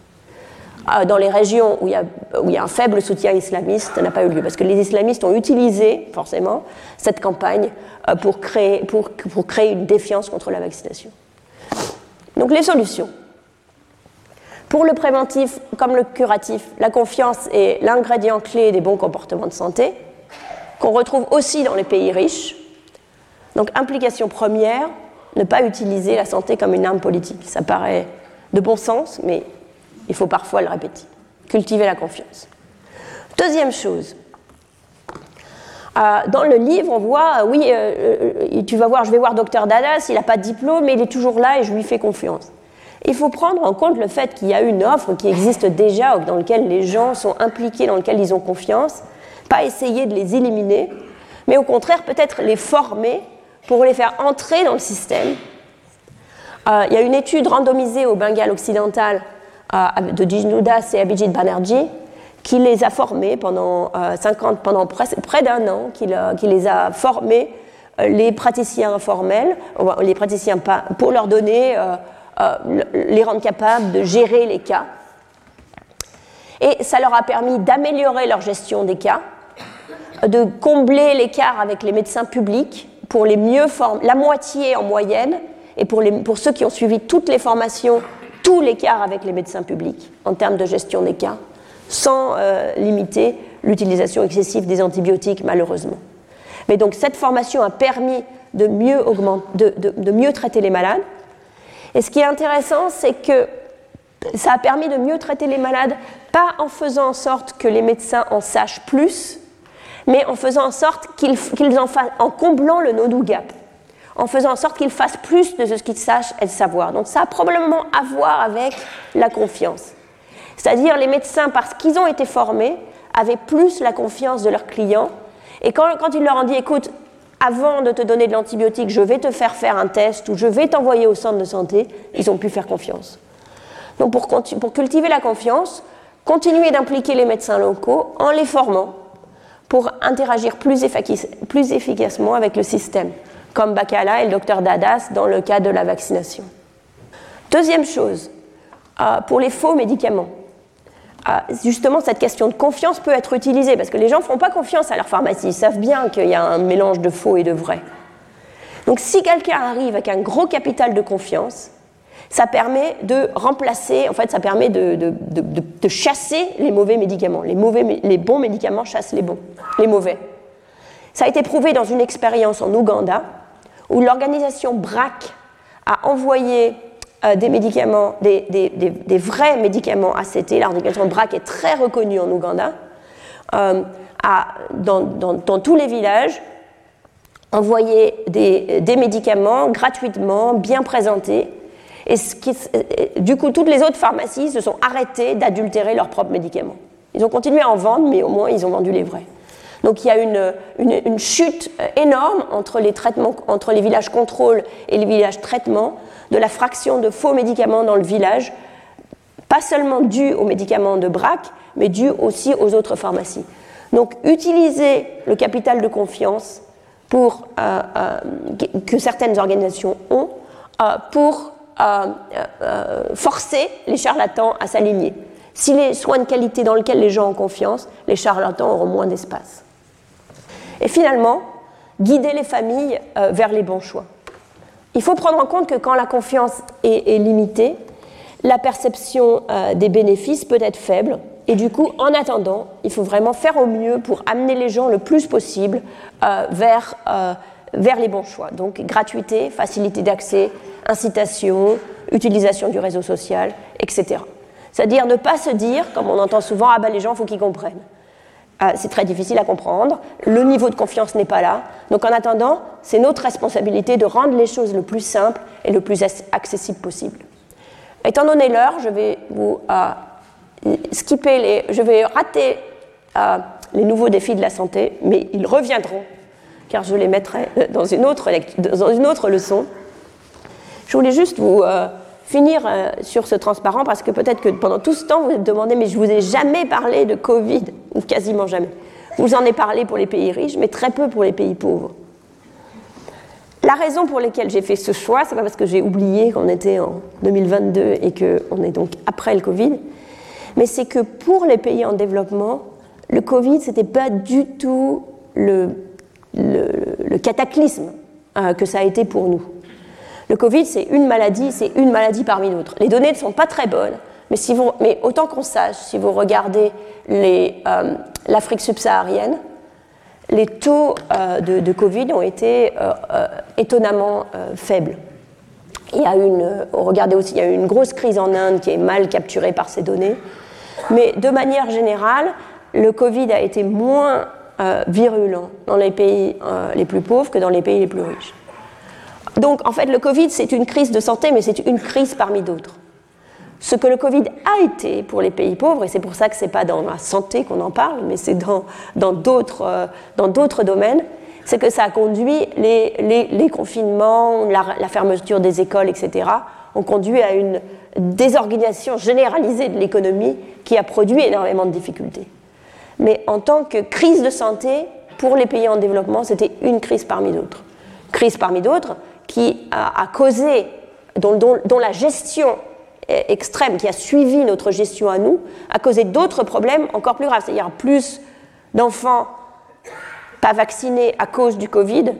Dans les régions où il, y a, un faible soutien islamiste, ça n'a pas eu lieu, parce que les islamistes ont utilisé forcément cette campagne pour, pour créer une défiance contre la vaccination. Donc les solutions. Pour le préventif comme le curatif, la confiance est l'ingrédient clé des bons comportements de santé, qu'on retrouve aussi dans les pays riches. Donc implication première, ne pas utiliser la santé comme une arme politique. Ça paraît de bon sens, mais il faut parfois le répéter. Cultiver la confiance. Deuxième chose, euh, dans le livre, on voit, euh, oui, euh, tu vas voir, je vais voir docteur Dadas, il n'a pas de diplôme, mais il est toujours là et je lui fais confiance. Il faut prendre en compte le fait qu'il y a une offre qui existe déjà, dans laquelle les gens sont impliqués, dans laquelle ils ont confiance, pas essayer de les éliminer, mais au contraire peut-être les former pour les faire entrer dans le système. il y a une étude randomisée au Bengale occidental de Dijnudas et Abhijit Banerjee qui les a formés pendant, 50, pendant près, d'un an, qui, les a formés, les praticiens informels, les praticiens pas, pour leur donner euh, les rendre capables de gérer les cas. Et ça leur a permis d'améliorer leur gestion des cas, de combler l'écart avec les médecins publics pour les mieux la moitié en moyenne, et pour, les, pour ceux qui ont suivi toutes les formations, tout l'écart avec les médecins publics en termes de gestion des cas, sans euh, limiter l'utilisation excessive des antibiotiques, malheureusement. Mais donc cette formation a permis de mieux, de, de mieux traiter les malades, et ce qui est intéressant, c'est que ça a permis de mieux traiter les malades, pas en faisant en sorte que les médecins en sachent plus, mais en faisant en sorte qu'ils en fassent, en comblant le no-do gap, en faisant en sorte qu'ils fassent plus de ce qu'ils sachent et de savoir. Donc ça a probablement à voir avec la confiance. C'est-à-dire les médecins, parce qu'ils ont été formés, avaient plus la confiance de leurs clients. Et quand, ils leur ont dit, écoute, avant de te donner de l'antibiotique, je vais te faire faire un test ou je vais t'envoyer au centre de santé, ils ont pu faire confiance. Donc pour, pour cultiver la confiance, continuer d'impliquer les médecins locaux en les formant pour interagir plus, efficacement avec le système, comme Bacala et le docteur Dadas dans le cas de la vaccination. Deuxième chose, euh, pour les faux médicaments. Ah, justement, cette question de confiance peut être utilisée, parce que les gens ne font pas confiance à leur pharmacie, ils savent bien qu'il y a un mélange de faux et de vrai. Donc si quelqu'un arrive avec un gros capital de confiance, ça permet de remplacer, en fait, ça permet de, chasser les mauvais médicaments. Les, mauvais, les bons médicaments chassent les bons, les mauvais. Ça a été prouvé dans une expérience en Ouganda, où l'organisation BRAC a envoyé euh, des médicaments, des, vrais médicaments ACT. L'organisation BRAC est très reconnue en Ouganda. Euh, dans, tous les villages, envoyer des, médicaments gratuitement, bien présentés. Et du coup, toutes les autres pharmacies se sont arrêtées d'adultérer leurs propres médicaments. Ils ont continué à en vendre, mais au moins ils ont vendu les vrais. Donc il y a une, chute énorme entre les, villages contrôle et les villages traitement de la fraction de faux médicaments dans le village, pas seulement dû aux médicaments de BRAC, mais dû aussi aux autres pharmacies. Donc utiliser le capital de confiance euh, euh, que certaines organisations ont euh, pour forcer les charlatans à s'aligner. Si les soins de qualité dans lesquels les gens ont confiance, les charlatans auront moins d'espace. Et finalement, guider les familles vers les bons choix. Il faut prendre en compte que quand la confiance est, limitée, la perception euh, des bénéfices peut être faible. Et du coup, en attendant, il faut vraiment faire au mieux pour amener les gens le plus possible euh, vers, euh, vers les bons choix. Donc gratuité, facilité d'accès, incitation, utilisation du réseau social, etc. C'est-à-dire ne pas se dire, comme on entend souvent, ah ben les gens, il faut qu'ils comprennent. Ah, c'est très difficile à comprendre, le niveau de confiance n'est pas là. Donc en attendant, c'est notre responsabilité de rendre les choses le plus simple et le plus accessible possible. Étant donné l'heure, je vais vous euh, skipper les, je vais rater euh, les nouveaux défis de la santé, mais ils reviendront, car je les mettrai euh, dans une autre, dans une autre leçon. Je voulais juste vous finir euh, sur ce transparent parce que peut-être que pendant tout ce temps, vous vous demandez, mais je vous ai jamais parlé de Covid, ou quasiment jamais. vous en avez parlé pour les pays riches, mais très peu pour les pays pauvres. La raison pour laquelle j'ai fait ce choix, c'est pas parce que j'ai oublié qu'on était en 2022 et qu'on est donc après le Covid, mais c'est que pour les pays en développement, le Covid, c'était pas du tout le, le, cataclysme euh, que ça a été pour nous. Le Covid, c'est une maladie, c'est une maladie parmi d'autres. Les données ne sont pas très bonnes, mais, autant qu'on sache, si vous regardez euh, l'Afrique subsaharienne, les taux euh, de, Covid ont été étonnamment faibles. Il y a une, regardez aussi, il y a eu une grosse crise en Inde qui est mal capturée par ces données. Mais de manière générale, le Covid a été moins euh, virulent dans les pays euh, les plus pauvres que dans les pays les plus riches. Donc en fait, le Covid, c'est une crise de santé, mais c'est une crise parmi d'autres. Ce que le Covid a été pour les pays pauvres, et c'est pour ça que ce n'est pas dans la santé qu'on en parle, mais c'est dans, dans d'autres euh, domaines, c'est que ça a conduit les, les, les confinements, la, la, fermeture des écoles, etc., ont conduit à une désorganisation généralisée de l'économie qui a produit énormément de difficultés mais en tant que crise de santé, pour les pays en développement, c'était une crise parmi d'autres. Crise parmi d'autres qui a, causé, dont, la gestion extrême qui a suivi notre gestion à nous, a causé d'autres problèmes encore plus graves. C'est-à-dire plus d'enfants pas vaccinés à cause du Covid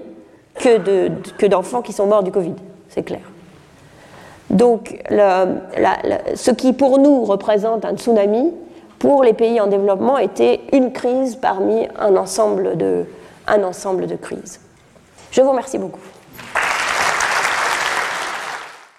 que d'enfants qui sont morts du Covid, c'est clair. Donc, ce qui pour nous représente un tsunami, pour les pays en développement était une crise parmi un ensemble de, un ensemble de crises. Je vous remercie beaucoup.